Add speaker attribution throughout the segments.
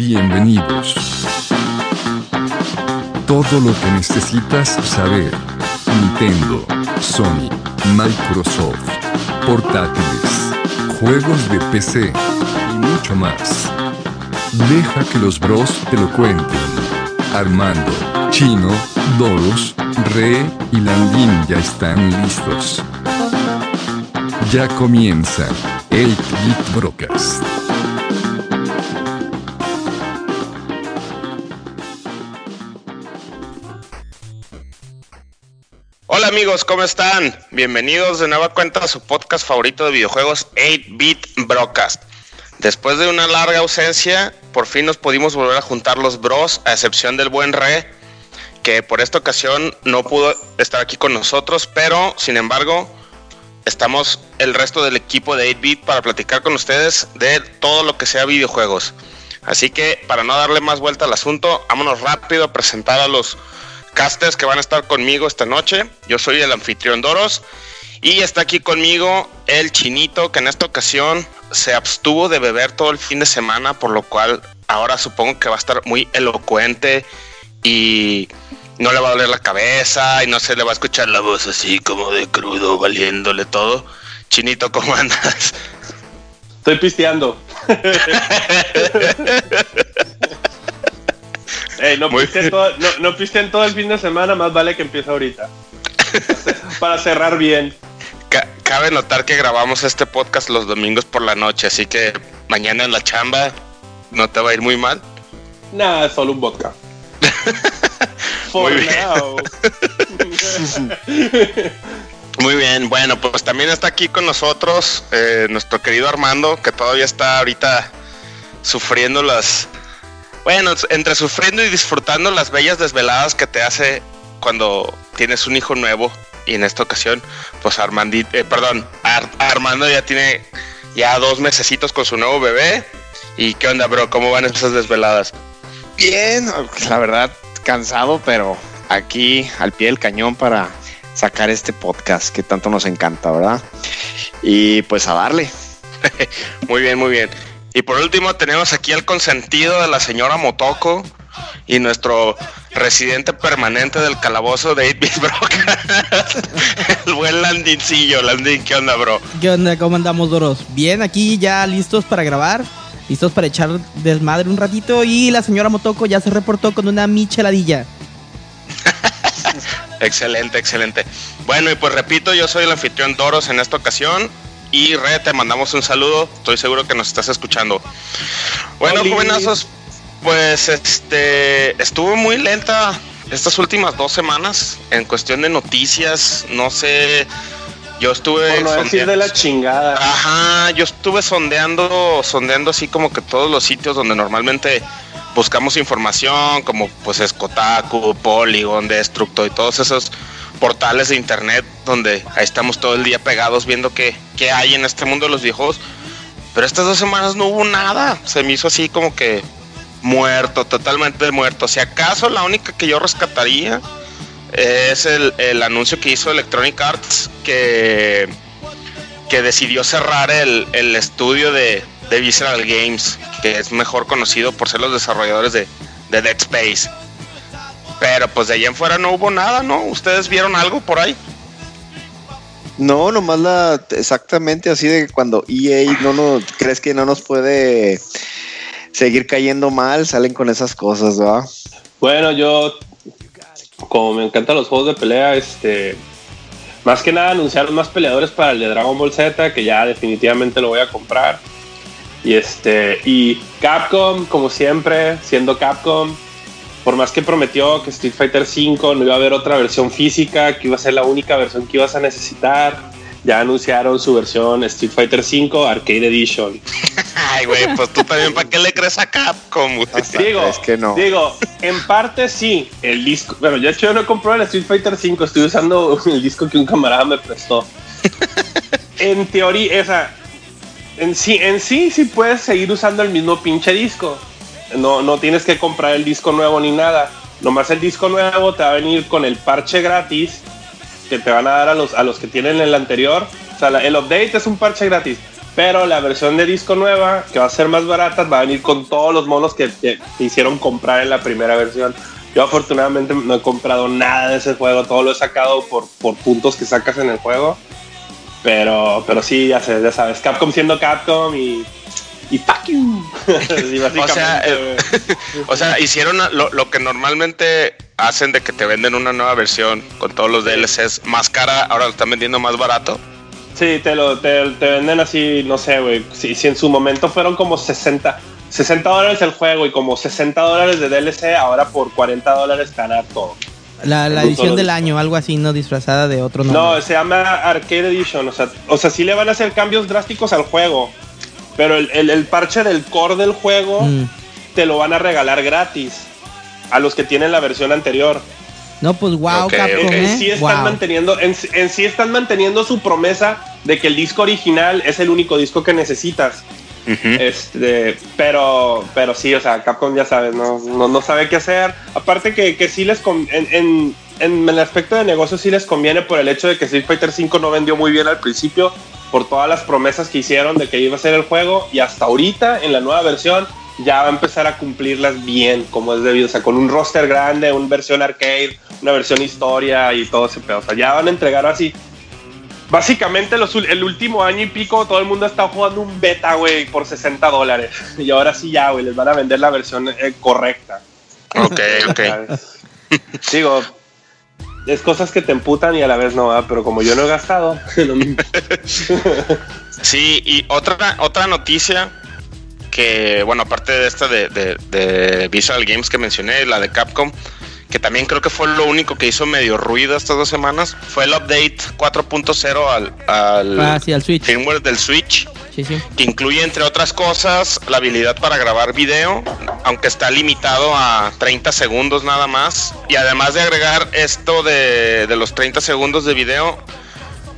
Speaker 1: Bienvenidos. Todo lo que necesitas saber. Nintendo, Sony, Microsoft, portátiles, juegos de PC y mucho más. Deja que los bros te lo cuenten. Armando, Chino, Doros, Re y Landín ya están listos. Ya comienza el Bit Broadcast.
Speaker 2: Amigos, ¿cómo están? Bienvenidos de nueva cuenta a su podcast favorito de videojuegos 8-Bit Broadcast. Después de una larga ausencia, por fin nos pudimos volver a juntar los bros, a excepción del buen Re, que por esta ocasión no pudo estar aquí con nosotros, pero sin embargo, estamos el resto del equipo de 8-Bit para platicar con ustedes de todo lo que sea videojuegos. Así que para no darle más vuelta al asunto, vámonos rápido a presentar a los casters que van a estar conmigo esta noche. Yo soy el anfitrión Doros y está aquí conmigo el chinito que en esta ocasión se abstuvo de beber todo el fin de semana, por lo cual ahora supongo que va a estar muy elocuente y no le va a doler la cabeza y no se le va a escuchar la voz así como de crudo, valiéndole todo. Chinito, ¿cómo andas?
Speaker 3: Estoy pisteando. Ey, no,
Speaker 2: bien.
Speaker 3: todo, no, no pisteen todo el fin de semana, más vale que empiece ahorita. Para cerrar bien.
Speaker 2: Ca- cabe notar que grabamos este podcast los domingos por la noche, así que mañana en la chamba no te va a ir muy mal.
Speaker 3: Nada, solo un vodka.
Speaker 2: Muy bien. Muy bien, bueno, pues también está aquí con nosotros eh, nuestro querido Armando, que todavía está ahorita sufriendo las... Bueno, entre sufriendo y disfrutando las bellas desveladas que te hace cuando tienes un hijo nuevo. Y en esta ocasión, pues Armandi, eh, perdón, Ar- Armando ya tiene ya dos mesecitos con su nuevo bebé. ¿Y qué onda, bro? ¿Cómo van esas desveladas?
Speaker 4: Bien, la verdad, cansado, pero aquí al pie del cañón para sacar este podcast que tanto nos encanta, ¿verdad? Y pues a darle.
Speaker 2: Muy bien, muy bien. Y por último tenemos aquí al consentido de la señora Motoko y nuestro residente permanente del calabozo de 8-Bit Broadcast, el buen Landincillo. Landin, ¿qué onda, bro?
Speaker 5: ¿Qué onda? ¿Cómo andamos, Doros? Bien, aquí ya listos para grabar, listos para echar desmadre un ratito y la señora Motoko ya se reportó con una micheladilla.
Speaker 2: Excelente, excelente. Bueno, y pues repito, yo soy el anfitrión Doros en esta ocasión. Y Re, te mandamos un saludo. Estoy seguro que nos estás escuchando. Bueno,
Speaker 3: Oli.
Speaker 2: jovenazos, pues este estuvo muy lenta estas últimas dos semanas en cuestión de noticias. No sé, yo estuve
Speaker 3: Por no decir de la chingada.
Speaker 2: Ajá, yo estuve sondeando, sondeando así como que todos los sitios donde normalmente buscamos información, como pues es Kotaku, Polygon, Destructo y todos esos portales de internet donde ahí estamos todo el día pegados viendo qué, qué hay en este mundo de los viejos. Pero estas dos semanas no hubo nada, se me hizo así como que muerto, totalmente muerto. Si acaso la única que yo rescataría es el, el anuncio que hizo Electronic Arts que que decidió cerrar el, el estudio de, de Visceral Games, que es mejor conocido por ser los desarrolladores de, de Dead Space. Pero pues de allá en fuera no hubo nada, ¿no? ¿Ustedes vieron algo por ahí?
Speaker 4: No, nomás la exactamente así de cuando EA no nos crees que no nos puede seguir cayendo mal, salen con esas cosas, ¿verdad?
Speaker 3: Bueno, yo, como me encantan los juegos de pelea, este, más que nada anunciaron más peleadores para el de Dragon Ball Z, que ya definitivamente lo voy a comprar. Y este, y Capcom, como siempre, siendo Capcom, por más que prometió que Street Fighter V no iba a haber otra versión física, que iba a ser la única versión que ibas a necesitar, ya anunciaron su versión Street Fighter V Arcade Edition.
Speaker 2: Ay, güey, pues tú también, ¿para qué le crees a Capcom?
Speaker 3: Digo,
Speaker 4: Es que no.
Speaker 3: Digo, en parte sí, el disco. Bueno, yo, de hecho, yo no compré el Street Fighter 5, estoy usando el disco que un camarada me prestó. en teoría, esa. En sí, en sí, sí puedes seguir usando el mismo pinche disco. No, no tienes que comprar el disco nuevo ni nada. Nomás el disco nuevo te va a venir con el parche gratis que te van a dar a los, a los que tienen el anterior. O sea, el update es un parche gratis. Pero la versión de disco nueva, que va a ser más barata, va a venir con todos los monos que, que hicieron comprar en la primera versión. Yo afortunadamente no he comprado nada de ese juego, todo lo he sacado por, por puntos que sacas en el juego. Pero, pero sí, ya, sé, ya sabes, Capcom siendo Capcom y, y fuck you. Sí,
Speaker 2: O sea,
Speaker 3: básicamente,
Speaker 2: eh, o sea, hicieron lo, lo que normalmente hacen de que te venden una nueva versión con todos los DLCs más cara, ahora lo están vendiendo más barato.
Speaker 3: Sí, te lo te, te venden así, no sé, güey. Si, si en su momento fueron como 60, 60 dólares el juego y como 60 dólares de DLC, ahora por 40 dólares te todo.
Speaker 5: La, edición del
Speaker 3: disco.
Speaker 5: año, algo así, no disfrazada de otro nombre.
Speaker 3: No, se llama Arcade Edition. O sea, o sea, sí le van a hacer cambios drásticos al juego. Pero el, el- el parche del core del juego
Speaker 5: Mm.
Speaker 3: te lo van a regalar gratis a los que tienen la versión anterior.
Speaker 5: No, pues wow, Capcom, ¿eh?
Speaker 3: sí están
Speaker 5: Wow.
Speaker 3: manteniendo, en, en sí están manteniendo su promesa de que el disco original es el único disco que necesitas. Este, pero, pero sí, o sea, Capcom ya sabes, no, no, no sabe qué hacer. Aparte que, que sí les en, en, en el aspecto de negocio sí les conviene por el hecho de que Street Fighter V no vendió muy bien al principio, por todas las promesas que hicieron de que iba a ser el juego, y hasta ahorita, en la nueva versión, ya va a empezar a cumplirlas bien, como es debido, o sea, con un roster grande, una versión arcade, una versión historia y todo ese pedo. O sea, ya van a entregar así Básicamente los el último año y pico todo el mundo está jugando un beta, güey, por 60 dólares. Y ahora sí ya, güey, les van a vender la versión eh, correcta.
Speaker 2: Ok, ok.
Speaker 3: Digo, es cosas que te emputan y a la vez no, ¿verdad? pero como yo no he gastado, no me-
Speaker 2: Sí, y otra, otra noticia que, bueno, aparte de esta de, de- de Visual Games que mencioné, la de Capcom, que también creo que fue lo único que hizo medio ruido estas dos semanas, fue el update 4.0 al, al
Speaker 5: Ah, sí, al Switch.
Speaker 2: firmware del Switch, Que incluye, entre otras cosas, la habilidad para grabar video, aunque está limitado a 30 segundos nada más. Y además de agregar esto de, de los 30 segundos de video,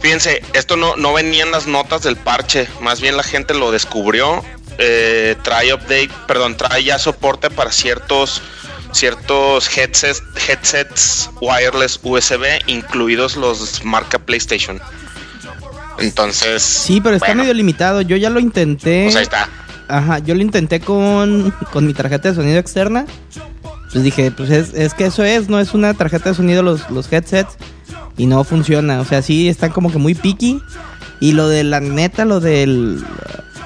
Speaker 2: fíjense, esto no, no venía en las notas del parche, más bien la gente lo descubrió. Eh, trae update, perdón, trae ya soporte para ciertos ciertos headsets, headsets wireless USB, incluidos los marca PlayStation. Entonces,
Speaker 5: Sí, pero está
Speaker 2: bueno,
Speaker 5: medio limitado. Yo ya lo intenté.
Speaker 2: pues ahí está.
Speaker 5: Ajá, yo lo intenté con, con mi tarjeta de sonido externa. Pues dije, pues es, es que eso es, no es una tarjeta de sonido los, los headsets. Y no funciona. O sea, sí están como que muy picky. Y lo de la neta, lo del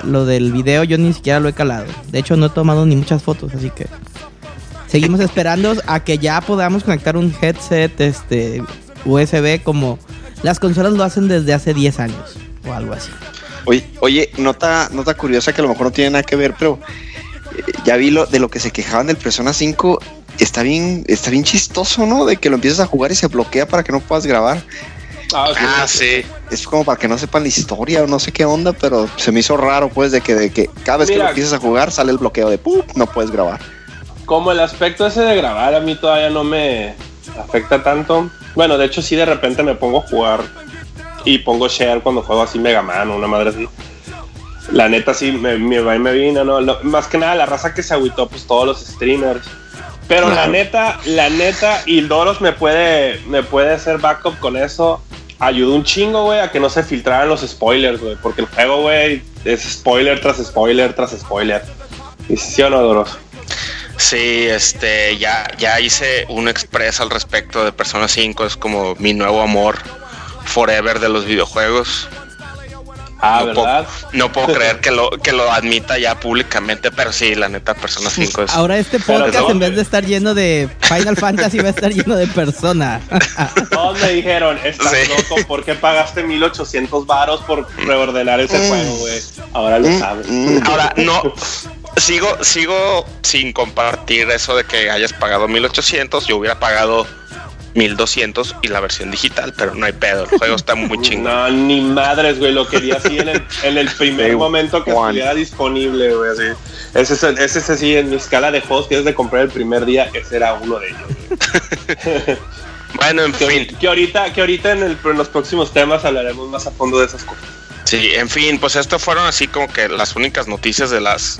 Speaker 5: lo del video, yo ni siquiera lo he calado. De hecho, no he tomado ni muchas fotos, así que seguimos esperando a que ya podamos conectar un headset este USB como las consolas lo hacen desde hace 10 años o algo así.
Speaker 4: Oye, oye, nota, nota curiosa que a lo mejor no tiene nada que ver, pero eh, ya vi lo de lo que se quejaban del Persona 5. Está bien, está bien chistoso, ¿no? De que lo empiezas a jugar y se bloquea para que no puedas grabar.
Speaker 3: Ah, sí,
Speaker 2: Ah, sí.
Speaker 4: Es como para que no sepan la historia o no sé qué onda, pero se me hizo raro, pues, de que, de que cada vez que lo empiezas a jugar sale el bloqueo de ¡pum! no puedes grabar.
Speaker 3: Como el aspecto ese de grabar a mí todavía no me afecta tanto. Bueno, de hecho sí de repente me pongo a jugar y pongo share cuando juego así Mega Man o una madre así. La neta sí me, me va y me vino, ¿no? Lo- más que nada la raza que se agüitó, pues todos los streamers. Pero la neta, la neta, y Doros me puede, me puede hacer backup con eso. Ayudó un chingo, güey, a que no se filtraran los spoilers, güey. Porque el juego, güey, es spoiler tras spoiler tras spoiler. ¿Y sí o no, Doros?
Speaker 2: Sí, este, ya, ya hice un express al respecto de Persona 5, es como mi nuevo amor forever de los videojuegos.
Speaker 3: Ah,
Speaker 2: no,
Speaker 3: ¿verdad?
Speaker 2: Puedo, no puedo creer que lo, que lo admita ya públicamente, pero sí, la neta, Persona 5 es...
Speaker 5: Ahora este podcast
Speaker 3: no,
Speaker 5: en vez de estar lleno de Final Fantasy va a estar lleno de persona.
Speaker 3: Todos me dijeron, estás
Speaker 2: Sí.
Speaker 3: loco, ¿por qué pagaste 1800 varos por reordenar ese
Speaker 4: Mm.
Speaker 3: juego, güey? Ahora lo
Speaker 4: Mm,
Speaker 3: sabes.
Speaker 4: mm.
Speaker 2: Ahora, no, sigo, sigo sin compartir eso de que hayas pagado 1800, yo hubiera pagado 1200 y la versión digital, pero no hay pedo, el juego está muy chingón.
Speaker 3: No, ni madres, güey, lo quería así en el, en el primer momento que
Speaker 4: one.
Speaker 3: estuviera disponible, güey, así. Ese es, ese es así, en mi escala de juegos que es de comprar el primer día, ese era uno de ellos.
Speaker 2: Bueno, en
Speaker 3: Que,
Speaker 2: fin,
Speaker 3: que ahorita, que ahorita en, el- en los próximos temas hablaremos más a fondo de esas cosas.
Speaker 2: Sí, en fin, pues esto fueron así como que las únicas noticias de las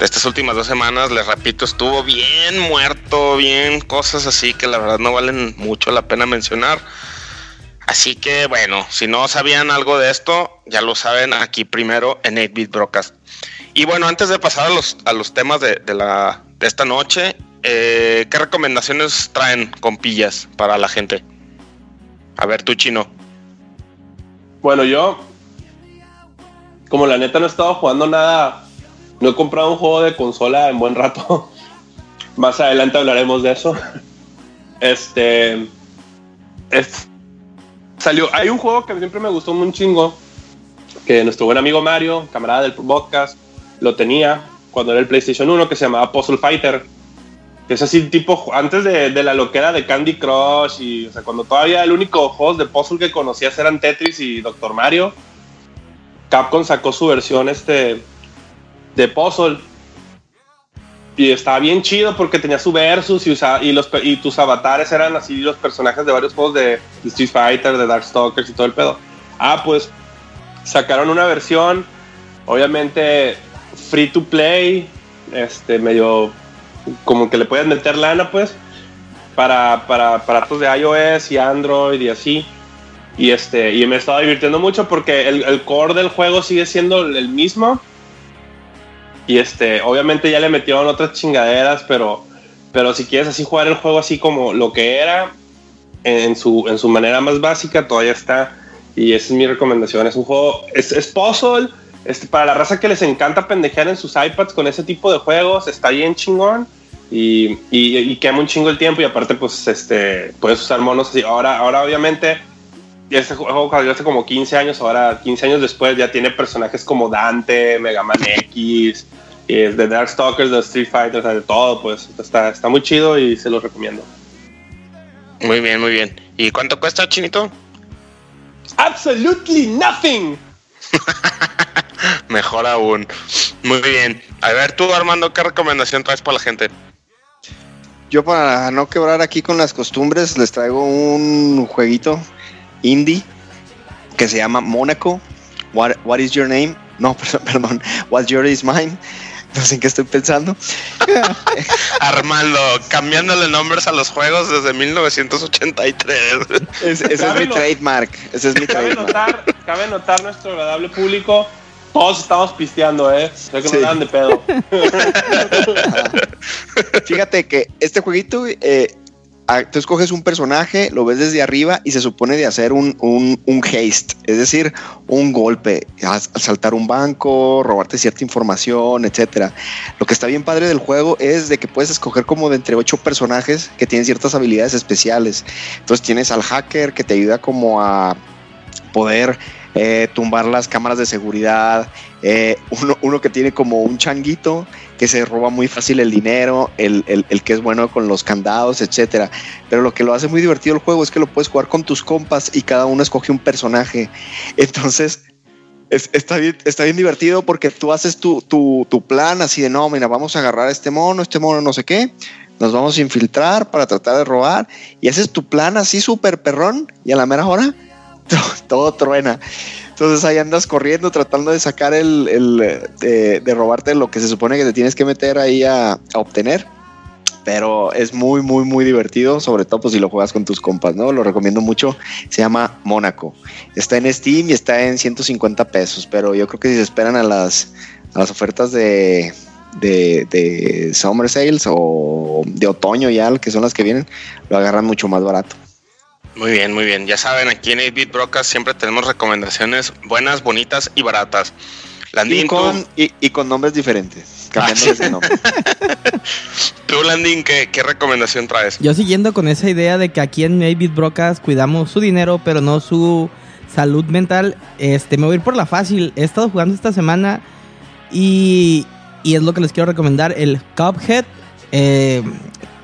Speaker 2: estas últimas dos semanas. Les repito, estuvo bien muerto, bien cosas así que la verdad no valen mucho la pena mencionar. Así que bueno, si no sabían algo de esto, ya lo saben aquí primero en 8-Bit Broadcast. Y bueno, antes de pasar a los, a los temas de, de de esta noche, eh, ¿qué recomendaciones traen compillas para la gente? A ver, tú chino.
Speaker 3: Bueno, yo, como la neta no he estado jugando nada, no he comprado un juego de consola en buen rato. Más adelante hablaremos de eso. Este. es- salió. Hay un juego que siempre me gustó un chingo. Que nuestro buen amigo Mario, camarada del podcast, lo tenía cuando era el PlayStation 1, que se llamaba Puzzle Fighter. Que es así, tipo, antes de, de la loquera de Candy Crush. Y, o sea, cuando todavía el único juegos de puzzle que conocías eran Tetris y Doctor Mario. Capcom sacó su versión este de puzzle y estaba bien chido porque tenía su versus y, usa- y, los, y tus avatares eran así los personajes de varios juegos de, Street Fighter, de Darkstalkers y todo el pedo. Ah, pues sacaron una versión, obviamente free to play, este medio como que le puedes meter lana, pues, para, para de iOS y Android y así. Y, este, y me he estado divirtiendo mucho porque el, el core del juego sigue siendo el mismo. Y este, obviamente ya le metieron otras chingaderas, pero, pero si quieres así jugar el juego así como lo que era, en su, en su manera más básica, todavía está. Y esa es mi recomendación. Es un juego, es, es puzzle. Este, para la raza que les encanta pendejear en sus iPads con ese tipo de juegos, está bien chingón. Y, y, y quema un chingo el tiempo. Y aparte, pues, este, puedes usar monos así. Ahora, ahora obviamente, este juego salió hace como 15 años, ahora 15 años después ya tiene personajes como Dante, Mega Man X, y de Darkstalkers, de Street Fighter, o sea, de todo, pues está, está muy chido y se los recomiendo.
Speaker 2: Muy bien, muy bien. ¿Y cuánto cuesta, chinito?
Speaker 3: Absolutely nothing.
Speaker 2: Mejor aún. Muy bien. A ver, tú, Armando, ¿qué recomendación traes para la gente?
Speaker 4: Yo para no quebrar aquí con las costumbres les traigo un jueguito indie que se llama Monaco. What, what is your name? No, perdón, perdón. What's your is mine? No sé en qué estoy pensando.
Speaker 2: Armando, cambiándole nombres a los juegos desde 1983.
Speaker 4: Es- ese es mi trademark. Ese es mi
Speaker 3: Cabe
Speaker 4: trademark.
Speaker 3: notar, cabe notar nuestro agradable público. Todos estamos pisteando, ¿eh? O sea que
Speaker 4: Sí.
Speaker 3: no dan de pedo.
Speaker 4: Fíjate que este jueguito, eh, tú escoges un personaje, lo ves desde arriba y se supone de hacer un, un, un haste, es decir, un golpe, as- asaltar un banco, robarte cierta información, etcétera. Lo que está bien padre del juego es de que puedes escoger como de entre ocho personajes que tienen ciertas habilidades especiales. Entonces tienes al hacker que te ayuda como a poder eh, tumbar las cámaras de seguridad, eh, uno, uno que tiene como un changuito que se roba muy fácil el dinero, el, el- el que es bueno con los candados, etcétera. Pero lo que lo hace muy divertido el juego es que lo puedes jugar con tus compas y cada uno escoge un personaje. Entonces, es- está, bien, está bien divertido porque tú haces tu, tu, tu plan así de no, mira, vamos a agarrar a este mono, este mono no sé qué, nos vamos a infiltrar para tratar de robar y haces tu plan así súper perrón y a la mera hora todo truena. Entonces ahí andas corriendo tratando de sacar el, de, de robarte lo que se supone que te tienes que meter ahí a, a obtener. Pero es muy, muy, muy divertido, sobre todo pues, si lo juegas con tus compas, ¿no? Lo recomiendo mucho. Se llama Mónaco. Está en Steam y está en 150 pesos, pero yo creo que si se esperan a las, a las ofertas de, de, de Summer Sales o de otoño ya, que son las que vienen, lo agarran mucho más barato.
Speaker 2: Muy bien, muy bien. Ya saben, aquí en 8-Bit Broadcast siempre tenemos recomendaciones buenas, bonitas y baratas.
Speaker 4: Y
Speaker 2: Landín,
Speaker 4: con,
Speaker 2: tú,
Speaker 4: y, y con nombres diferentes, cambiándoles de nombre.
Speaker 2: tú, Landín, ¿qué, ¿qué recomendación traes?
Speaker 5: Yo siguiendo con esa idea de que aquí en 8-Bit Broadcast cuidamos su dinero, pero no su salud mental, este, me voy a ir por la fácil. He estado jugando esta semana y, y es lo que les quiero recomendar, el Cuphead. Eh,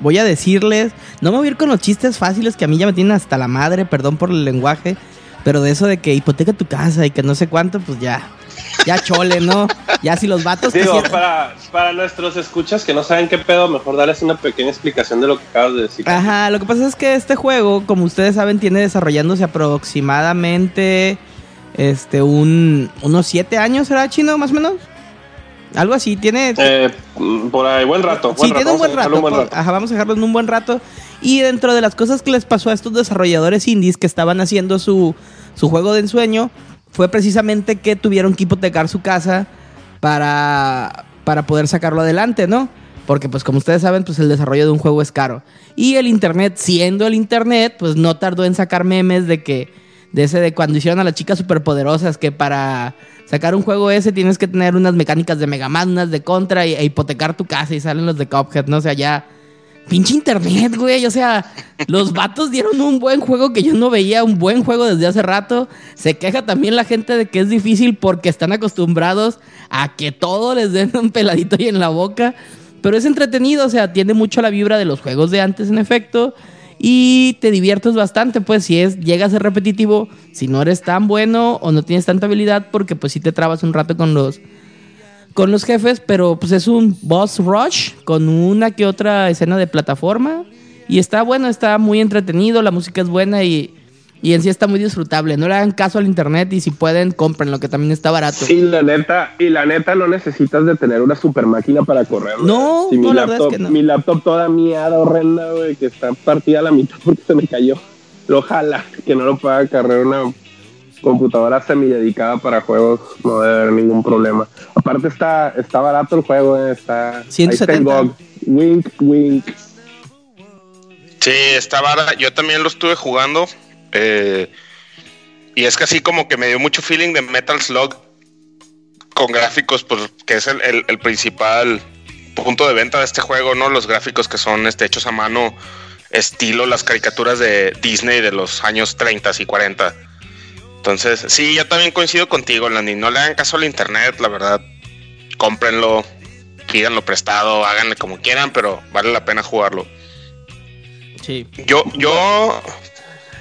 Speaker 5: voy a decirles, no me voy a ir con los chistes fáciles que a mí ya me tienen hasta la madre, perdón por el lenguaje, pero de eso de que hipoteca tu casa y que no sé cuánto, pues ya, ya chole, ¿no? Ya si los vatos
Speaker 3: Digo, para, para nuestros escuchas que no saben qué pedo, mejor darles una pequeña explicación de lo que acabas de decir.
Speaker 5: Ajá, lo que pasa es que este juego, como ustedes saben, tiene desarrollándose aproximadamente este un unos siete años, ¿será chino más o menos? Algo así, tiene
Speaker 3: Eh, por ahí, buen rato.
Speaker 5: Sí, tiene un buen rato,
Speaker 3: dejarlo un buen
Speaker 5: po-
Speaker 3: rato.
Speaker 5: Ajá, vamos a dejarlo en un buen rato. Y dentro de las cosas que les pasó a estos desarrolladores indies que estaban haciendo su, su juego de ensueño, fue precisamente que tuvieron que hipotecar su casa para, para poder sacarlo adelante, ¿no? Porque pues como ustedes saben, pues el desarrollo de un juego es caro. Y el internet, siendo el internet, pues no tardó en sacar memes de que, de ese de cuando hicieron a las chicas superpoderosas, que para sacar un juego ese tienes que tener unas mecánicas de Mega Man, unas de Contra y, e hipotecar tu casa y salen los de Cuphead, ¿no? O sea, ya... Pinche internet, güey. O sea, los vatos dieron un buen juego que yo no veía, un buen juego desde hace rato. Se queja también la gente de que es difícil porque están acostumbrados a que todo les den un peladito y en la boca. Pero es entretenido, o sea, tiene mucho la vibra de los juegos de antes, en efecto. Y te diviertes bastante, pues, si es, llega a ser repetitivo, si no eres tan bueno o no tienes tanta habilidad, porque pues sí te trabas un rato con los, con los jefes, pero pues es un boss rush con una que otra escena de plataforma. Y está bueno, está muy entretenido, la música es buena y, y en sí está muy disfrutable. No le hagan caso al internet y si pueden, compren lo que también está barato.
Speaker 3: Y la neta, y la neta no necesitas de tener una super máquina para correr.
Speaker 5: No,
Speaker 3: Si mi,
Speaker 5: la verdad
Speaker 3: laptop,
Speaker 5: es que no.
Speaker 3: mi laptop toda miada, horrenda, güey, que está partida a la mitad porque se me cayó. Lo jala, que no lo pueda cargar una computadora semidedicada para juegos, no debe haber ningún problema. Aparte está, está barato el juego, eh, está... ahí está
Speaker 5: 170.
Speaker 3: Wink, wink.
Speaker 2: Sí, está vara. Yo también lo estuve jugando. Eh, y es que así como que me dio mucho feeling de Metal Slug con gráficos, pues, que es el, el- el principal punto de venta de este juego, ¿no? Los gráficos que son este, hechos a mano, estilo las caricaturas de Disney de los años 30 y 40. Entonces, sí, yo también coincido contigo, Landy. No le hagan caso al internet, la verdad. Cómprenlo, pídanlo prestado, háganle como quieran, pero vale la pena jugarlo.
Speaker 5: Sí.
Speaker 2: Yo, yo,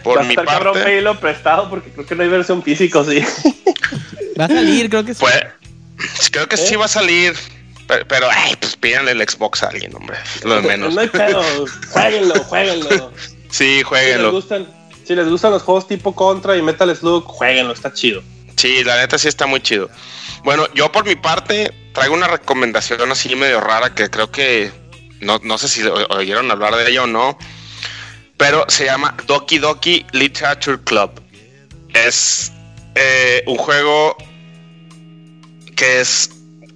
Speaker 2: por
Speaker 3: Va a
Speaker 2: mi
Speaker 3: estar cabrón
Speaker 2: parte,
Speaker 3: pedirlo prestado porque creo que no hay versión físico, sí.
Speaker 5: Va a salir, creo que sí.
Speaker 2: pues, creo que sí va a salir, pero, pero, ay, pues pídanle el Xbox a alguien, hombre, lo de menos.
Speaker 3: No hay pedo, jueguenlo, jueguenlo.
Speaker 2: Sí,
Speaker 3: Si les,
Speaker 2: jueguenlo.
Speaker 3: gustan, si les gustan los juegos tipo Contra y Metal Slug, jueguenlo, está chido.
Speaker 2: Sí, la neta sí está muy chido. Bueno, yo por mi parte traigo una recomendación así medio rara que creo que no, no sé si oyeron hablar de ella o no, pero se llama Doki Doki Literature Club. Es eh, un juego que es...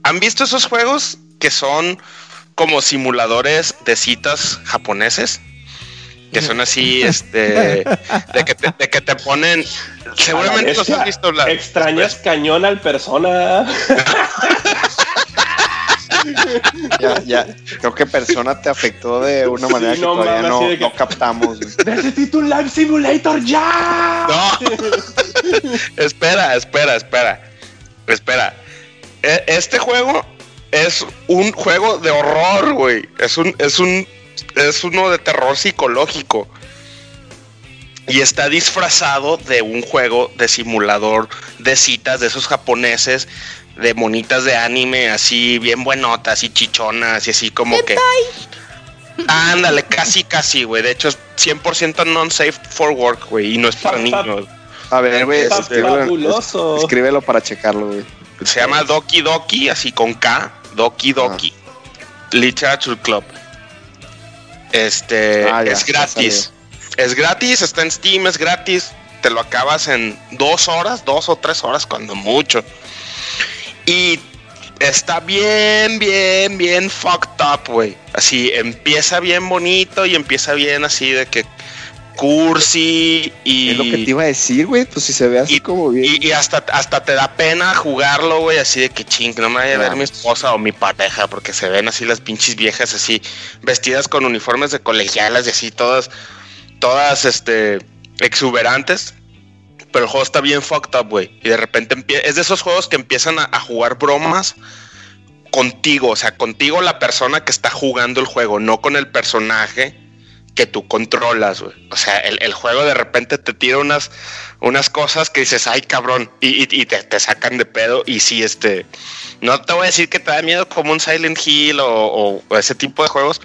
Speaker 2: ¿Han visto esos juegos que son como simuladores de citas japoneses? Que son así, este, de que te, de que te ponen... Seguramente los has visto hablar.
Speaker 3: Extrañas cañón al persona.
Speaker 4: Ya, ya. Creo que persona te afectó de una manera
Speaker 3: Sí,
Speaker 4: que
Speaker 3: no
Speaker 4: todavía
Speaker 3: mames,
Speaker 4: no,
Speaker 3: que-
Speaker 4: captamos.
Speaker 3: Necesito un Live Simulator ya.
Speaker 2: No. espera, espera, espera. Espera. E- Este juego es un juego de horror, güey. Es un, es un, es uno de terror psicológico. Y está disfrazado de un juego de simulador de citas de esos japoneses, de monitas de anime, así bien buenotas y chichonas y así como que... Ándale, casi, casi, güey. De hecho, es 100% non-safe for work, güey. Y no es para
Speaker 3: Pa- pa-
Speaker 2: niños.
Speaker 4: A ver, güey, escríbelo, escríbelo para checarlo, güey.
Speaker 2: Se llama Doki Doki, así con K, Doki Doki. Literature Club. Este
Speaker 4: Ah, ya,
Speaker 2: es gratis. Es gratis, está en Steam, es gratis. Te lo acabas en dos horas, dos o tres horas, cuando mucho. Y está bien, bien, bien fucked up, güey. Así empieza bien bonito y empieza bien así de que cursi y.
Speaker 4: Es lo que te iba a decir, güey. Pues si se ve así
Speaker 2: Y-
Speaker 4: como bien.
Speaker 2: Y, y hasta, hasta te da pena jugarlo, güey, así de que ching, no me vaya a ver mi esposa o mi pareja, porque se ven así las pinches viejas así, vestidas con uniformes de colegialas y así, todas, todas, este, exuberantes. Pero el juego está bien fucked up, güey. Y de repente es de esos juegos que empiezan a, a jugar bromas contigo, o sea, contigo la persona que está jugando el juego, no con el personaje que tú controlas, güey. O sea, el, el juego de repente te tira unas, unas cosas que dices, ay, cabrón, y, y- y te, te sacan de pedo. Y sí, este, no te voy a decir que te da miedo como un Silent Hill o, o- o ese tipo de juegos,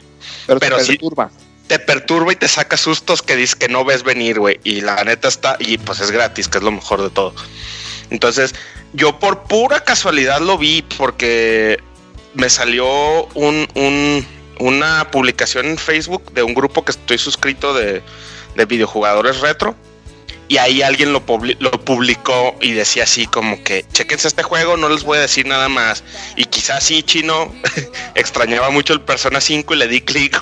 Speaker 4: pero
Speaker 2: pero
Speaker 4: te
Speaker 2: sí-
Speaker 4: perturba.
Speaker 2: Te perturba y te saca sustos que dices que no ves venir, güey. Y la neta está, y pues es gratis, que es lo mejor de todo. Entonces, yo por pura casualidad lo vi porque me salió un, un, una publicación en Facebook de un grupo que estoy suscrito de, de videojugadores retro. Y ahí alguien lo, lo publicó y decía así como que, chequense este juego, no les voy a decir nada más. Y quizás sí, chino, extrañaba mucho el Persona 5 y le di clic.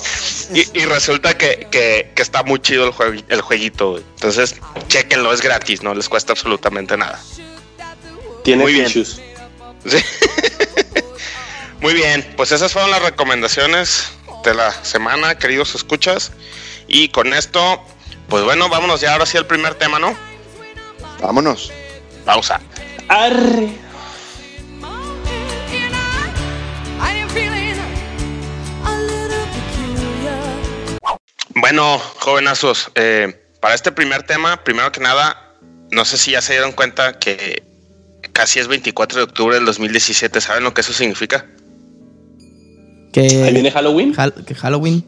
Speaker 2: y, y resulta que, que- que está muy chido el, jue- el jueguito. güey. Entonces, chequenlo, es gratis, no les cuesta absolutamente nada.
Speaker 3: Tiene
Speaker 2: Muy bien. Sí. Muy bien, pues esas fueron las recomendaciones de la semana, queridos escuchas. Y con esto, pues bueno, vámonos ya ahora sí al primer tema, ¿no?
Speaker 4: Vámonos.
Speaker 2: Pausa.
Speaker 3: Arre.
Speaker 2: Bueno, jovenazos, eh, para este primer tema, primero que nada, no sé si ya se dieron cuenta que casi es 24 de octubre del 2017. ¿Saben lo que eso significa?
Speaker 5: Que,
Speaker 3: Ahí viene Halloween.
Speaker 5: Hal- que Halloween.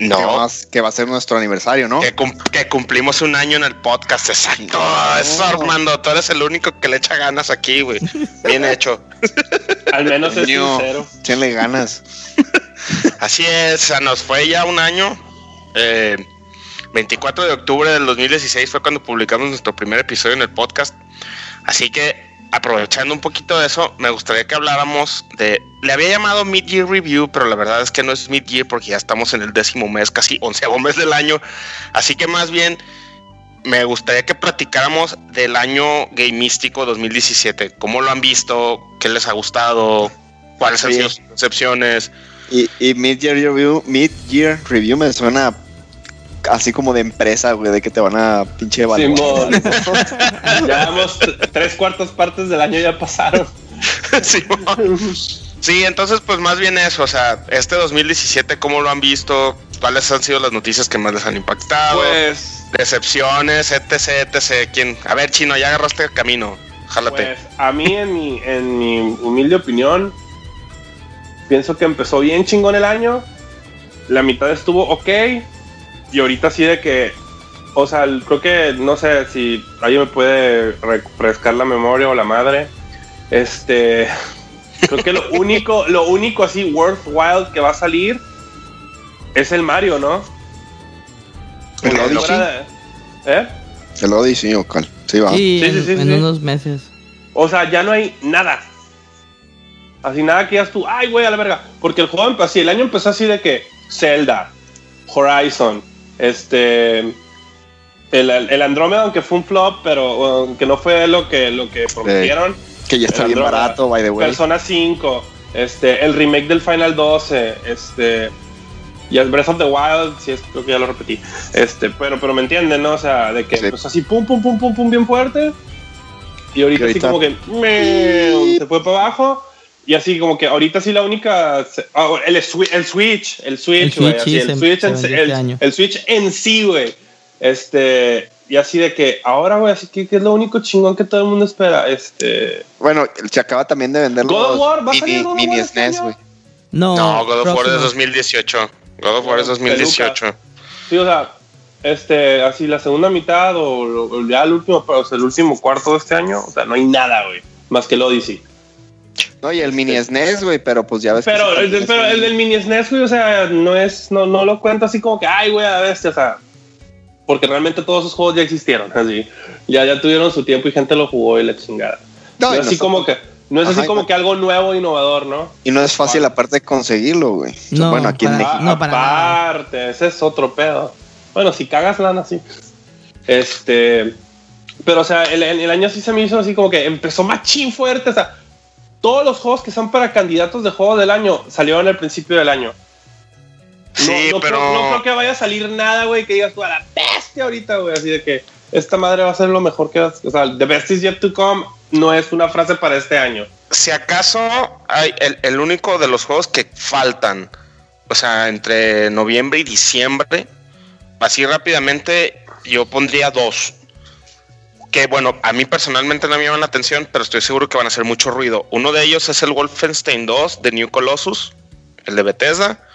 Speaker 4: Que,
Speaker 2: No,
Speaker 4: vas- que va a ser nuestro aniversario, ¿no?
Speaker 2: que, cum- que cumplimos un año en el podcast, exacto. Eso, Armando, tú eres el único que le echa ganas aquí, güey. Bien hecho.
Speaker 3: Al menos es
Speaker 4: Coño,
Speaker 3: sincero.
Speaker 4: Échenle ganas.
Speaker 2: Así es, nos fue ya un año. Eh, 24 de octubre del 2016 fue cuando publicamos nuestro primer episodio en el podcast. Así que, aprovechando un poquito de eso, me gustaría que habláramos de. Le había llamado Mid-Year Review, pero la verdad es que no es Mid-Year porque ya estamos en el décimo mes, casi onceavo mes del año. Así que, más bien, me gustaría que platicáramos del año gamístico 2017. ¿Cómo lo han visto? ¿Qué les ha gustado? ¿Cuáles han sido sus excepciones?
Speaker 4: Y, y Mid-Year Review, Mid-Year Review me suena así como de empresa, güey, de que te van a pinche evaluar.
Speaker 3: Simón. ya vamos, tres cuartas partes del año ya pasaron.
Speaker 2: sí, sí, entonces pues más bien eso, o sea, este 2017, ¿cómo lo han visto? ¿Cuáles han sido las noticias que más les han impactado?
Speaker 3: Pues,
Speaker 2: Decepciones, etc, etc. ¿Quién? A ver, Chino, ya agarraste el camino. Jálate.
Speaker 3: pues a mí, en mi, en mi humilde opinión, pienso que empezó bien chingón el año. La mitad estuvo ok. Y ahorita sí de que, o sea, el- creo que, no sé si alguien me puede refrescar la memoria o la madre. Este, creo que lo único, lo único así worthwhile que va a salir es el Mario, ¿no?
Speaker 4: ¿El
Speaker 3: Fuera
Speaker 4: Odyssey?
Speaker 3: de- ¿Eh?
Speaker 4: El Odyssey o. Sí, va.
Speaker 5: Sí,
Speaker 3: Sí, sí,
Speaker 5: en,
Speaker 3: sí,
Speaker 5: en
Speaker 3: sí.
Speaker 5: unos meses.
Speaker 3: O sea, ya no hay nada. Así nada que digas tú, ay, güey, a la verga. Porque el juego empezó así, el año empezó así de que Zelda, Horizon, este. El, el Andrómeda, aunque fue un flop, pero uh, que no fue lo que, lo que prometieron.
Speaker 4: Que ya está bien barato, by the way.
Speaker 3: Persona 5, este, el remake del Final 12, este. Y el Breath of the Wild, sí, es, creo que ya lo repetí. Este, pero, pero me entienden, ¿no? O sea, de que
Speaker 4: Sí.
Speaker 3: pues así pum, pum, pum, pum, pum, bien fuerte. Y ahorita, así como que meh, se fue para abajo. Y así como que ahorita sí la única. ah, el, swi- el Switch, el Switch,
Speaker 5: El
Speaker 3: güey.
Speaker 5: Switch,
Speaker 3: así,
Speaker 5: sí,
Speaker 3: el, Switch en, el-
Speaker 5: este
Speaker 3: el Switch en sí, güey. Este. Y así de que ahora, güey, así que, que es lo único chingón que todo el mundo espera. Este.
Speaker 4: Bueno, se acaba también de vender
Speaker 3: God of
Speaker 4: los
Speaker 3: War, ¿va a salir
Speaker 4: mini,
Speaker 3: God of
Speaker 4: mini
Speaker 3: War este
Speaker 4: SNES, güey.
Speaker 5: No,
Speaker 2: no, God of War es
Speaker 5: próximo.
Speaker 2: 2018. God of War es 2018.
Speaker 3: Sí, o sea, este, así la segunda mitad o, ya el último, o sea, el último cuarto de este año, o sea, no hay nada, güey, más que el Odyssey.
Speaker 4: No, y el mini SNES, güey, pero pues ya ves.
Speaker 3: Pero, el, del-
Speaker 4: también
Speaker 3: pero
Speaker 4: es
Speaker 3: el del mini SNES, güey, o sea, no es, no, no lo cuento así como que, ay, güey, a bestia, o sea, porque realmente todos esos juegos ya existieron, así, ya, ya tuvieron su tiempo y gente lo jugó y la chingada.
Speaker 4: No,
Speaker 3: es así
Speaker 4: no
Speaker 3: como que, no es
Speaker 4: Ajá,
Speaker 3: así como que algo nuevo, innovador, ¿no?
Speaker 4: Y no es fácil aparte de conseguirlo, güey.
Speaker 5: No,
Speaker 4: bueno, aquí en
Speaker 5: para-
Speaker 4: México.
Speaker 5: no, para nada.
Speaker 3: aparte, ese es otro pedo. Bueno, si cagas lana, sí. Este. Pero, o sea, el, el- el año sí se me hizo así como que empezó machín fuerte. O sea, todos los juegos que son para candidatos de juego del año salieron al principio del año. No-
Speaker 2: Sí,
Speaker 3: no,
Speaker 2: pero.
Speaker 3: creo, no creo que vaya a salir nada, güey, que digas tú a la bestia ahorita, güey. Así de que esta madre va a ser lo mejor que. O sea, The best is yet to come no es una frase para este año.
Speaker 2: Si acaso hay el, el único de los juegos que faltan, o sea, entre noviembre y diciembre, así rápidamente, yo pondría dos. Que bueno, a mí personalmente no me llaman la atención, pero estoy seguro que van a hacer mucho ruido. Uno de ellos es el Wolfenstein 2 de New Colossus, el de Bethesda.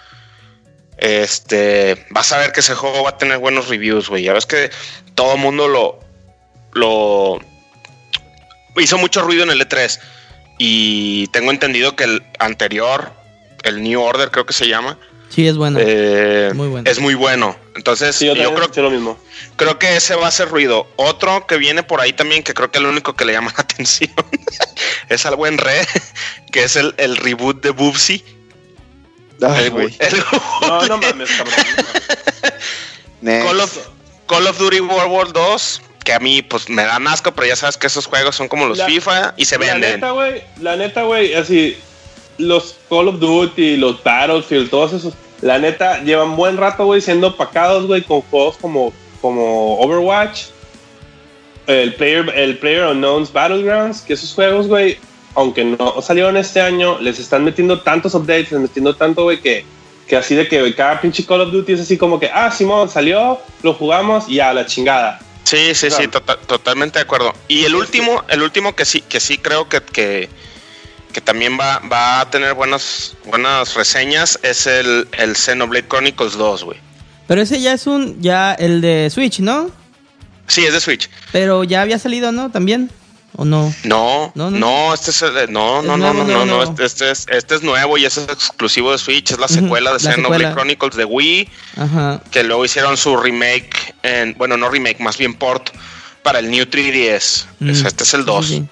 Speaker 2: Este, vas a ver que ese juego va a tener buenos reviews, güey. Ya ves que todo el mundo lo, lo hizo mucho ruido en el E3 y tengo entendido que el anterior el New Order creo que se llama.
Speaker 5: Sí, es bueno.
Speaker 2: Eh,
Speaker 5: Muy bueno.
Speaker 2: Es muy bueno. Entonces,
Speaker 3: Sí, yo,
Speaker 2: creo,
Speaker 3: lo mismo.
Speaker 2: creo que ese va a ser ruido. Otro que viene por ahí también, que creo que es el único que le llama la atención, es al buen Re, que es el, el reboot de Bubsy.
Speaker 4: Ay,
Speaker 2: El-
Speaker 4: güey.
Speaker 2: el-
Speaker 3: No, no mames, cabrón.
Speaker 2: Call of, Call of Duty World War 2, que a mí pues me dan asco, pero ya sabes que esos juegos son como los
Speaker 3: La-
Speaker 2: FIFA y se
Speaker 3: La
Speaker 2: venden.
Speaker 3: neta, güey, la neta, güey, así, los Call of Duty, los Battlefield, todos esos, la neta, llevan buen rato, güey, siendo opacados, güey, con juegos como, como Overwatch, el Player, el Player Unknown's Battlegrounds, que esos juegos, güey, aunque no salieron este año, les están metiendo tantos updates, les metiendo tanto, güey, que, que así de que cada pinche Call of Duty es así como que, ah, Simón, salió, lo jugamos y a la chingada.
Speaker 2: Sí, sí, sí, tota- totalmente de acuerdo. Y el último, el último que sí, que sí creo que, que, que también va, va a tener buenas, buenas reseñas es el, el Xenoblade Chronicles 2, güey.
Speaker 5: Pero ese ya es un, ya el de Switch, ¿no?
Speaker 2: Sí, es de Switch.
Speaker 5: Pero ya había salido, ¿no? También. ¿O no?
Speaker 2: No,
Speaker 5: No,
Speaker 2: no,
Speaker 5: no.
Speaker 2: este es el de- no,
Speaker 5: Es
Speaker 2: no, no,
Speaker 5: nuevo,
Speaker 2: no, no, este, este es, este es nuevo y ese es exclusivo de Switch, es la secuela de
Speaker 5: la
Speaker 2: Xenoblade. Chronicles de Wii,
Speaker 5: Ajá.
Speaker 2: que luego hicieron su remake, en, bueno, no remake, más bien port para el New 3DS.
Speaker 5: Mm,
Speaker 2: Es- este es el
Speaker 5: sí,
Speaker 2: 2.
Speaker 5: Sí, sí.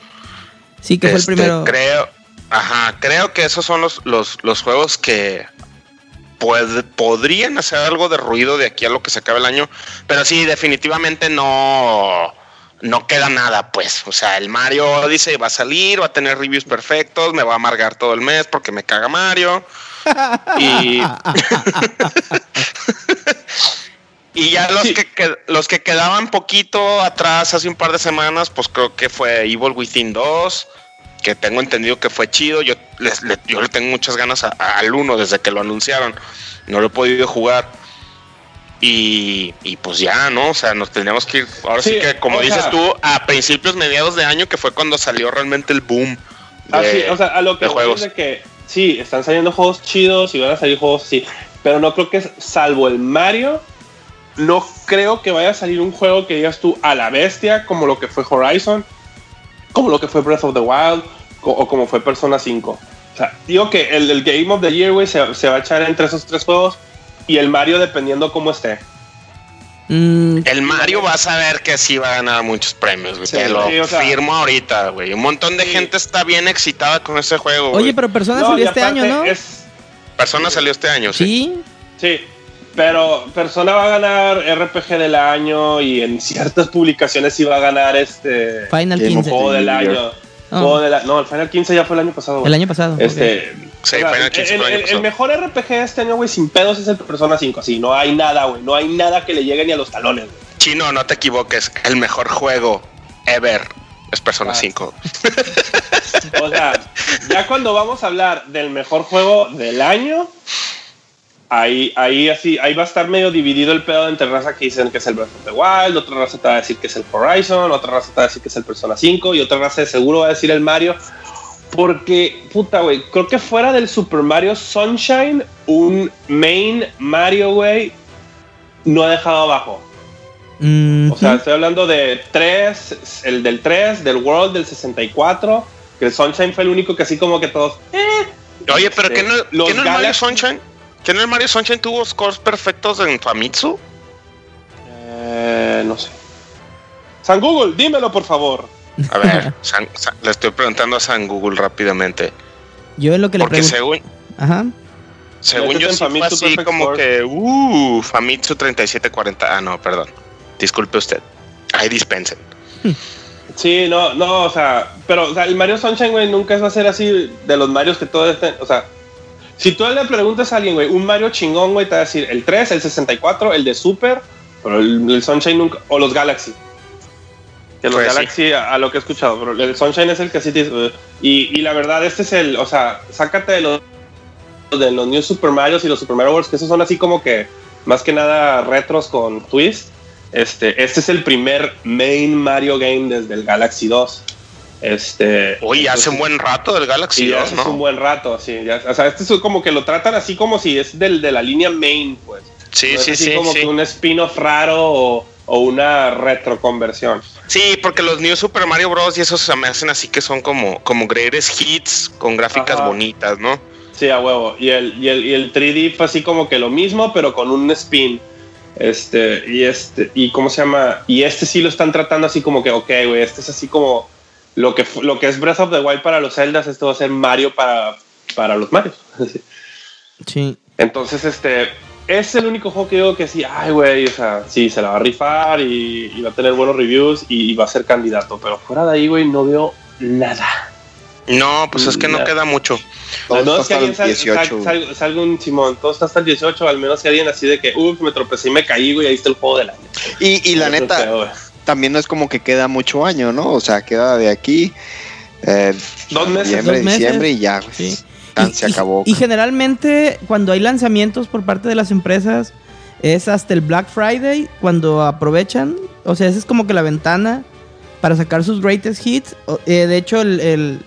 Speaker 5: Sí, que fue el
Speaker 2: Este,
Speaker 5: primero.
Speaker 2: Creo, ajá, creo que esos son los, los, los juegos que puede- podrían hacer algo de ruido de aquí a lo que se acabe el año. Pero sí, definitivamente no, no queda nada, pues. O sea, el Mario Odyssey va a salir, va a tener reviews perfectos, me va a amargar todo el mes porque me caga Mario. Y, ya los, que- los que quedaban poquito atrás hace un par de semanas, pues creo que fue Evil Within 2, que tengo entendido que fue chido. Yo, les- le, yo le tengo muchas ganas a- a- al 1 desde que lo anunciaron. No lo he podido jugar. Y, y pues ya, ¿no? O sea, nos tendríamos que ir, ahora sí,
Speaker 3: Sí,
Speaker 2: que como dices
Speaker 3: sea-
Speaker 2: tú, a principios, mediados de año, que fue cuando salió realmente el boom. de-
Speaker 3: Así, o sea, a lo que
Speaker 2: de juegos.
Speaker 3: es de que sí, están saliendo juegos chidos y van a salir juegos así, pero no creo que, salvo el Mario, no creo que vaya a salir un juego que digas tú a la bestia, como lo que fue Horizon, como lo que fue Breath of the Wild, o como fue Persona 5. O sea, digo que el, el Game of the Year, güey, se, se va a echar entre esos tres juegos y el Mario dependiendo cómo esté.
Speaker 5: Mm,
Speaker 2: El Mario vas a ver que sí va a ganar muchos premios, güey.
Speaker 4: Sí,
Speaker 2: Te lo
Speaker 3: sí, o sea-
Speaker 2: firmo ahorita, güey. Un montón de
Speaker 3: Sí.
Speaker 2: gente está bien excitada con ese juego.
Speaker 5: Oye,
Speaker 2: güey.
Speaker 5: pero Persona
Speaker 3: No,
Speaker 5: salió este año, ¿no?
Speaker 3: es-
Speaker 2: Persona salió este año, sí.
Speaker 5: Sí.
Speaker 3: Sí, pero Persona va a ganar RPG del año y en ciertas publicaciones sí va a ganar este
Speaker 5: Final
Speaker 4: Game of
Speaker 5: 15.
Speaker 3: juego del año. Juego de la- no, el Final 15 ya fue el año pasado. güey.
Speaker 5: El año pasado.
Speaker 3: Este,
Speaker 2: Sí,
Speaker 3: o sea,
Speaker 2: Final 15
Speaker 3: el,
Speaker 2: fue el año
Speaker 3: el- el
Speaker 2: pasado.
Speaker 3: mejor RPG de este año, güey, sin pedos es el Persona 5. Así, no hay nada, güey. No hay nada que le llegue ni a los talones, güey.
Speaker 2: Chino, no te equivoques. El mejor juego ever es Persona
Speaker 3: Ah.
Speaker 2: 5.
Speaker 3: O sea, ya cuando vamos a hablar del mejor juego del año, ahí, ahí así, ahí va a estar medio dividido el pedo entre raza que dicen que es el Breath of the Wild, otra raza te va a decir que es el Horizon, otra raza te va a decir que es el Persona 5 y otra raza de seguro va a decir el Mario. Porque, puta, güey, creo que fuera del Super Mario Sunshine, un main Mario, güey, no ha dejado abajo.
Speaker 5: Mm,
Speaker 3: O sea, estoy hablando de 3, el del 3, del World del 64, que el Sunshine fue el único que así como que todos... eh,
Speaker 2: Oye, pero
Speaker 3: Este,
Speaker 2: ¿qué no,
Speaker 3: los
Speaker 2: ¿qué no el Mario
Speaker 3: Galaxy-
Speaker 2: Sunshine? ¿Qué no el Mario Sunshine tuvo scores perfectos en Famitsu?
Speaker 3: eh, no sé. San Google, dímelo por favor.
Speaker 2: A ver, San- San- le estoy preguntando a San Google rápidamente.
Speaker 5: Yo en lo que le
Speaker 2: Porque
Speaker 5: pregunto.
Speaker 2: según,
Speaker 5: Ajá.
Speaker 2: según yo sí fue así como
Speaker 3: Score.
Speaker 2: que, uh, Famitsu 3740. Ah, no, perdón. Disculpe usted. Ahí dispensen.
Speaker 3: Sí, no, no, o sea, pero o sea, el Mario Sunshine, güey, nunca va a ser así de los Marios que todos estén, o sea, si tú le preguntas a alguien, güey, un Mario chingón, güey, te va a decir el 3, el 64, el de Super, pero el, el Sunshine nunca, o los Galaxy. Que los
Speaker 2: Pues sí.
Speaker 3: Galaxy, a, a lo que he escuchado, pero el Sunshine es el que sí te y, y la verdad, este es el, o sea, sácate de los, de los New Super Marios y los Super Mario World, que esos son así como que, más que nada, retros con twist. Este, este es el primer main Mario game desde el Galaxy 2. Este,
Speaker 2: Uy, hace un buen rato del Galaxy
Speaker 3: sí,
Speaker 2: 2,
Speaker 3: hace un
Speaker 2: ¿no?
Speaker 3: buen rato, sí. ya- o sea, este es como que lo tratan así como si es del, de la línea main, pues.
Speaker 2: Sí,
Speaker 3: No es
Speaker 2: sí,
Speaker 3: así
Speaker 2: sí,
Speaker 3: como
Speaker 2: sí.
Speaker 3: que un spin-off raro o, o una retroconversión.
Speaker 2: Sí, porque los New Super Mario Bros. y esos se me hacen así que son como, como greatest hits con gráficas
Speaker 3: Ajá.
Speaker 2: bonitas, ¿no?
Speaker 3: Sí, a huevo. Y el, y el, y el 3D fue así como que lo mismo, pero con un spin. Este, y este, y cómo se llama, y este sí lo están tratando así como que, ok, güey, este es así como lo que, lo que es Breath of the Wild para los Zeldas, esto va a ser Mario para, para los Marios.
Speaker 5: Sí.
Speaker 3: Entonces, este, es el único juego que digo que sí, ay, güey, o sea, sí, se la va a rifar y, y va a tener buenos reviews y, y va a ser candidato, pero fuera de ahí, güey, no veo nada.
Speaker 2: No, pues es que no queda mucho.
Speaker 4: Todo
Speaker 3: Al menos
Speaker 4: está
Speaker 3: que
Speaker 4: hasta
Speaker 3: alguien
Speaker 4: el
Speaker 3: sal-
Speaker 4: 18.
Speaker 3: sal- sal- salga un Simón, todo está hasta el 18, al menos que alguien así de que, uff, me tropecé y me caí, güey, ahí está el juego del año.
Speaker 4: Y, y la neta. También no es como que queda mucho año, ¿no? O sea, queda de aquí. eh,
Speaker 3: Dos meses.
Speaker 5: Dos meses.
Speaker 4: diciembre y ya.
Speaker 5: Sí. Y-
Speaker 4: se acabó.
Speaker 5: Y, generalmente cuando hay lanzamientos por parte de las empresas es hasta el Black Friday cuando aprovechan. O sea, esa es como que la ventana para sacar sus greatest hits. Eh, de hecho, el, el-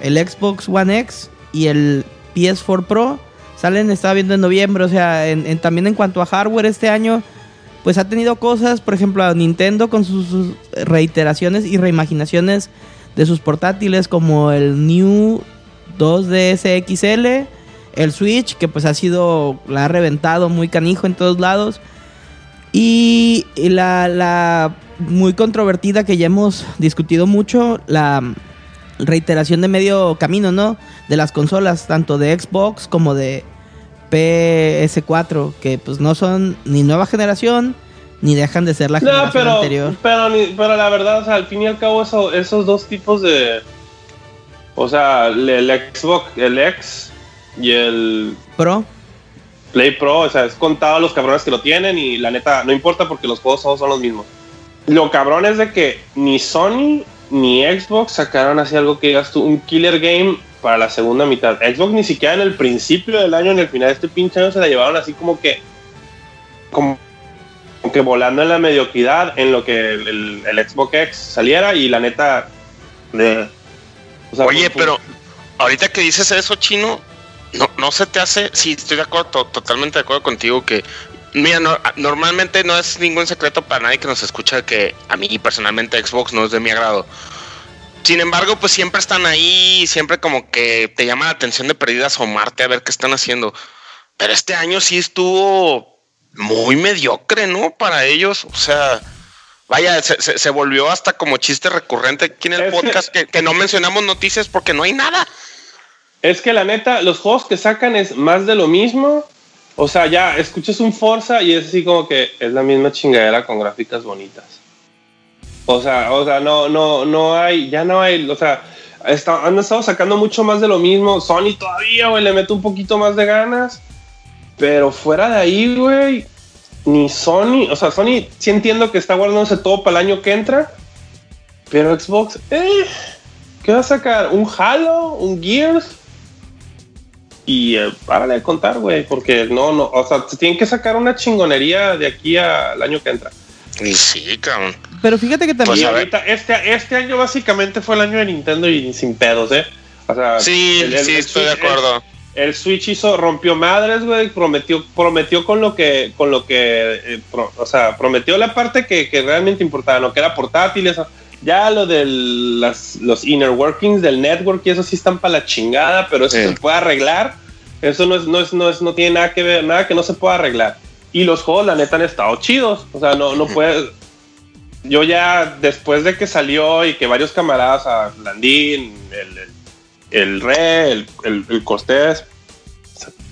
Speaker 5: el Xbox One X y el PS4 Pro salen, estaba viendo en noviembre. O sea, en- en- también en cuanto a hardware este año, pues ha tenido cosas, por ejemplo, a Nintendo con sus, reiteraciones y reimaginaciones de sus portátiles como el New 2DS XL, el Switch, que pues ha sido, la ha reventado muy canijo en todos lados. Y y la, la muy controvertida que ya hemos discutido mucho, la reiteración de medio camino, ¿no? De las consolas, tanto de Xbox como de PS4, que pues no son ni nueva generación, ni dejan de ser la
Speaker 3: No,
Speaker 5: generación
Speaker 3: pero,
Speaker 5: anterior.
Speaker 3: pero, la verdad, o sea, al fin y al cabo, eso- esos dos tipos de. O sea, el, el Xbox, el X y el
Speaker 5: Pro,
Speaker 3: Play Pro, o sea, es contado a los cabrones que lo tienen y la neta, no importa porque los juegos todos son los mismos. Lo cabrón es de que ni Sony ni Xbox sacaron así algo que digas tú, un killer game para la segunda mitad. Xbox ni siquiera en el principio del año, en el final de este pinche año, se la llevaron así como que. Como, como que volando en la mediocridad en lo que el, el- el Xbox X saliera y la neta. De, o sea,
Speaker 2: Oye,
Speaker 3: pues,
Speaker 2: pero ahorita que dices eso, chino, no, no se te hace. Sí, estoy de acuerdo, to- totalmente de acuerdo contigo que. Mira, no- normalmente no es ningún secreto para nadie que nos escucha que a mí personalmente Xbox no es de mi agrado. Sin embargo, pues siempre están ahí, siempre como que te llama la atención de perdida asomarte a ver qué están haciendo. Pero este año sí estuvo muy mediocre, ¿no? Para ellos, o sea, vaya, se, se- se volvió hasta como chiste recurrente aquí en el
Speaker 3: Es que-
Speaker 2: podcast que, que no mencionamos noticias porque no hay nada.
Speaker 3: Es que la neta, los juegos que sacan es más de lo mismo. O sea, ya escuchas un Forza y es así como que es la misma chingadera con gráficas bonitas. O sea, o sea, no, no, no hay, ya no hay, o sea, está- han estado sacando mucho más de lo mismo. Sony todavía, güey, le mete un poquito más de ganas. Pero fuera de ahí, güey, ni Sony, o sea, Sony sí entiendo que está guardándose todo para el año que entra. Pero Xbox, eh, ¿qué va a sacar? ¿Un Halo? ¿Un Gears? Y eh, párale de contar, güey, porque no, no, o sea, se tienen que sacar una chingonería de aquí al año que entra.
Speaker 2: Y sí, cabrón.
Speaker 5: Pero fíjate que
Speaker 2: Pues,
Speaker 5: también...
Speaker 2: ver.
Speaker 3: ahorita, este, este año básicamente fue el año de Nintendo y sin pedos, ¿eh? O sea,
Speaker 2: Sí,
Speaker 3: el- el-
Speaker 2: sí,
Speaker 3: el
Speaker 2: estoy de
Speaker 3: Switch-
Speaker 2: acuerdo.
Speaker 3: El, el Switch hizo, rompió madres, güey, prometió, prometió con lo que, con lo que, eh, pro- o sea, prometió la parte que, que realmente importaba, no que era portátil, eso. Ya lo de las, los inner workings del network y eso sí están para la chingada, pero eso
Speaker 4: Sí.
Speaker 3: se puede arreglar. Eso no es, no es, no es, no tiene nada que ver, nada que no se pueda arreglar. Y los juegos, la neta, han estado chidos. O sea, no, no puedes. Yo ya, después de que salió y que varios camaradas, a Landín, el, el, el Re, el, el, el Cortés,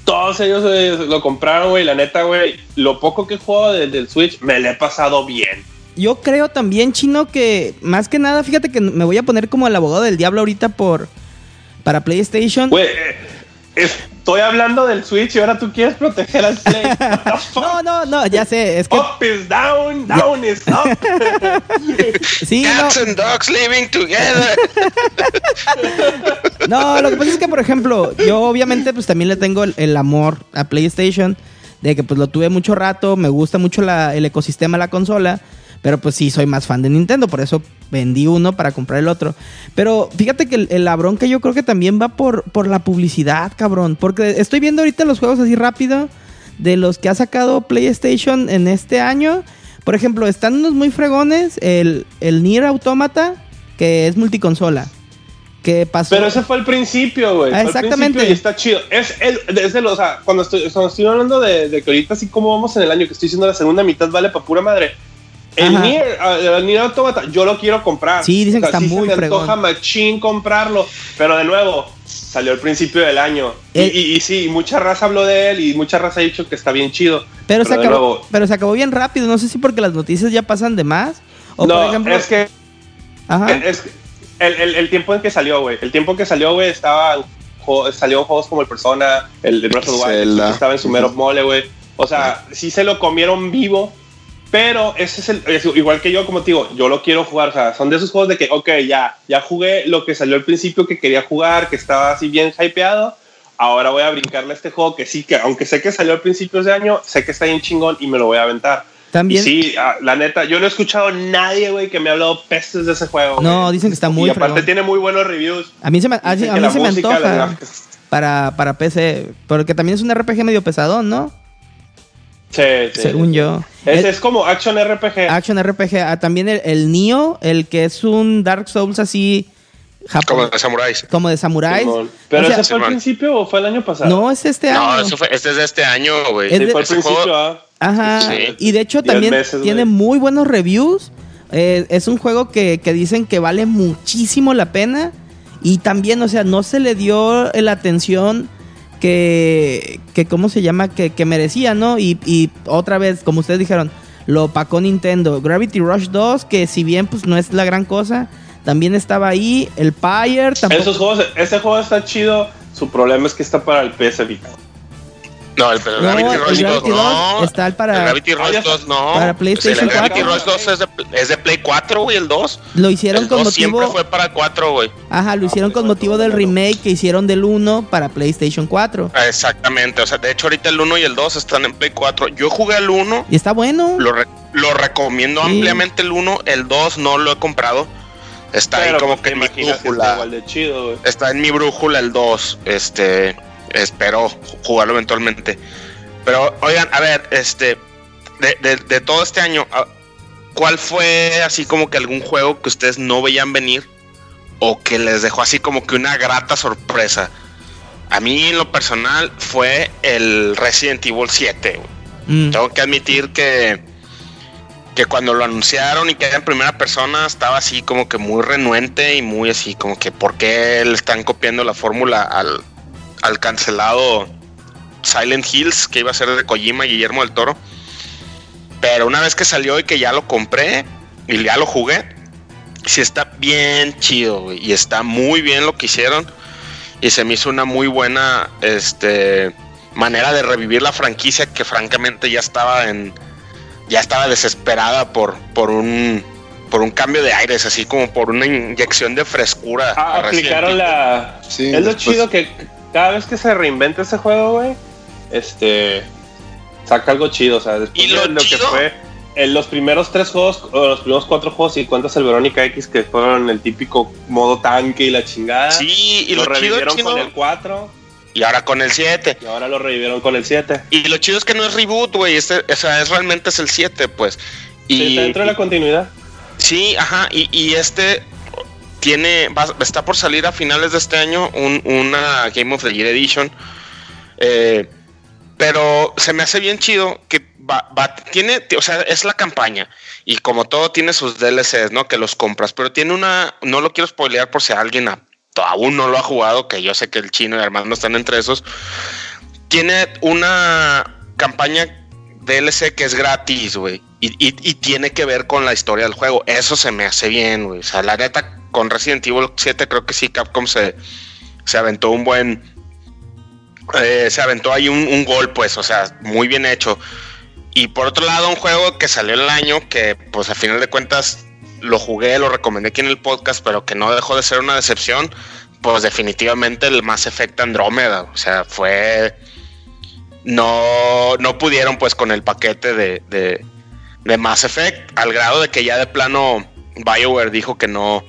Speaker 3: todos ellos eh, lo compraron, güey. La neta, güey, lo poco que juego del, del Switch me lo he pasado bien.
Speaker 5: Yo creo también, Chino, que más que nada, fíjate que me voy a poner como el abogado del diablo ahorita por para PlayStation.
Speaker 3: Güey, estoy hablando del Switch y ahora tú quieres proteger al Play.
Speaker 5: No, no, no, ya sé, es que
Speaker 3: Up is down, down is up.
Speaker 5: sí, no,
Speaker 2: Cats and dogs living together.
Speaker 5: no, lo que pasa es que por ejemplo, yo obviamente pues también le tengo el, el amor a PlayStation de que pues lo tuve mucho rato, me gusta mucho la- el ecosistema de la consola, pero pues sí soy más fan de Nintendo, por eso vendí uno para comprar el otro. Pero fíjate que el, el la bronca yo creo que también va por, por la publicidad, cabrón, porque estoy viendo ahorita los juegos así rápido de los que ha sacado PlayStation en este año. Por ejemplo, están unos muy fregones, el, el Nier Automata, que es multiconsola. que pasó.
Speaker 3: Pero ese fue el principio, güey.
Speaker 5: Ah, exactamente.
Speaker 3: principio Y está chido. Es el, es el- o sea, cuando estoy, cuando estoy hablando de, de que ahorita así como vamos en el año, que estoy diciendo la segunda mitad vale para pura madre. El
Speaker 5: Ajá.
Speaker 3: Nier, el Nier Automata, yo lo quiero comprar.
Speaker 5: Sí, dicen que está
Speaker 3: sí
Speaker 5: muy
Speaker 3: se me antoja
Speaker 5: fregón.
Speaker 3: machín comprarlo. Pero de nuevo, salió al principio del año. Y-
Speaker 5: El-
Speaker 3: y, y sí, mucha raza habló de él y mucha raza ha dicho que está bien chido.
Speaker 5: pero, se
Speaker 3: de
Speaker 5: acabó,
Speaker 3: nuevo,
Speaker 5: pero se acabó bien rápido. No sé si porque las noticias ya pasan de más. O
Speaker 3: no,
Speaker 5: por ejemplo.
Speaker 3: es que
Speaker 5: Ajá.
Speaker 3: Es el, el, el tiempo en que salió, güey. El tiempo en que salió, güey, estaba. Salió juegos como el Persona, el de Breath of the Wild, estaba en su mero mole, güey. O sea, sí se lo comieron vivo, pero ese es el. es igual que yo, como te digo, yo lo quiero jugar. O sea, son de esos juegos de que, ok, ya, ya jugué lo que salió al principio que quería jugar, que estaba así bien hypeado. Ahora voy a brincarle a este juego que sí, que aunque sé que salió al principio de año, sé que está bien chingón y me lo voy a aventar.
Speaker 5: También.
Speaker 3: Sí, ah, la neta, yo no he escuchado a nadie, güey, que me ha hablado pestes de ese juego.
Speaker 5: No, dicen que está muy
Speaker 3: Y aparte
Speaker 5: fregón.
Speaker 3: tiene muy buenos reviews.
Speaker 5: A mí se me, a, a mí se me
Speaker 3: música,
Speaker 5: antoja para, para PC. Porque también es un RPG medio pesadón, ¿no?
Speaker 3: Sí, sí.
Speaker 5: Según yo.
Speaker 3: Es, es como Action RPG.
Speaker 5: Action RPG. Ah, también el, el Nioh, el que es un Dark Souls así.
Speaker 2: Como
Speaker 5: Japón,
Speaker 2: de samuráis.
Speaker 5: como de samuráis.
Speaker 3: Simón. ¿Pero
Speaker 5: O sea,
Speaker 3: ese fue al principio o fue el año pasado?
Speaker 5: No, es este
Speaker 2: No,
Speaker 5: año.
Speaker 2: eso fue, este es de este año, güey.
Speaker 5: Es
Speaker 3: Sí,
Speaker 5: de-
Speaker 3: fue al principio,
Speaker 2: juego-
Speaker 3: ah.
Speaker 5: Ajá.
Speaker 2: Sí.
Speaker 5: Y de hecho también
Speaker 3: meses,
Speaker 5: tiene
Speaker 3: güey.
Speaker 5: muy buenos reviews. Eh, es un juego que, que dicen que vale muchísimo la pena. Y también, o sea, no se le dio la atención que, que ¿cómo se llama? Que, que merecía, ¿no? Y, y otra vez, como ustedes dijeron, lo opacó Nintendo. Gravity Rush 2, que si bien pues no es la gran cosa, también estaba ahí. El Pyre.
Speaker 3: Esos juegos, ese juego está chido. Su problema es que está para el PS Vita.
Speaker 2: No, el, pero el
Speaker 5: No,
Speaker 2: Gravity
Speaker 5: el
Speaker 2: Rush 2
Speaker 5: Gravity
Speaker 2: no.
Speaker 5: Está para-
Speaker 2: El Gravity
Speaker 3: Ah,
Speaker 2: Rush
Speaker 3: ya
Speaker 2: 2 no.
Speaker 5: para PlayStation
Speaker 2: el Gravity
Speaker 5: 4.
Speaker 2: Rush 2 es de, es de Play 4, güey, el 2.
Speaker 5: Lo hicieron
Speaker 2: El
Speaker 5: con
Speaker 2: 2
Speaker 5: motivo.
Speaker 2: siempre fue para 4, güey.
Speaker 5: Ajá, lo hicieron
Speaker 3: pues,
Speaker 5: con motivo del remake que hicieron del 1 para PlayStation 4.
Speaker 2: Ah, Exactamente, o sea, de hecho ahorita el 1 y el 2 están en Play 4. Yo jugué el 1,
Speaker 5: Y está bueno.
Speaker 2: lo, re- lo recomiendo
Speaker 5: Sí.
Speaker 2: ampliamente el 1, el 2 no lo he comprado. Está ahí
Speaker 3: Pero,
Speaker 2: como
Speaker 3: pues,
Speaker 2: que en mi
Speaker 3: imaginas que está
Speaker 2: brújula.
Speaker 3: igual de chido.
Speaker 2: Está en mi brújula el 2. Este, espero jugarlo eventualmente. Pero, oigan, a ver, este, de, de- de todo este año, ¿cuál fue así como que algún juego que ustedes no veían venir? O que les dejó así como que una grata sorpresa. A mí, en lo personal, fue el Resident Evil 7. güey.
Speaker 5: Mm.
Speaker 2: Tengo que admitir que, que cuando lo anunciaron y que era en primera persona, estaba así como que muy renuente y muy así como que por qué le están copiando la fórmula al, al cancelado Silent Hills, que iba a ser de Kojima y Guillermo del Toro. Pero una vez que salió y que ya lo compré y ya lo jugué, sí está bien chido, Y está muy bien lo que hicieron. Y se me hizo una muy buena este, manera de revivir la franquicia que francamente ya estaba en. Ya estaba desesperada por, por un por un cambio de aires, así como por una inyección de frescura.
Speaker 3: Ah, aplicaron la.
Speaker 4: Sí,
Speaker 3: es lo
Speaker 4: después-
Speaker 3: chido que cada vez que se reinventa ese juego, güey, este. Saca algo chido, o sea, después
Speaker 2: Y lo
Speaker 3: de lo que fue. En los primeros tres juegos, o los primeros cuatro juegos, y cuentas el Verónica X, que fueron el típico modo tanque y la chingada.
Speaker 2: Sí, y
Speaker 3: lo,
Speaker 2: lo, chido,
Speaker 3: revivieron
Speaker 2: chido-
Speaker 3: con el 4
Speaker 2: Y ahora con el 7.
Speaker 3: y ahora lo revivieron con el 7.
Speaker 2: Y lo chido es que no es reboot, güey. Este, o sea, es realmente es el 7, pues.
Speaker 3: Sí, está dentro de la continuidad.
Speaker 2: Sí, ajá, y, y este tiene, está por salir a finales de este año un- una Game of the Year Edition. Eh, pero se me hace bien chido que tiene, o sea, es la campaña. Y como todo tiene sus DLCs, ¿no? Que los compras. Pero tiene una, no lo quiero spoilear por si alguien aún no lo ha jugado, que yo sé que el chino y hermano están entre esos. Tiene una campaña DLC que es gratis, güey. Y, y- y tiene que ver con la historia del juego. Eso se me hace bien, güey. O sea, la neta, con Resident Evil 7 creo que sí, Capcom se, se aventó un buen... eh, se aventó ahí un, gol, pues, o sea, muy bien hecho. Y por otro lado, un juego que salió el año, que pues a final de cuentas lo jugué, lo recomendé aquí en el podcast, pero que no dejó de ser una decepción, pues definitivamente el Mass Effect Andrómeda. O sea, fue no, no pudieron pues con el paquete de, de, de Mass Effect, al grado de que ya de plano BioWare dijo que no,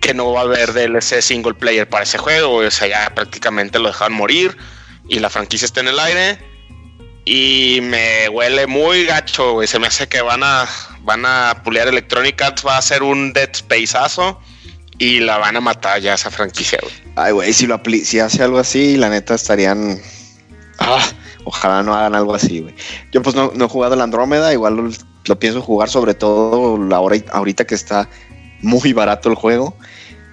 Speaker 2: que no va a haber DLC single player para ese juego, o sea, ya prácticamente lo dejaron morir y la franquicia está en el aire y me huele muy gacho, güey, se me hace que van a van a pulear Electronic Arts, va a ser un Dead Spaceazo y la van a matar ya esa franquicia, güey.
Speaker 4: Ay, güey, si lo si hace algo así, la neta estarían. Ah, ojalá no hagan algo así, güey. Yo pues no, no he jugado el Andrómeda, igual lo, lo pienso jugar, sobre todo la hora, ahorita que está muy barato el juego.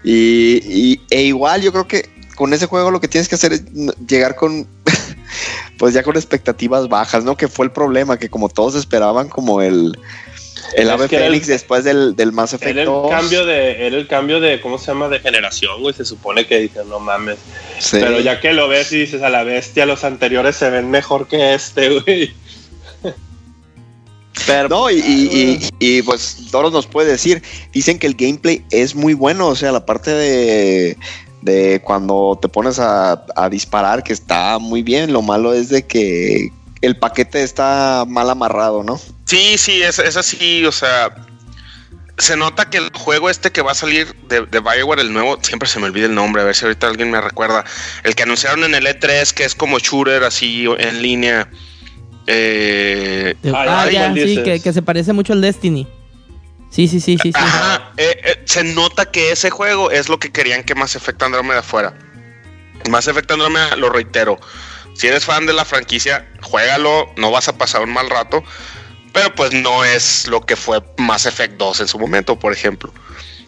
Speaker 4: Y, y- e igual yo creo que con ese juego lo que tienes que hacer es llegar con. pues ya con expectativas bajas, ¿no? Que fue el problema, que como todos esperaban, como el. El
Speaker 3: Es
Speaker 4: ave
Speaker 3: el-
Speaker 4: Fénix después del, del Mass Effect
Speaker 3: Era el
Speaker 4: 2.
Speaker 3: cambio de, era el cambio de, ¿cómo se llama? De generación, güey. Se supone que dicen, no mames.
Speaker 4: Sí.
Speaker 3: Pero ya que lo ves y dices a la bestia, los anteriores se ven mejor que este, güey.
Speaker 4: Pero no, y, y- y- y, pues Doros nos puede decir, dicen que el gameplay es muy bueno, o sea, la parte de, de cuando te pones a, a disparar, que está muy bien, lo malo es de que el paquete está mal amarrado, ¿no?
Speaker 2: Sí, sí, es, es así, o sea, se nota que el juego este que va a salir de, de Bioware, el nuevo, siempre se me olvida el nombre, a ver si ahorita alguien me recuerda, el que anunciaron en el E3, que es como shooter así en línea. Eh,
Speaker 5: ah,
Speaker 3: ay,
Speaker 5: ya,
Speaker 3: ¿cuál
Speaker 5: sí, que, que se parece mucho al Destiny. Sí, sí, sí, sí, sí.
Speaker 2: Ajá, eh, eh, se nota que ese juego es lo que querían que Mass Effect Andromeda fuera. Mass Effect Andromeda, lo reitero, si eres fan de la franquicia, juégalo, no vas a pasar un mal rato, pero pues no es lo que fue Mass Effect 2 en su momento, por ejemplo.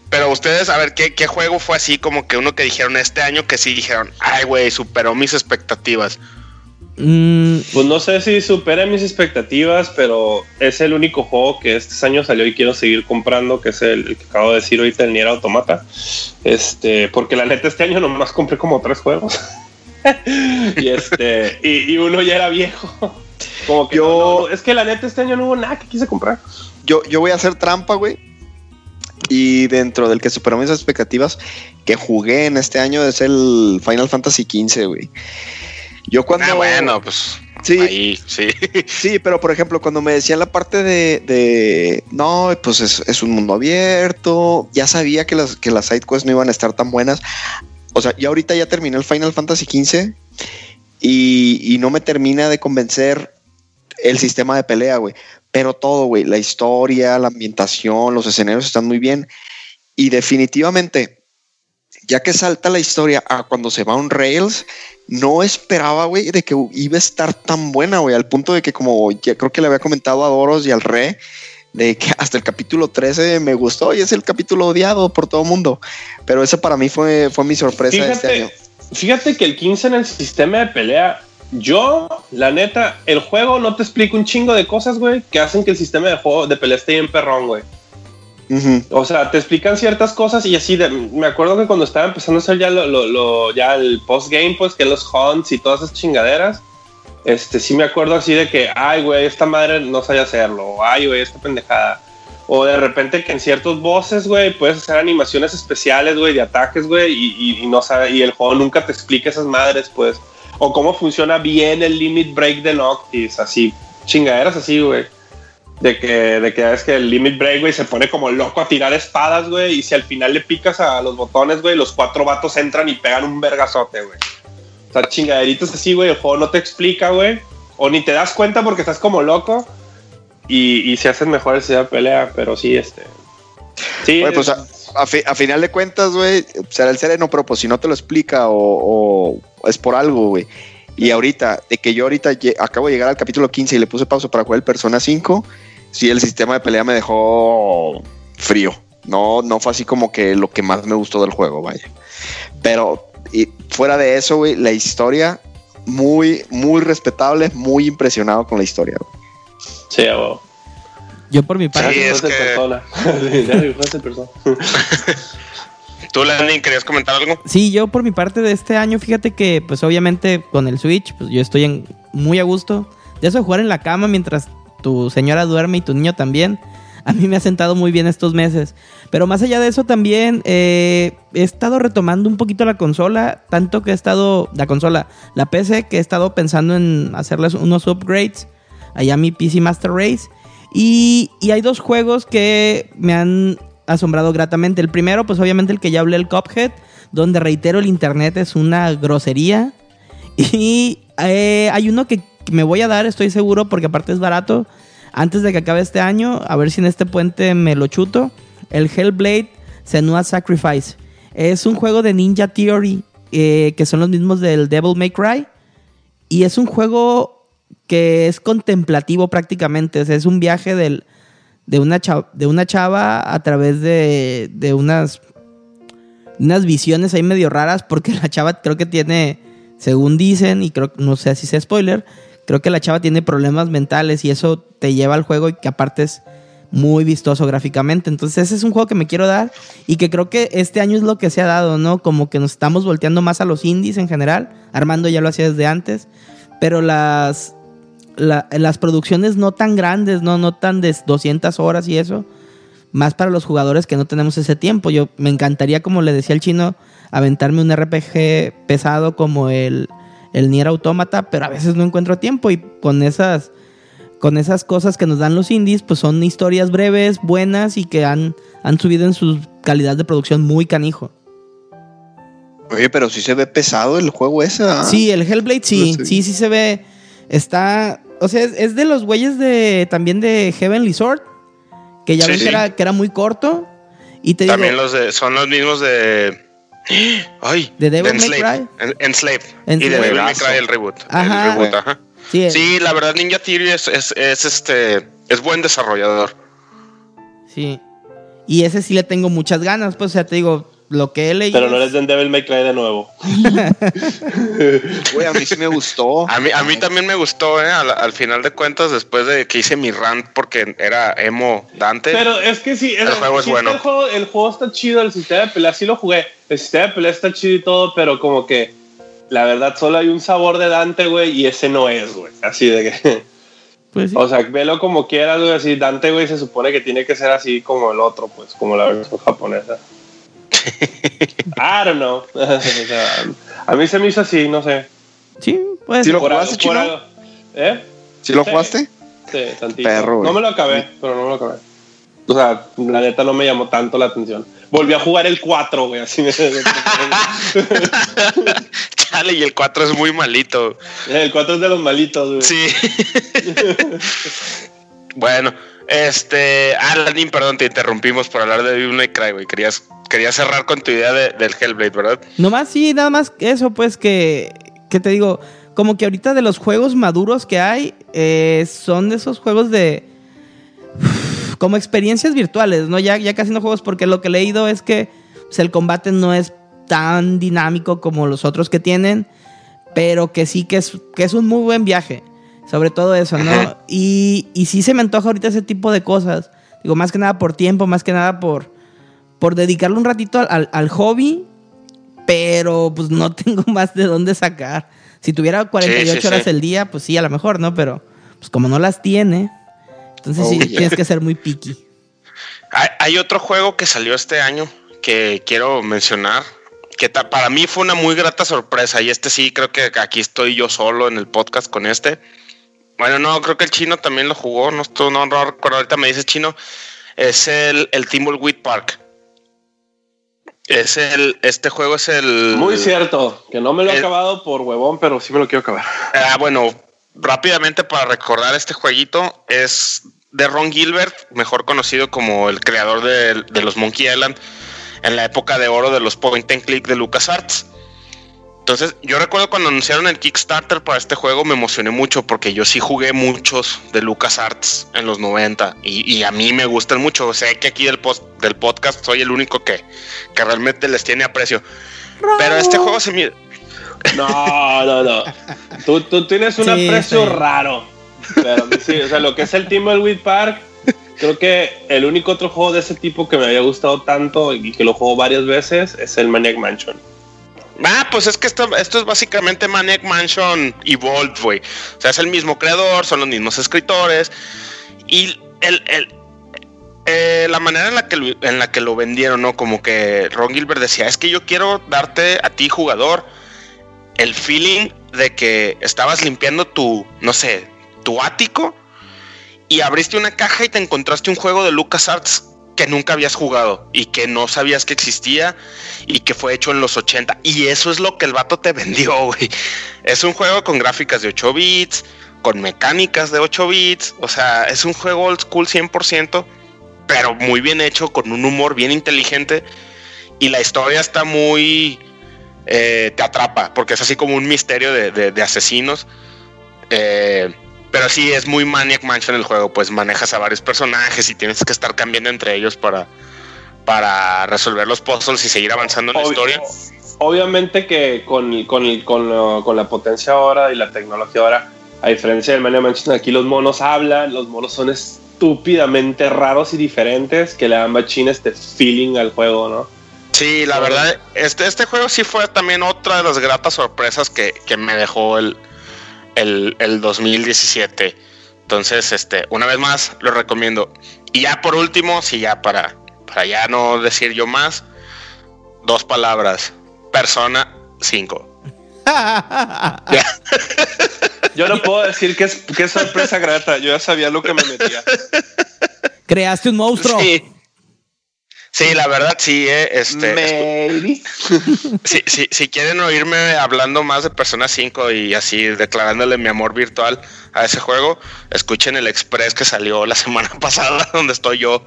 Speaker 2: Pero ustedes, a ver, ¿qué, qué juego fue así como que uno que dijeron este año que sí dijeron, ay, güey, superó mis expectativas?
Speaker 5: Mm,
Speaker 3: Pues no sé si supera mis expectativas, pero es el único juego que este año salió y quiero seguir comprando, que es el, el que acabo de decir ahorita, el Nier Automata. Este, porque la neta este año nomás compré como tres juegos. y este, y, y uno ya era viejo. Como que
Speaker 4: Yo-
Speaker 3: no, no, es que la neta este año no hubo nada que quise comprar.
Speaker 4: Yo, yo voy a hacer trampa, güey. Y dentro del que superó mis expectativas, que jugué en este año es el Final Fantasy XV, güey. Yo cuando...
Speaker 2: Ah, bueno, pues
Speaker 4: Sí.
Speaker 2: ahí, sí.
Speaker 4: Sí, pero por ejemplo, cuando me decían la parte de, de no, pues es, es un mundo abierto, ya sabía que las, que las side quests no iban a estar tan buenas. O sea, ya ahorita ya terminé el Final Fantasy XV y, y no me termina de convencer el sistema de pelea, güey. Pero todo, güey, la historia, la ambientación, los escenarios están muy bien. Y definitivamente, ya que salta la historia a cuando se va un Rails, no esperaba, güey, de que iba a estar tan buena, güey, al punto de que como ya creo que le había comentado a Doros y al Re, de que hasta el capítulo 13 me gustó y es el capítulo odiado por todo el mundo. Pero ese para mí fue, fue mi sorpresa de este año.
Speaker 3: Fíjate, fíjate que el 15 en el sistema de pelea, yo, la neta, el juego no te explica un chingo de cosas, güey, que hacen que el sistema de juego de pelea esté bien perrón, güey. O sea, te explican ciertas cosas y así, de- me acuerdo que cuando estaba empezando a hacer ya, lo, lo- lo- ya el post-game, pues, que los hunts y todas esas chingaderas, este, sí me acuerdo así de que, ay, güey, esta madre no sabe hacerlo, o ay, güey, esta pendejada. O de repente que en ciertos bosses, güey, puedes hacer animaciones especiales, güey, de ataques, güey, y- y no sabe, y el juego nunca te explica esas madres, pues. O cómo funciona bien el limit break de Noctis, así, chingaderas así, güey. De que, de que es que el limit break, güey, se pone como loco a tirar espadas, güey, y si al final le picas a los botones, güey, los cuatro vatos entran y pegan un vergazote, güey. O sea, chingaderitos así, güey, el juego no te explica, güey. O ni te das cuenta porque estás como loco. Y, y se hacen mejor el sistema de pelea, pero sí, este. Sí,
Speaker 4: Güey, pues a, a fi- a final de cuentas, güey, será el sereno, pero pues si no te lo explica o, o es por algo, güey. Y ahorita, de que yo ahorita acabo de llegar al capítulo 15 y le puse pausa para jugar el Persona 5, sí, el sistema de pelea me dejó frío. No, no fue así como que lo que más me gustó del juego, vaya. Pero y fuera de eso, güey, la historia muy, muy respetable, muy impresionado con la historia. güey.
Speaker 3: sí, huevo.
Speaker 5: yo por mi parte,
Speaker 2: Sí, es que-
Speaker 3: persona.
Speaker 2: ¿Tú, Landing, querías comentar algo?
Speaker 5: Sí, yo por mi parte de este año, fíjate que pues obviamente con el Switch, pues yo estoy en, muy a gusto. De eso de jugar en la cama mientras tu señora duerme y tu niño también. A mí me ha sentado muy bien estos meses. Pero más allá de eso también eh, he estado retomando un poquito la consola. Tanto que he estado, la consola, la PC, que he estado pensando en hacerles unos upgrades. Allá mi PC Master Race. Y, y hay dos juegos que me han asombrado gratamente. El primero, pues obviamente el que ya hablé, el Cuphead, donde reitero, el internet es una grosería. Y eh, hay uno que que me voy a dar, estoy seguro, porque aparte es barato, antes de que acabe este año, a ver si en este puente me lo chuto. El Hellblade Senua Sacrifice. Es un juego de Ninja Theory, eh, que son los mismos del Devil May Cry. Y es un juego que es contemplativo prácticamente. O es un viaje del, de, una chava, de una chava a través de, de unas, unas visiones ahí medio raras. Porque la chava creo que tiene, según dicen, y creo no sé si sea spoiler, creo que la chava tiene problemas mentales y eso te lleva al juego y que aparte es muy vistoso gráficamente. Entonces ese es un juego que me quiero dar y que creo que este año es lo que se ha dado, ¿no? Como que nos estamos volteando más a los indies en general. Armando ya lo hacía desde antes, pero las, la- las producciones no tan grandes, ¿no? No tan de 200 horas y eso. Más para los jugadores que no tenemos ese tiempo. Yo me encantaría, como le decía el chino, aventarme un RPG pesado como el, el Nier Automata, pero a veces no encuentro tiempo y con esas con esas cosas que nos dan los indies, pues son historias breves, buenas y que han, han subido en su calidad de producción muy canijo.
Speaker 4: Oye, pero sí se ve pesado el juego ese. ¿ah?
Speaker 5: Sí, el Hellblade sí,
Speaker 4: No sé.
Speaker 5: sí, sí se ve. Está. O sea, es, es de los güeyes de. también de Heavenly Sword. Que ya
Speaker 2: Sí,
Speaker 5: ven
Speaker 2: sí.
Speaker 5: que era, que era muy corto. Y te
Speaker 2: También
Speaker 5: digo.
Speaker 2: los de, son los mismos de. Ay,
Speaker 5: ¿De Devil May
Speaker 2: Enslaved.
Speaker 5: Cry?
Speaker 2: En- Enslaved. Y de Devil May. Cry el reboot.
Speaker 5: Ajá.
Speaker 2: El reboot, ajá.
Speaker 5: Sí,
Speaker 2: Sí, la verdad, Ninja Theory es, es, es, este. Es buen desarrollador.
Speaker 5: sí. Y ese sí le tengo muchas ganas. Pues, o sea, te digo, lo que he leído.
Speaker 3: Pero no eres de Devil May Cry de nuevo.
Speaker 4: Güey, a mí sí me gustó.
Speaker 2: A mí, a mí también me gustó, ¿eh? Al, al final de cuentas, después de que hice mi rant porque era emo Dante.
Speaker 3: Pero es que sí,
Speaker 2: El juego es
Speaker 3: sí,
Speaker 2: bueno.
Speaker 3: El juego, el juego está chido, el sistema de pelea sí lo jugué. El sistema de pelea está chido y todo, pero como que la verdad solo hay un sabor de Dante, güey, y ese no es, güey. Así de que,
Speaker 5: Pues sí.
Speaker 3: o sea, velo como quieras, güey. Así Dante, güey, se supone que tiene que ser así como el otro, pues, como la versión japonesa. I don't know. O sea, a mí se me hizo así, no sé.
Speaker 5: Sí, pues.
Speaker 4: Sí lo
Speaker 3: Por
Speaker 4: jugaste, chino?
Speaker 3: algo- ¿Eh?
Speaker 4: ¿Sí lo
Speaker 3: Sí.
Speaker 4: jugaste?
Speaker 3: Sí, tantito.
Speaker 4: Perro,
Speaker 3: no me lo acabé, pero no me lo acabé. O sea, la neta no me llamó tanto la atención. Volví a jugar el 4, güey, así me...
Speaker 2: Chale, y el 4 es muy malito.
Speaker 3: El 4 es de los malitos, güey.
Speaker 2: Sí. bueno, este. Aladdin, perdón, te interrumpimos por hablar de Devil May Cry, güey. Querías, querías cerrar con tu idea de- del Hellblade, ¿verdad?
Speaker 5: Nomás sí, nada más eso, pues que, que te digo, como que ahorita de los juegos maduros que hay, eh, son de esos juegos de... como experiencias virtuales, ¿no? Ya, ya casi no juegos porque lo que he leído es que pues, el combate no es tan dinámico como los otros que tienen, pero que sí que es, que es un muy buen viaje. Sobre todo eso, ¿no? Y, y sí se me antoja ahorita ese tipo de cosas. Digo, más que nada por tiempo, más que nada por, por dedicarle un ratito al, al- al hobby, pero pues no tengo más de dónde sacar. Si tuviera 48
Speaker 2: Sí, sí,
Speaker 5: horas
Speaker 2: sí.
Speaker 5: el día, pues sí, a lo mejor, ¿no? Pero pues como no las tiene, entonces
Speaker 4: Oh,
Speaker 5: sí,
Speaker 4: yeah.
Speaker 5: tienes que ser muy picky.
Speaker 2: Hay, hay otro juego que salió este año que quiero mencionar. Que ta- para mí fue una muy grata sorpresa. Y este sí, creo que aquí estoy yo solo en el podcast con este. Bueno, no, creo que el chino también lo jugó. No, estoy- no, no recuerdo. Ahorita me dices chino. Es el, el Thimbleweed Park. Es el. Este juego es el.
Speaker 3: Muy cierto, que no me lo he
Speaker 2: El-
Speaker 3: acabado por huevón, pero sí me lo quiero acabar.
Speaker 2: Ah, bueno, rápidamente para recordar este jueguito, es de Ron Gilbert, mejor conocido como el creador de, de los Monkey Island en la época de oro de los point and click de LucasArts. Entonces, yo recuerdo cuando anunciaron el Kickstarter para este juego, me emocioné mucho porque yo sí jugué muchos de LucasArts en los 90 y, y a mí me gustan mucho. Sé que aquí del, post, del podcast soy el único que, que realmente les tiene aprecio. Pero este juego se me,
Speaker 3: No, no, no. Tú, tú tienes un
Speaker 5: Sí,
Speaker 3: aprecio
Speaker 5: sí.
Speaker 3: raro. Pero sí, o sea, lo que es el Thimbleweed Park, creo que el único otro juego de ese tipo que me había gustado tanto y que lo juego varias veces es el Maniac Mansion.
Speaker 2: Ah, pues es que esto, esto es básicamente Maniac Mansion Evolved, güey. O sea, es el mismo creador, son los mismos escritores. Y el, el- eh, la manera en la, que en la que lo vendieron, ¿no? Como que Ron Gilbert decía, es que yo quiero darte a ti, jugador, el feeling de que estabas limpiando tu, no sé, tu ático y abriste una caja y te encontraste un juego de LucasArts que nunca habías jugado y que no sabías que existía y que fue hecho en los 80. Y eso es lo que el vato te vendió, güey. Es un juego con gráficas de 8 bits, con mecánicas de 8 bits. O sea, es un juego old school 100%, pero muy bien hecho, con un humor bien inteligente. y la historia está muy... eh, te atrapa, porque es así como un misterio de, de- asesinos. Eh, pero sí, es muy Maniac Mansion el juego, pues manejas a varios personajes y tienes que estar cambiando entre ellos para, para resolver los puzzles y seguir avanzando en la historia.
Speaker 3: Obviamente que con, con, con, lo- con la potencia ahora y la tecnología ahora, a diferencia del Mania Mansion, aquí los monos hablan, los monos son estúpidamente raros y diferentes que le dan machín este feeling al juego, ¿no?
Speaker 2: Sí, la verdad, este, este juego sí fue también otra de las gratas sorpresas que, que me dejó el, el, el 2017. Entonces, este, una vez más, lo recomiendo. Y ya por último, sí, ya para, para ya no decir yo más, dos palabras. Persona 5.
Speaker 3: Yo no puedo decir que es, que es sorpresa grata, yo ya sabía lo que me metía.
Speaker 5: Creaste un monstruo.
Speaker 2: Sí. Sí, la verdad, sí, eh, este,
Speaker 3: Maybe.
Speaker 2: si, si, si quieren oírme hablando más de Persona 5 y así declarándole mi amor virtual a ese juego, escuchen el Express que salió la semana pasada, donde estoy yo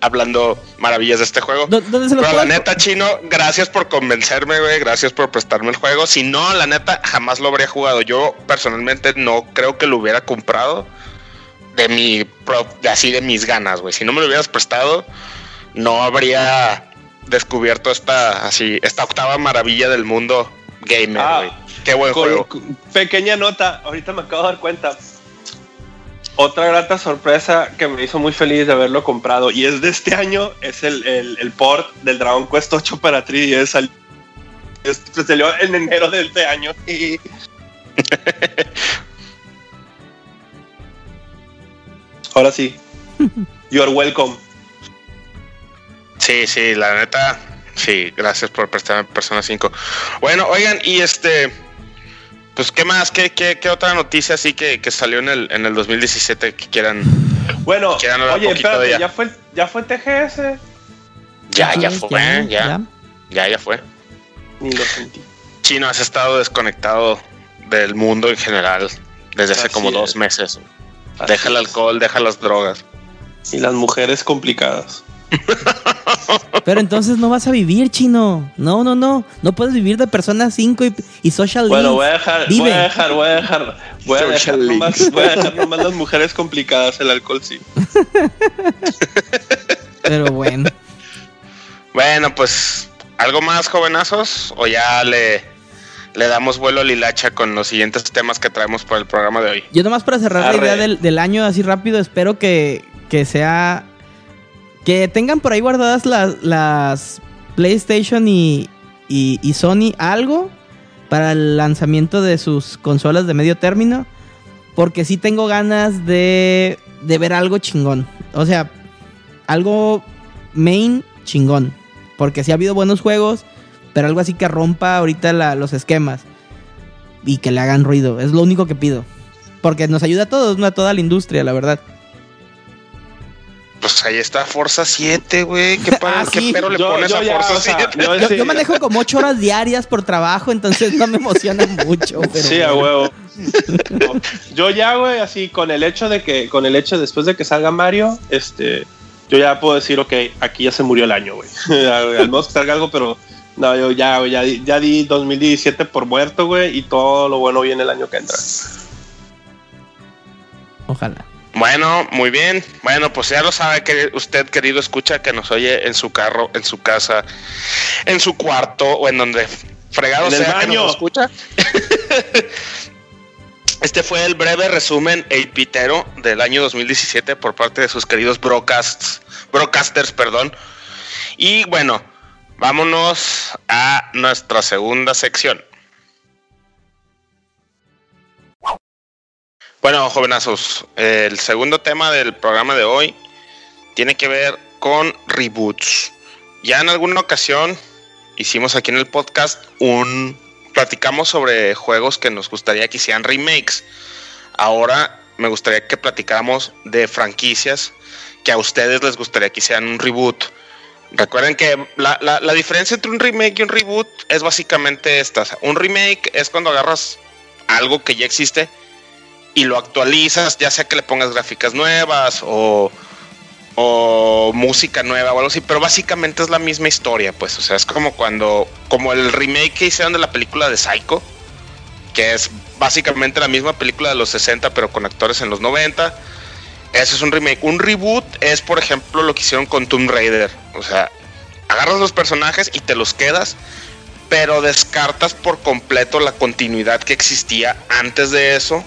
Speaker 2: hablando maravillas de este juego.
Speaker 5: ¿Dó- ¿Dónde se lo
Speaker 2: Pero la neta, Chino, gracias por convencerme, güey. Gracias por prestarme el juego. Si no, la neta, jamás lo habría jugado. Yo personalmente no creo que lo hubiera comprado de mi pro- de así de mis ganas, güey. Si no me lo hubieras prestado, no habría descubierto esta así esta octava maravilla del mundo gamer,
Speaker 3: Ah,
Speaker 2: güey. Qué buen
Speaker 3: Con-
Speaker 2: juego.
Speaker 3: pequeña nota, ahorita me acabo de dar cuenta. Otra grata sorpresa que me hizo muy feliz de haberlo comprado y es de este año, es el, el, el port del Dragon Quest 8 para 3DS. Sal- este salió en enero de este año. Y... Ahora sí. You're welcome.
Speaker 2: Sí, sí, la neta. Sí, gracias por prestarme Persona 5. Bueno, oigan, y este. Pues, ¿qué más? ¿Qué, qué, qué otra noticia así que, que salió en el, en el 2017 que quieran?
Speaker 3: Bueno,
Speaker 2: Quedan ahora
Speaker 3: oye,
Speaker 2: poquito
Speaker 3: espérate,
Speaker 2: de ya.
Speaker 3: ya fue, ya fue TGS.
Speaker 2: Ya, ya fue, ya, ya, ya fue.
Speaker 3: Ni lo sentí.
Speaker 2: Chino, has estado desconectado del mundo en general desde hace
Speaker 3: Así
Speaker 2: como
Speaker 3: es.
Speaker 2: dos meses.
Speaker 3: Así
Speaker 2: Deja el alcohol, deja las drogas.
Speaker 3: Y las mujeres complicadas.
Speaker 5: Pero entonces no vas a vivir, chino. No, no, no. No puedes vivir de Persona 5 y, y Social
Speaker 3: Bueno,
Speaker 5: Links.
Speaker 3: voy a dejar,
Speaker 5: Vive.
Speaker 3: voy a dejar, voy a dejar, voy a dejar nomás,
Speaker 2: links.
Speaker 3: voy a dejar nomás las mujeres complicadas, el alcohol sí.
Speaker 5: Pero bueno.
Speaker 2: Bueno, pues, ¿algo más, jovenazos? ¿O ya le, le damos vuelo a Lilacha con los siguientes temas que traemos para el programa de hoy?
Speaker 5: Yo nomás para cerrar
Speaker 3: Arre.
Speaker 5: la idea del, del año así rápido, espero que, que sea... Que tengan por ahí guardadas las, las PlayStation y, y, Sony algo para el lanzamiento de sus consolas de medio término. Porque sí tengo ganas de, de ver algo chingón. O sea, algo main chingón. Porque sí ha habido buenos juegos, pero algo así que rompa ahorita los esquemas. Y que le hagan ruido. Es lo único que pido. Porque nos ayuda a todos, no a toda la industria, la verdad.
Speaker 2: Pues ahí está Forza 7, güey. ¿Qué,
Speaker 5: Ah,
Speaker 2: qué
Speaker 5: sí.
Speaker 2: pero le
Speaker 3: Yo-
Speaker 2: pones
Speaker 3: yo
Speaker 2: a
Speaker 3: ya,
Speaker 2: Forza
Speaker 3: o sea,
Speaker 2: 7?
Speaker 3: yo-
Speaker 5: Yo,
Speaker 3: sí.
Speaker 5: yo manejo como ocho horas diarias por trabajo, entonces no me emociona mucho. Pero
Speaker 3: sí, a huevo. No, Yo ya, güey, así con el hecho de que, con el hecho después de que salga Mario, este, yo ya puedo decir, ok, aquí ya se murió el año, güey. Al menos que salga algo, pero no, yo ya, güey, ya, di- ya di 2017 por muerto, güey, y todo lo bueno viene el año que entra.
Speaker 5: Ojalá.
Speaker 2: Bueno, muy bien. Bueno, pues ya lo sabe que usted, querido escucha, que nos oye en su carro, en su casa, en su cuarto o en donde fregado
Speaker 3: En el
Speaker 2: sea que nos escucha. Este fue el breve resumen 8-bitero del año 2017 por parte de sus queridos broadcasts, broadcasters, perdón. Y bueno, vámonos a nuestra segunda sección. Bueno, jovenazos, el segundo tema del programa de hoy tiene que ver con reboots. Ya en alguna ocasión hicimos aquí en el podcast un platicamos sobre juegos que nos gustaría que hicieran remakes. Ahora me gustaría que platicáramos de franquicias que a ustedes les gustaría que hicieran un reboot. Recuerden que la, la- diferencia entre un remake y un reboot es básicamente esta. Un remake es cuando agarras algo que ya existe y lo actualizas, ya sea que le pongas gráficas nuevas o, o música nueva o algo así, pero básicamente es la misma historia, pues, o sea, es como cuando, como el remake que hicieron de la película de Psycho, que es básicamente la misma película de los 60, pero con actores en los 90. Ese es un remake. Un reboot es, por ejemplo, lo que hicieron con Tomb Raider. O sea, agarras los personajes y te los quedas, pero descartas por completo la continuidad que existía antes de eso.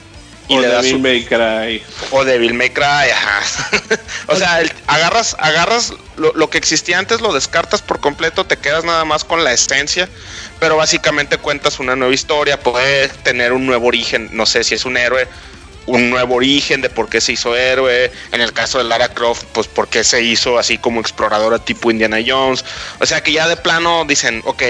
Speaker 2: Y
Speaker 3: o
Speaker 2: le
Speaker 3: Devil May Cry.
Speaker 2: o Devil May Cry, ajá. o sea, el- agarras, agarras lo, lo que existía antes, lo descartas por completo, te quedas nada más con la esencia, pero básicamente cuentas una nueva historia, puede tener un nuevo origen, no sé si es un héroe, un nuevo origen de por qué se hizo héroe, en el caso de Lara Croft, pues por qué se hizo así como exploradora tipo Indiana Jones, o sea que ya de plano dicen, ok,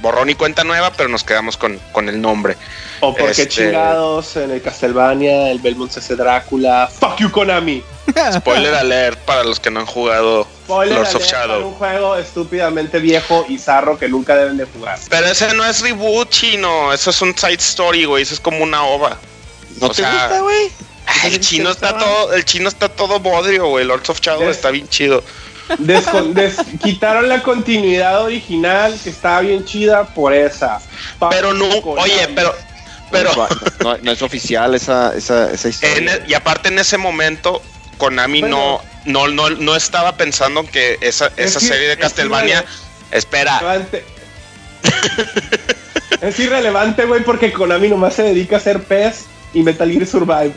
Speaker 2: borrón y cuenta nueva, pero nos quedamos con, con el nombre.
Speaker 3: O porque
Speaker 2: Este-
Speaker 3: chingados en el Castlevania, el Belmont CC Drácula. Fuck you, Konami.
Speaker 2: Spoiler alert para los que no han jugado
Speaker 3: Spoiler
Speaker 2: Lords of Shadow.
Speaker 3: un juego estúpidamente viejo y zarro que nunca deben de jugar.
Speaker 2: Pero ese no es reboot, chino. Eso es un side story, güey. Eso es como una ova.
Speaker 4: ¿No
Speaker 2: O
Speaker 4: te
Speaker 2: sea,
Speaker 4: gusta, güey?
Speaker 2: El chino está todo, el chino está todo bodrio, güey. Lords of Shadow
Speaker 3: Des-
Speaker 2: está bien chido.
Speaker 3: Des- quitaron la continuidad original que estaba bien chida por esa. Fuck
Speaker 2: Pero no, oye, pero, pero,
Speaker 4: No, no- no es oficial esa, esa, esa historia.
Speaker 2: en e- y aparte en ese momento, Konami
Speaker 3: Bueno.
Speaker 2: no, no, no, no estaba pensando que esa,
Speaker 3: Es
Speaker 2: esa serie de
Speaker 3: es
Speaker 2: Castlevania,
Speaker 3: vale.
Speaker 2: espera,
Speaker 3: Irrelevante. es irrelevante, güey, porque Konami nomás se dedica a hacer PES y Metal Gear Survive.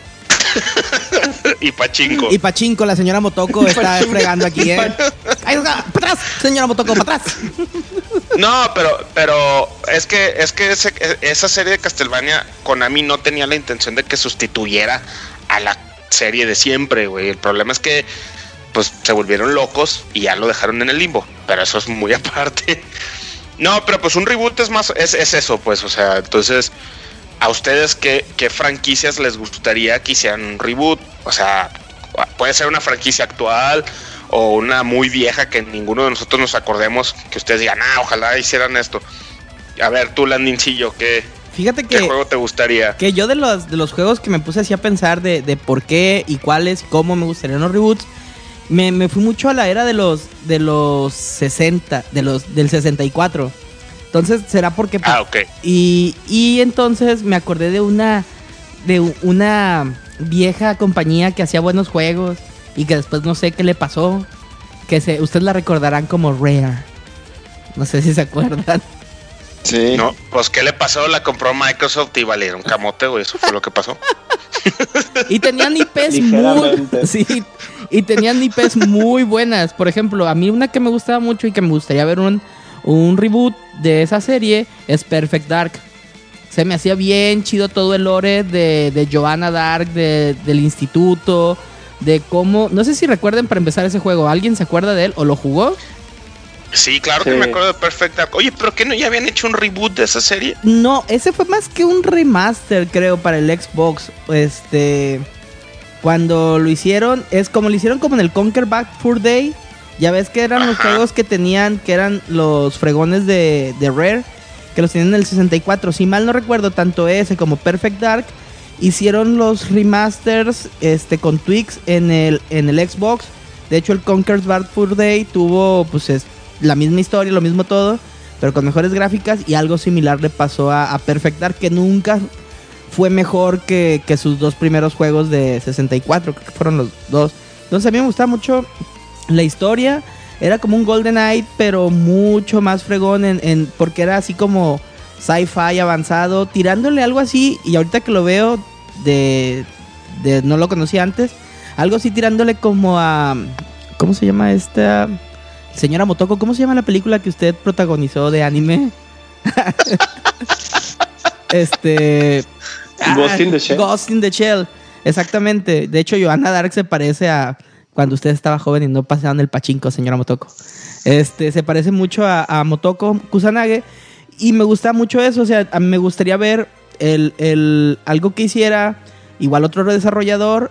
Speaker 2: y Pachinko.
Speaker 5: Y Pachinko, la señora Motoko, está fregando aquí, ¿eh? ¡Ay, ¡Para atrás! Señora Motoko, para atrás.
Speaker 2: No, pero, pero es que, es que ese- esa serie de Castlevania, Konami no tenía la intención de que sustituyera a la serie de siempre, güey. El problema es que, pues, se volvieron locos y ya lo dejaron en el limbo. Pero eso es muy aparte. No, pero pues un reboot es más, es, es eso, pues, o sea, entonces, ¿a ustedes qué, qué franquicias les gustaría que hicieran un reboot? O sea, puede ser una franquicia actual o una muy vieja que ninguno de nosotros nos acordemos, que ustedes digan, ah, ojalá hicieran esto. A ver, tú, Landincillo, ¿qué,
Speaker 5: Fíjate
Speaker 2: qué juego te gustaría?
Speaker 5: que yo de los, de los juegos que me puse así a pensar de, de por qué y cuáles y cómo me gustarían los reboots, me, me fui mucho a la era de los de los 60, de los del 64. Entonces, será porque
Speaker 2: Ah, ok.
Speaker 5: Y, y entonces me acordé de una de una vieja compañía que hacía buenos juegos y que después no sé qué le pasó. Que se, ustedes la recordarán como Rare. No sé si se acuerdan.
Speaker 4: Sí.
Speaker 2: No, pues, ¿qué le pasó? La compró Microsoft y valieron camote, güey. Eso fue lo que pasó.
Speaker 5: Y tenían IPs muy. Sí. Y tenían IPs muy buenas. Por ejemplo, a mí una que me gustaba mucho y que me gustaría ver un, un reboot de esa serie es Perfect Dark. Se me hacía bien chido todo el lore de, de Joanna Dark, de- del instituto, de cómo... No sé si recuerden para empezar ese juego. ¿Alguien se acuerda de él o lo jugó?
Speaker 2: Sí, claro que me acuerdo de Perfect Dark. Oye, ¿pero qué no ya habían hecho un reboot de esa serie?
Speaker 5: No, ese fue más que un remaster, creo, para el Xbox. Este. Cuando lo hicieron, es como lo hicieron como en el Conquer Back Fur Day. Ya ves que eran los juegos que tenían, que eran los fregones de, de Rare, que los tenían en el 64. Si mal no recuerdo, tanto ese como Perfect Dark hicieron los remasters este, con tweaks en el, en el Xbox. De hecho, el Conquer's Bad Fur Day tuvo pues es, la misma historia, lo mismo todo, pero con mejores gráficas y algo similar le pasó a, a Perfect Dark, que nunca fue mejor que, que sus dos primeros juegos de 64, creo que fueron los dos. Entonces a mí me gustaba mucho la historia, era como un Golden Eye, pero mucho más fregón, en, en- porque era así como sci-fi avanzado, tirándole algo así, y ahorita que lo veo, de, de no lo conocía antes, algo así tirándole como a... ¿Cómo se llama esta? Señora Motoko, ¿cómo se llama la película que usted protagonizó de anime? este...
Speaker 3: Ghost in the Shell.
Speaker 5: Ghost in the Shell, exactamente. De hecho, Johanna Dark se parece a cuando usted estaba joven y no pasaban el pachinko, señora Motoko. Este, se parece mucho a, Motoko Kusanage y me gusta mucho eso. O sea, a mí me gustaría ver el, el- algo que hiciera igual otro desarrollador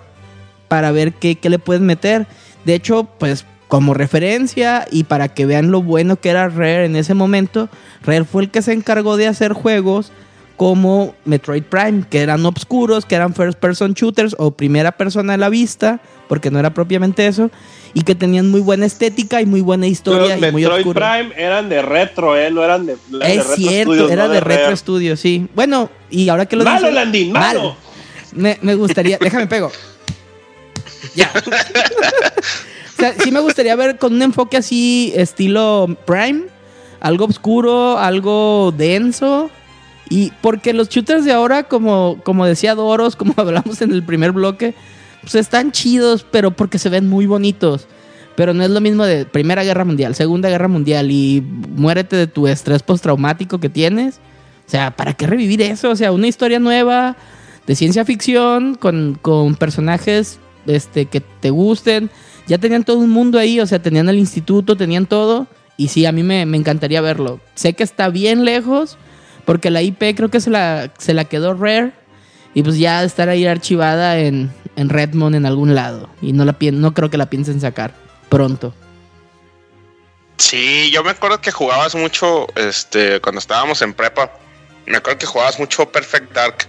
Speaker 5: para ver qué, qué le puedes meter. De hecho, pues como referencia y para que vean lo bueno que era Rare en ese momento, Rare fue el que se encargó de hacer juegos como Metroid Prime, que eran obscuros, que eran first person shooters o primera persona a la vista, porque no era propiamente eso, y que tenían muy buena estética y muy buena historia y muy
Speaker 3: Metroid
Speaker 5: oscuro.
Speaker 3: Prime eran de retro, ¿eh? No eran de. eran de
Speaker 5: Es
Speaker 3: Retro
Speaker 5: cierto,
Speaker 3: Studios,
Speaker 5: era
Speaker 3: no
Speaker 5: de Retro
Speaker 3: Rare.
Speaker 5: Studio, sí. Bueno, y ahora que lo
Speaker 3: Malo, Landín, malo.
Speaker 5: Me, me gustaría, déjame pego. Ya. o sea, sí me gustaría ver con un enfoque así, estilo Prime, algo oscuro, algo denso. Y porque los shooters de ahora, como, como decía Doros, como hablamos en el primer bloque, pues están chidos, pero porque se ven muy bonitos. Pero no es lo mismo de Primera Guerra Mundial, Segunda Guerra Mundial y muérete de tu estrés postraumático que tienes. O sea, ¿para qué revivir eso? O sea, una historia nueva de ciencia ficción con, con personajes este, que te gusten. Ya tenían todo un mundo ahí, o sea, tenían el instituto, tenían todo. Y sí, a mí me, me encantaría verlo. Sé que está bien lejos, porque la IP creo que se la, se la quedó Rare. Y pues ya estar ahí archivada en, en Redmond en algún lado. Y no, la, no creo que la piensen sacar pronto.
Speaker 2: Sí, yo me acuerdo que jugabas mucho, este, cuando estábamos en prepa, me acuerdo que jugabas mucho Perfect Dark,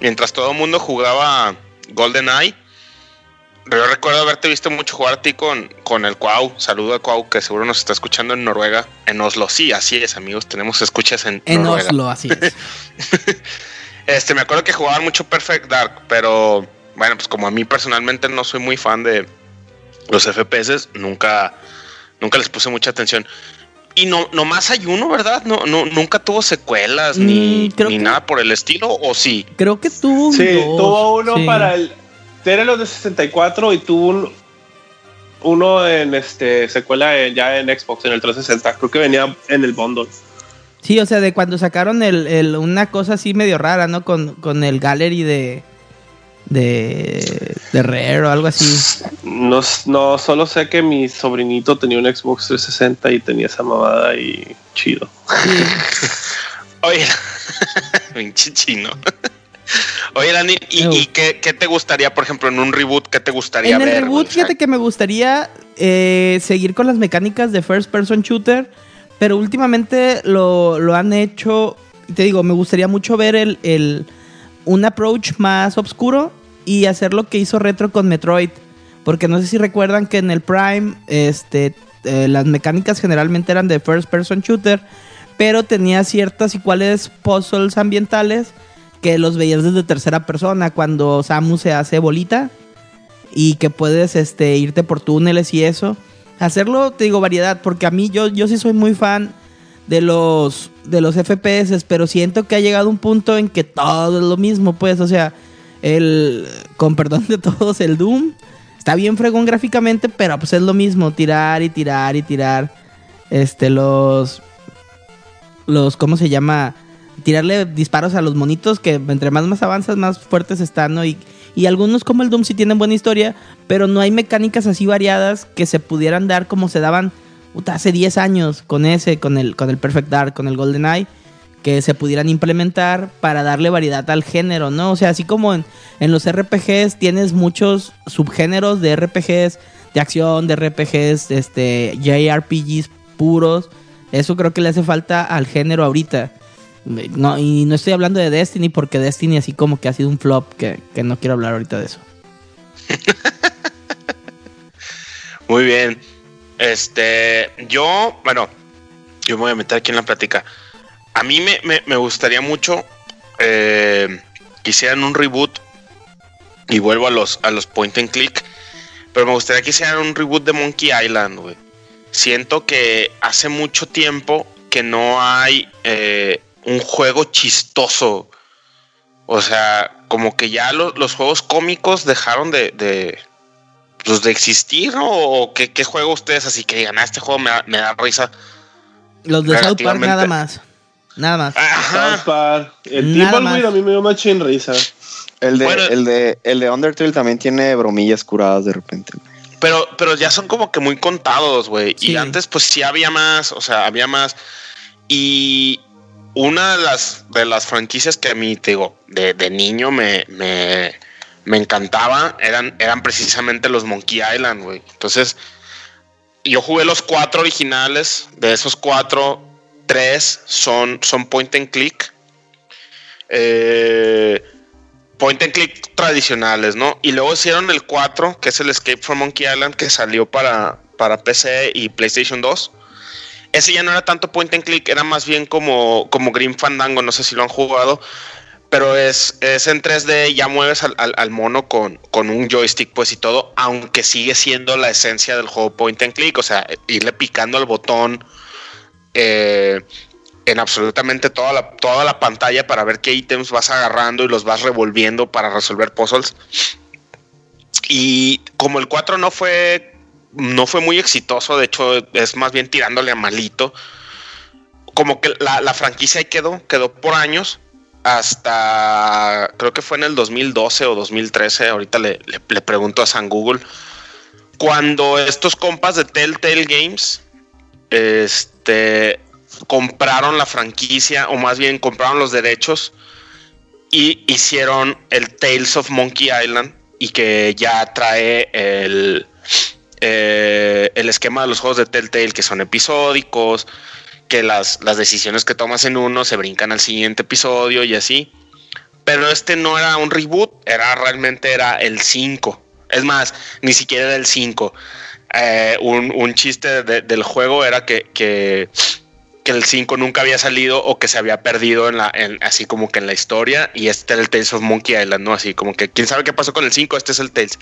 Speaker 2: mientras todo el mundo jugaba GoldenEye. Yo recuerdo haberte visto mucho jugar a ti con, con el Cuau. Saludo a Cuau, que seguro nos está escuchando en Noruega, en Oslo. Sí, así es, amigos, tenemos escuchas en,
Speaker 5: En
Speaker 2: Noruega.
Speaker 5: Oslo, así es.
Speaker 2: Este, me acuerdo que jugaban mucho Perfect Dark, pero bueno, pues como a mí personalmente no soy muy fan de los FPS, nunca, nunca les puse mucha atención. Y no, nomás hay uno, ¿verdad? No, no, nunca tuvo secuelas ni,
Speaker 5: Mm,
Speaker 2: ni
Speaker 5: que-
Speaker 2: nada por el estilo, o sí.
Speaker 5: Creo que tuvo
Speaker 3: Sí,
Speaker 5: dos,
Speaker 3: tuvo uno
Speaker 5: sí.
Speaker 3: para el. Era los de 64 y tuvo un, uno en este secuela en- ya en Xbox, en el 360. Creo que venía en el bundle.
Speaker 5: Sí, o sea, de cuando sacaron el, el- una cosa así medio rara, ¿no? Con, con el gallery de, de, de Rare o algo así.
Speaker 3: No, no, solo sé que mi sobrinito tenía un Xbox 360 y tenía esa mamada y chido.
Speaker 5: Sí.
Speaker 2: Oye, pinche chino. Oye, Dani, ¿y, qué, qué te gustaría, por ejemplo, en un reboot? ¿Qué te gustaría
Speaker 5: En el
Speaker 2: ver?
Speaker 5: reboot, fíjate que me gustaría eh, seguir con las mecánicas de First Person Shooter, pero últimamente lo, lo han hecho, y te digo, me gustaría mucho ver el, el- un approach más oscuro y hacer lo que hizo Retro con Metroid, porque no sé si recuerdan que en el Prime este, eh, las mecánicas generalmente eran de First Person Shooter, pero tenía ciertas y cuales puzzles ambientales que los veías desde tercera persona cuando Samus se hace bolita y que puedes este, irte por túneles y eso. Hacerlo, te digo, variedad, porque a mí yo, yo sí soy muy fan de los, de los FPS, pero siento que ha llegado un punto en que todo es lo mismo, pues, o sea, el, con perdón de todos, el Doom está bien fregón gráficamente, pero pues es lo mismo, tirar y tirar y tirar, este, los, los, ¿cómo se llama? Tirarle disparos a los monitos que entre más más avanzas, más fuertes están, ¿no? Y, y algunos como el Doom sí tienen buena historia, pero no hay mecánicas así variadas que se pudieran dar como se daban hace 10 años con ese, con el, con el Perfect Dark, con el GoldenEye, que se pudieran implementar para darle variedad al género, ¿no? O sea, así como en, en los RPGs tienes muchos subgéneros de RPGs, de acción, de RPGs, este, JRPGs puros, eso creo que le hace falta al género ahorita. No, y no estoy hablando de Destiny porque Destiny así como que ha sido un flop que, que no quiero hablar ahorita de eso.
Speaker 2: Muy bien. Este, yo, bueno, yo me voy a meter aquí en la plática. A mí me, me- gustaría mucho eh, que hicieran un reboot y vuelvo a los, a los point and click, pero me gustaría que hicieran un reboot de Monkey Island. Siento que hace mucho tiempo que no hay eh, un juego chistoso. O sea, como que ya lo- los juegos cómicos dejaron de, de, pues de existir, ¿no? ¿O qué, qué juego ustedes así que digan, ah, este juego me da, me da risa?
Speaker 5: Los de South Park nada más. Nada más.
Speaker 3: South. Park. El
Speaker 5: más.
Speaker 3: a mí me dio machín risa.
Speaker 4: El de,
Speaker 2: Bueno.
Speaker 4: el de, el de Undertale también tiene bromillas curadas de repente.
Speaker 2: Pero, pero ya son como que muy contados, güey.
Speaker 5: Sí.
Speaker 2: Y antes, pues sí había más, o sea, había más. Y una de las, de las franquicias que a mí, te digo, de, de niño me, me, me encantaba eran, eran precisamente los Monkey Island, güey. Entonces, yo jugué los cuatro originales. De esos cuatro, tres son, son point and click. eh, point and click tradicionales, ¿no? Y luego hicieron el 4, que es el Escape from Monkey Island, que salió para, para PC y PlayStation 2. Ese ya no era tanto point and click, era más bien como, como Grim Fandango, no sé si lo han jugado, pero es, es en 3D, ya mueves al, al- al mono con, con un joystick pues y todo, aunque sigue siendo la esencia del juego point and click, o sea, irle picando al botón eh, en absolutamente toda la, toda la pantalla para ver qué ítems vas agarrando y los vas revolviendo para resolver puzzles. Y como el 4 no fue, no fue muy exitoso, de hecho es más bien tirándole a malito, como que la, franquicia ahí quedó, quedó por años, hasta creo que fue en el 2012 o 2013, ahorita le, le- le pregunto a San Google, cuando estos compas de Telltale Games, este, compraron la franquicia, o más bien compraron los derechos, y hicieron el Tales of Monkey Island, y que ya trae el, eh, el esquema de los juegos de Telltale, que son episódicos, que las, las decisiones que tomas en uno se brincan al siguiente episodio y así. Pero este no era un reboot, era realmente era el 5. Es más, ni siquiera era el 5. Eh, un, chiste de- del juego era que, que, que el 5 nunca había salido o que se había perdido en la, en- así como que en la historia. Y este era el Tales of Monkey Island, ¿no? Así como que quién sabe qué pasó con el 5, este es el Tales.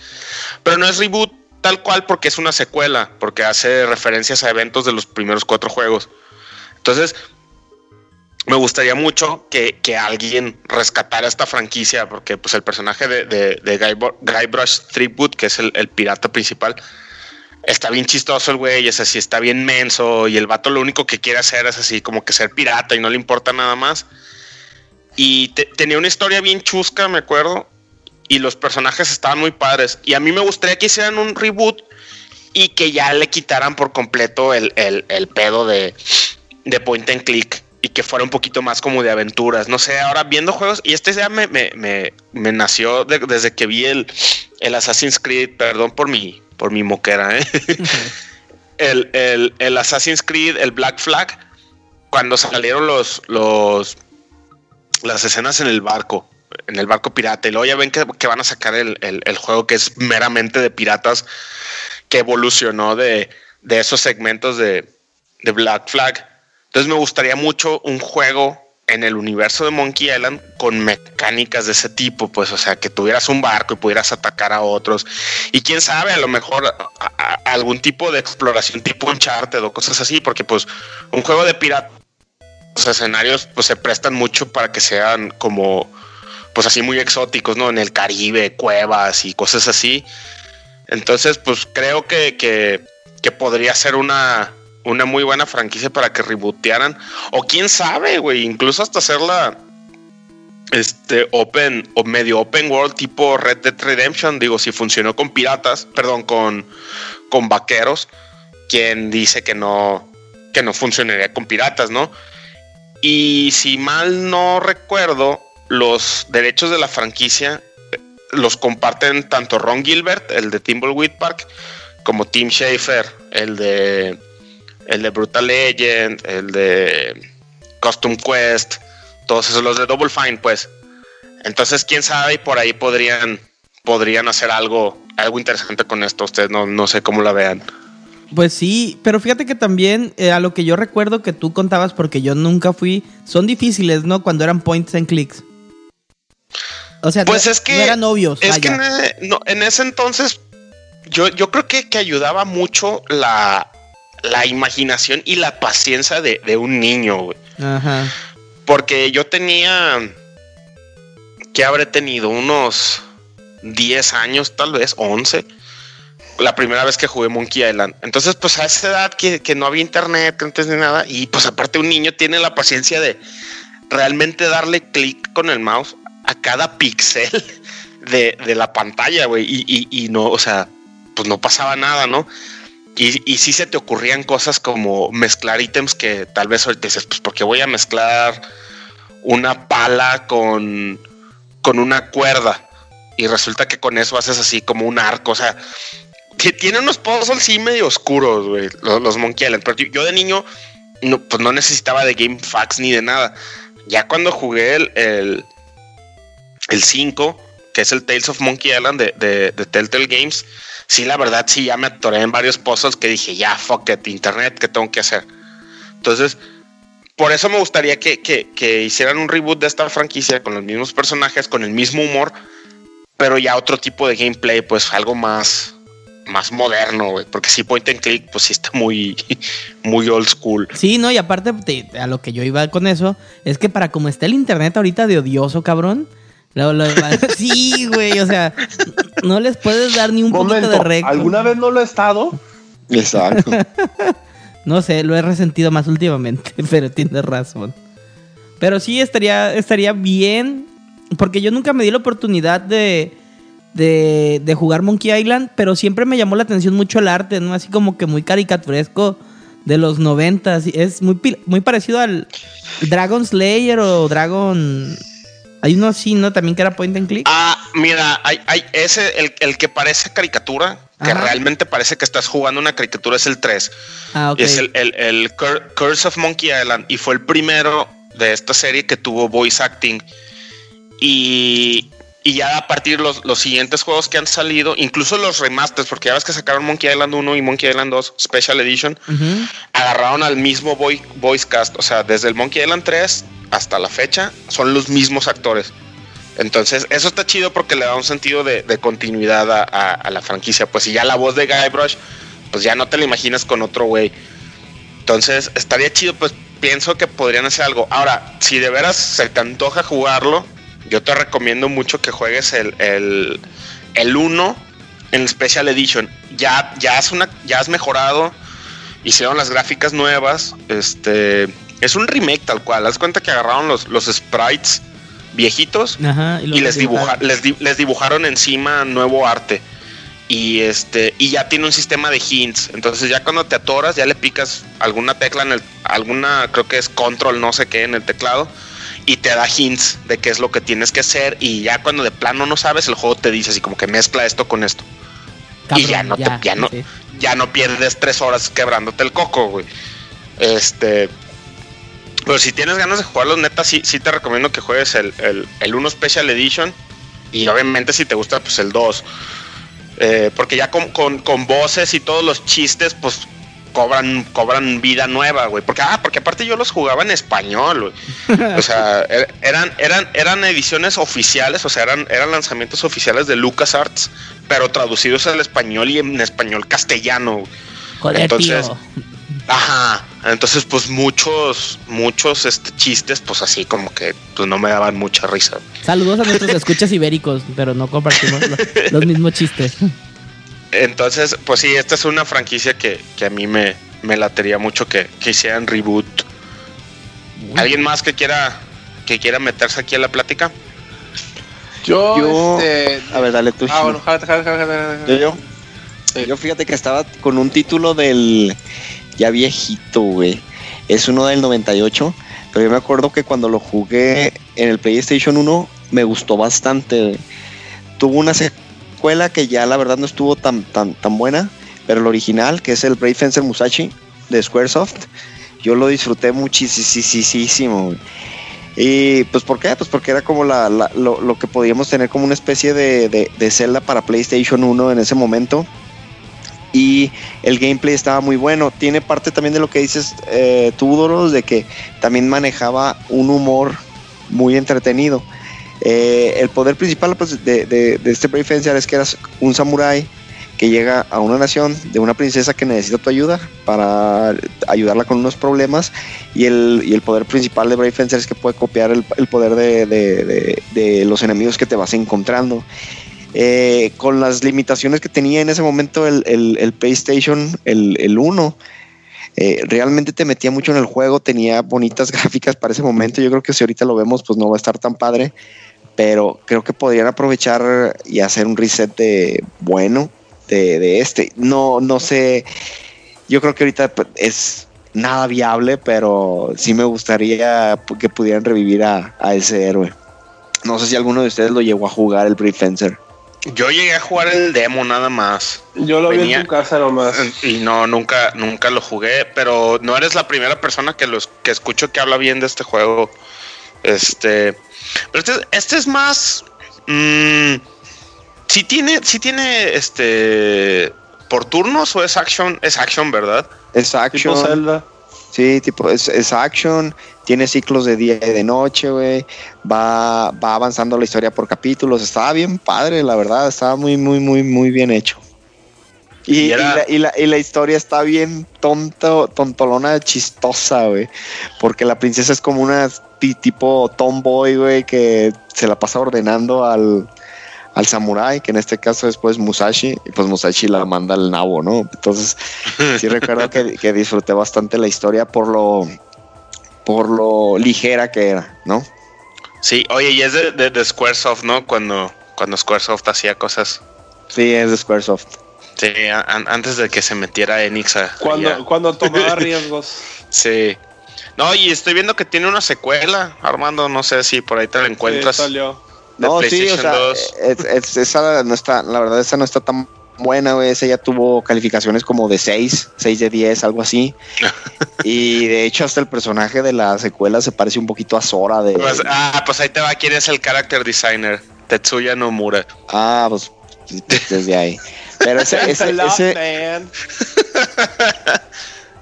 Speaker 2: Pero no es reboot tal cual porque es una secuela, porque hace referencias a eventos de los primeros cuatro juegos. Entonces, me gustaría mucho que, que alguien rescatara esta franquicia, porque pues el personaje de, de, Guybrush Threepwood, que es el, pirata principal, está bien chistoso el güey, es así, está bien menso, y el vato lo único que quiere hacer es así, como que ser pirata y no le importa nada más. Y te- tenía una historia bien chusca, me acuerdo, y los personajes estaban muy padres. Y a mí me gustaría que hicieran un reboot y que ya le quitaran por completo el, el- el pedo de, de point and click y que fuera un poquito más como de aventuras. No sé, ahora viendo juegos, y este ya me, me, me- me nació de- desde que vi el, el Assassin's Creed, perdón por mi, por mi moquera, ¿eh? el, el- el Assassin's Creed, el Black Flag, cuando salieron los, los las escenas en el barco, en el barco pirata, y luego ya ven que, van a sacar el, el- juego que es meramente de piratas, que evolucionó de, de esos segmentos de, de Black Flag. Entonces me gustaría mucho un juego en el universo de Monkey Island con mecánicas de ese tipo, pues, o sea, que tuvieras un barco y pudieras atacar a otros. Y quién sabe, a lo mejor algún tipo de exploración tipo Uncharted o cosas así, porque pues un juego de pirata los escenarios pues se prestan mucho para que sean como pues así muy exóticos, ¿no? En el Caribe, cuevas y cosas así. Entonces, pues creo que, que, podría ser una, una muy buena franquicia para que rebootearan. O quién sabe, güey, incluso hasta hacerla este open o medio open world tipo Red Dead Redemption. Digo, si funcionó con piratas, perdón, con, con vaqueros, quien dice que no, que no funcionaría con piratas, ¿no? Y si mal no recuerdo, los derechos de la franquicia eh, los comparten tanto Ron Gilbert, el de Timbleweed Park, como Tim Schafer, el de el de Brutal Legend, el de Custom Quest, todos esos, los de Double Fine, pues. Entonces, quién sabe, y por ahí podrían, podrían hacer algo, algo interesante con esto. Ustedes no, no sé cómo la vean.
Speaker 5: Pues sí, pero fíjate que también eh, a lo que yo recuerdo que tú contabas, porque yo nunca fui, son difíciles, ¿no? Cuando eran points and clicks. O sea,
Speaker 2: Pues
Speaker 5: no,
Speaker 2: es que.
Speaker 5: no eran obvios.
Speaker 2: Es que en, e- no, en ese entonces. Yo, yo creo que, que ayudaba mucho la, la imaginación y la paciencia de, de un niño, güey.
Speaker 5: Ajá.
Speaker 2: Porque yo tenía. que habré tenido? Unos 10 años, tal vez, 11. La primera vez que jugué Monkey Island. Entonces, pues a esa edad que, que no había internet antes ni nada. Y pues aparte, un niño tiene la paciencia de realmente darle clic con el mouse a cada píxel de, de la pantalla, güey. Y, y- no, o sea, pues no pasaba nada, ¿no? Y, y sí se te ocurrían cosas como mezclar ítems que tal vez ahorita dices, pues porque voy a mezclar una pala con, con una cuerda. Y resulta que con eso haces así como un arco. O sea, que tiene unos puzzles sí medio oscuros, güey, los, los Monkey Island. Pero yo, yo de niño, no, pues no necesitaba de Game Facts ni de nada. Ya cuando jugué el, el, el 5, que es el Tales of Monkey Island de, de, Telltale Games, sí, la verdad, sí, ya me atoré en varios pozos que dije, ya, fuck it, internet, ¿qué tengo que hacer? Entonces, por eso me gustaría que, que, hicieran un reboot de esta franquicia con los mismos personajes, con el mismo humor, pero ya otro tipo de gameplay, pues algo más, más moderno, güey. Porque si point and click, pues sí está muy, muy old school.
Speaker 5: Sí, no, y aparte te- a lo que yo iba con eso, es que para como está el internet ahorita de odioso, cabrón. Lo- lo- sí, güey, o sea, no les puedes dar ni un poquito de
Speaker 3: Momento,
Speaker 5: recto.
Speaker 3: ¿alguna vez no lo he estado?
Speaker 4: Exacto.
Speaker 5: No sé, lo he resentido más últimamente, pero tienes razón. Pero sí estaría, estaría bien, porque yo nunca me di la oportunidad de, de, de jugar Monkey Island, pero siempre me llamó la atención mucho el arte, ¿no? Así como que muy caricaturesco de los noventas. Es muy, muy parecido al Dragon Slayer o Dragon... Hay uno así, ¿no? También que era point and click.
Speaker 2: Ah, mira, hay, hay ese, el, el que parece caricatura, que realmente parece que estás jugando una caricatura, es el 3.
Speaker 5: Ah, ok.
Speaker 2: Es el, el- el Cur- Curse of Monkey Island y fue el primero de esta serie que tuvo voice acting. Y, y ya a partir los, los siguientes juegos que han salido, incluso los remasters, porque ya ves que sacaron Monkey Island 1 y Monkey Island 2 Special Edition, agarraron al mismo voi- voice cast. O sea, desde el Monkey Island 3 hasta la fecha, son los mismos actores. Entonces, eso está chido porque le da un sentido de, de continuidad a, a- a la franquicia. Pues si ya la voz de Guybrush, pues ya no te la imaginas con otro güey. Entonces, estaría chido, pues pienso que podrían hacer algo. Ahora, si de veras se te antoja jugarlo, yo te recomiendo mucho que juegues el, el, el 1 en el Special Edition. Ya, ya, es una, ya has mejorado, hicieron las gráficas nuevas. Este es un remake tal cual. Haz cuenta que agarraron los, los sprites viejitos
Speaker 5: Ajá,
Speaker 2: y les, dibuja, les, di- les dibujaron encima nuevo arte. Y este, y ya tiene un sistema de hints. Entonces ya cuando te atoras, ya le picas alguna tecla en el, alguna, creo que es control, no sé qué, en el teclado, y te da hints de qué es lo que tienes que hacer. Y ya cuando de plano no sabes, el juego te dice así como que mezcla esto con esto. y ya no te- ya no-
Speaker 5: sí.
Speaker 2: Ya no pierdes tres horas quebrándote el coco, güey. Este. Pero si tienes ganas de jugarlo, neta, sí, sí te recomiendo que juegues el, el, el 1 Special Edition. Y obviamente si te gusta, pues el 2. Eh, porque ya con, con, con voces y todos los chistes, pues cobran, cobran vida nueva, güey. Porque, ah, porque aparte yo los jugaba en español, güey. O sea, er- eran, eran, eran ediciones oficiales, o sea, eran, eran lanzamientos oficiales de LucasArts, pero traducidos al español y en español castellano.
Speaker 5: Joder,
Speaker 2: Entonces,
Speaker 5: tío.
Speaker 2: Ajá. Entonces, pues muchos, muchos este, chistes, pues así como que pues, no me daban mucha risa.
Speaker 5: Saludos a nuestros escuchas ibéricos, pero no compartimos lo- los mismos chistes.
Speaker 2: Entonces, pues sí, esta es una franquicia que, que a mí me, me latería mucho que, que hicieran reboot. ¿Alguien más que quiera que quiera meterse aquí a la plática?
Speaker 3: Yo,
Speaker 4: Yo-
Speaker 3: este.
Speaker 4: A ver, dale tú.
Speaker 3: Ah, bueno, jálate, jálate, jálate, jálate.
Speaker 4: Yo, yo.
Speaker 3: Sí.
Speaker 4: Yo fíjate que estaba con un título del ya viejito, güey. Es uno del 98. Pero yo me acuerdo que cuando lo jugué en el PlayStation 1 me gustó bastante. güey. Tuvo una secuela que ya la verdad no estuvo tan, tan, tan buena. Pero el original, que es el Brave Fencer Musashi de Squaresoft, yo lo disfruté muchísimo. Y pues ¿por qué? Pues porque era como la, lo, que podíamos tener como una especie de, de, de Zelda para PlayStation 1 en ese momento. Y el gameplay estaba muy bueno. Tiene parte también de lo que dices eh, tú, Doros, de que también manejaba un humor muy entretenido. Eh, el poder principal pues, de, este Brave Fencer es que eras un samurái que llega a una nación de una princesa que necesita tu ayuda para ayudarla con unos problemas y el, y el poder principal de Brave Fencer es que puede copiar el, poder de, de- los enemigos que te vas encontrando. Eh, con las limitaciones que tenía en ese momento el, el- el PlayStation, el, el 1, eh, realmente te metía mucho en el juego, tenía bonitas gráficas para ese momento. Yo creo que si ahorita lo vemos, pues no va a estar tan padre, pero creo que podrían aprovechar y hacer un reset de bueno de, de este. No, no sé, yo creo que ahorita es nada viable, pero sí me gustaría que pudieran revivir a, a ese héroe. No sé si alguno de ustedes lo llegó a jugar, el Brave Fencer.
Speaker 2: Yo llegué a jugar el demo nada más.
Speaker 3: Yo lo vi en tu casa nomás.
Speaker 2: Y no, nunca, nunca lo jugué, pero no eres la primera persona que los que escucho que habla bien de este juego. Este, pero este, este es más, Mm, sí tiene, sí tiene este por turnos o es action, es action, ¿verdad?
Speaker 4: Es
Speaker 3: Tipo
Speaker 4: action.
Speaker 3: Zelda.
Speaker 4: Sí, tipo, es, es action, tiene ciclos de día y de noche, güey. Va, va avanzando la historia por capítulos. Estaba bien padre, la verdad. Estaba muy, muy, muy, muy bien hecho. Y,
Speaker 2: Y
Speaker 4: y
Speaker 2: era-
Speaker 4: la, y la- y la historia está bien tonto, tontolona, chistosa, güey. Porque la princesa es como una ti- tipo tomboy, güey, que se la pasa ordenando al, al samurái, que en este caso es pues Musashi, y pues Musashi la manda al nabo, ¿no? Entonces, sí recuerdo que, que disfruté bastante la historia por lo por lo ligera que era, ¿no?
Speaker 2: Sí, oye, y es de, de, de Squaresoft, ¿no? Cuando, cuando Squaresoft hacía cosas.
Speaker 4: Sí, es de Squaresoft.
Speaker 2: Sí, antes de que se metiera Enix a.
Speaker 3: Cuando, cuando tomaba riesgos.
Speaker 2: Sí. No, y estoy viendo que tiene una secuela, Armando. No sé si por ahí te la
Speaker 3: Sí,
Speaker 2: encuentras.
Speaker 3: salió.
Speaker 4: No, sí, o sea,
Speaker 2: 2.
Speaker 4: es- es- esa no está, la verdad, esa no está tan buena, güey. Esa ya tuvo calificaciones como de 6, 6 de 10, algo así. y de hecho, hasta el personaje de la secuela se parece un poquito a Sora de.
Speaker 2: Pues, ah, pues ahí te va. ¿Quién es el character designer? Tetsuya Nomura.
Speaker 4: Ah, pues desde ahí. Pero ese, ese,
Speaker 3: lot,
Speaker 4: ese,
Speaker 3: man.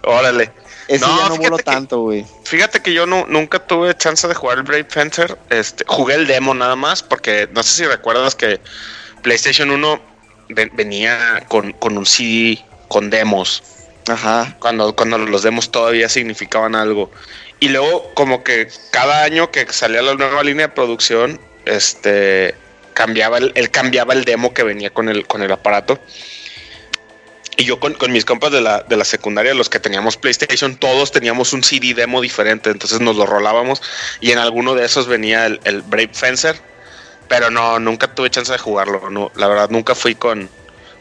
Speaker 2: Órale.
Speaker 4: ese
Speaker 2: No,
Speaker 4: ya no voló
Speaker 2: que-
Speaker 4: tanto, güey.
Speaker 2: Fíjate que yo no, nunca tuve chance de jugar el Brave Fencer. Este, jugué el demo nada más, porque no sé si recuerdas que PlayStation 1 ven- venía con, con un CD con demos.
Speaker 4: Ajá.
Speaker 2: Cuando, cuando los demos todavía significaban algo. Y luego, como que cada año que salía la nueva línea de producción, este cambiaba el, él cambiaba el demo que venía con el, con el aparato. Y yo con, con mis compas de la, de la secundaria, los que teníamos PlayStation, todos teníamos un CD demo diferente. Entonces nos lo rolábamos. Y en alguno de esos venía el, el Brave Fencer. Pero no, nunca tuve chance de jugarlo. No, la verdad, nunca fui con,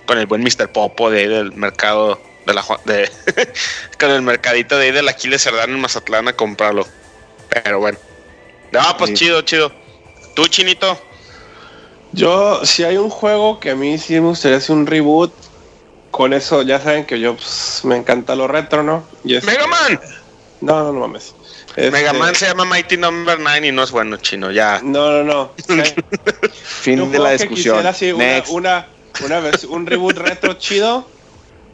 Speaker 2: con el buen Mr. Popo de ahí del mercado de la de con el mercadito de ahí del Aquiles Cerdán en Mazatlán a comprarlo. Pero bueno. No, pues
Speaker 4: Sí.
Speaker 2: chido, chido. ¿Tú, Chinito?
Speaker 3: Yo, si hay un juego que a mí sí me gustaría hacer un reboot, con eso ya saben que yo pues, me encanta lo retro, ¿no? Y este-
Speaker 2: ¡Mega Man!
Speaker 3: No, no, no mames. Este-
Speaker 2: Mega Man se llama Mighty Number 9 y no es bueno, chino, ya.
Speaker 3: No, no, no. Sí.
Speaker 4: Fin
Speaker 3: Un
Speaker 4: de la discusión.
Speaker 3: quisiera, sí, una, una, una vez, un reboot retro chido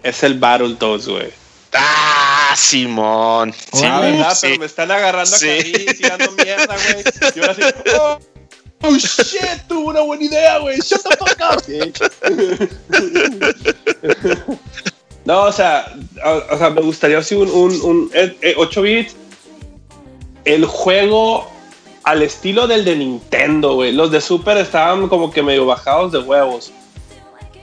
Speaker 3: es el Battletoads, güey.
Speaker 2: ¡Ah, Simón! Sí,
Speaker 3: Ah, ¿verdad?
Speaker 2: sí.
Speaker 3: Pero me están agarrando
Speaker 2: Sí.
Speaker 3: a Caris y dando mierda, güey. Y ahora sí, oh, oh, shit, tuve una buena idea, güey. Shut the fuck up. No, o sea, o, o sea, me gustaría así un, un, un eh, eh, 8 bits. El juego al estilo del de Nintendo, güey. Los de Super estaban como que medio bajados de huevos.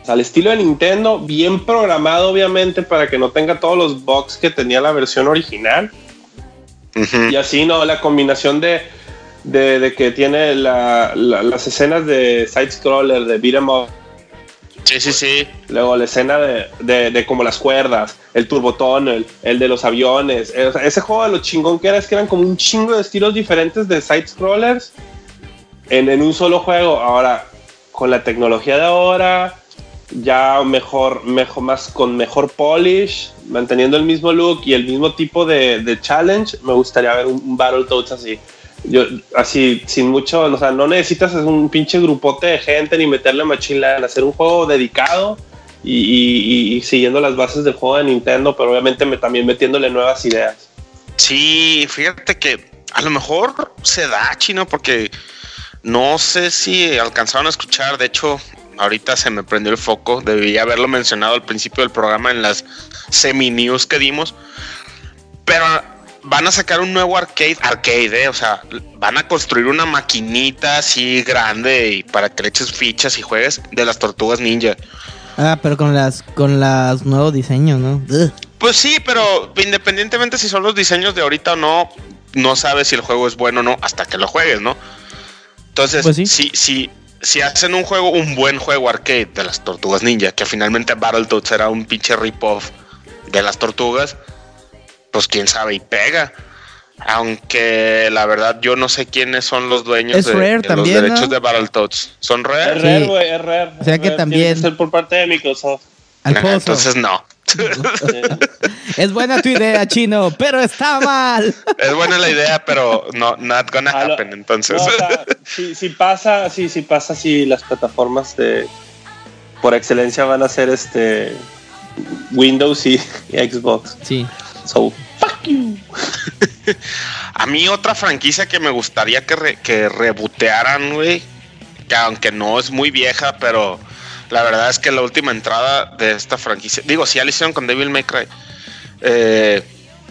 Speaker 3: O sea, al estilo de Nintendo, bien programado, obviamente, para que no tenga todos los bugs que tenía la versión original. Y así, ¿no? La combinación de, de, de que tiene la- la- las escenas de side-scroller, de beat 'em up,
Speaker 2: Sí, sí, sí.
Speaker 3: luego la escena de, de, de como las cuerdas, el turbotón, el, de los aviones. O sea, ese juego de lo chingón que era es que eran como un chingo de estilos diferentes de side-scrollers en, en un solo juego. Ahora, con la tecnología de ahora, ya mejor, mejor, más con mejor polish, manteniendo el mismo look y el mismo tipo de, de challenge, me gustaría ver un, un Battletoads así. Yo, así, sin mucho, o sea, no necesitas un pinche grupote de gente ni meterle machine learning, hacer un juego dedicado y, siguiendo las bases del juego de Nintendo, pero obviamente me, también metiéndole nuevas ideas.
Speaker 2: Sí, fíjate que a lo mejor se da, chino, porque no sé si alcanzaron a escuchar. De hecho, ahorita se me prendió el foco. Debí haberlo mencionado al principio del programa en las semi-news que dimos. Pero van a sacar un nuevo arcade, arcade, eh, o sea, van a construir una maquinita así grande y para que le eches fichas y juegues de las tortugas ninja.
Speaker 5: Ah, pero con las con los nuevos diseños, ¿no? Ugh.
Speaker 2: Pues sí, pero independientemente si son los diseños de ahorita o no, no sabes si el juego es bueno o no hasta que lo juegues, ¿no? Entonces,
Speaker 5: Pues sí.
Speaker 2: si, si, si hacen un juego, un buen juego arcade de las tortugas ninja, que finalmente Battletoads era un pinche rip-off de las tortugas, pues quién sabe y pega. Aunque la verdad yo no sé quiénes son los dueños
Speaker 5: Es
Speaker 2: de,
Speaker 5: Rare
Speaker 2: de
Speaker 5: también,
Speaker 2: los derechos
Speaker 5: ¿no?
Speaker 2: de Battletoads. ¿Son
Speaker 3: Es
Speaker 2: Rare?
Speaker 5: Sí.
Speaker 3: rare, güey, es rare.
Speaker 5: O sea
Speaker 3: es
Speaker 5: que
Speaker 3: rare,
Speaker 5: también-
Speaker 3: que ser por parte de Microsoft.
Speaker 5: Alfonso,
Speaker 2: Entonces no.
Speaker 5: Es buena tu idea, chino, pero está mal.
Speaker 2: Es buena la idea, pero no, not gonna happen. Entonces,
Speaker 3: No, o sea, si, si pasa, sí, si pasa, si las plataformas de por excelencia van a ser este Windows y, y Xbox.
Speaker 5: Sí.
Speaker 3: So, fuck you.
Speaker 2: a mí otra franquicia que me gustaría que, re- que rebotearan, güey, que aunque no es muy vieja, pero la verdad es que la última entrada de esta franquicia, digo, si ya lo hicieron con Devil May Cry, eh,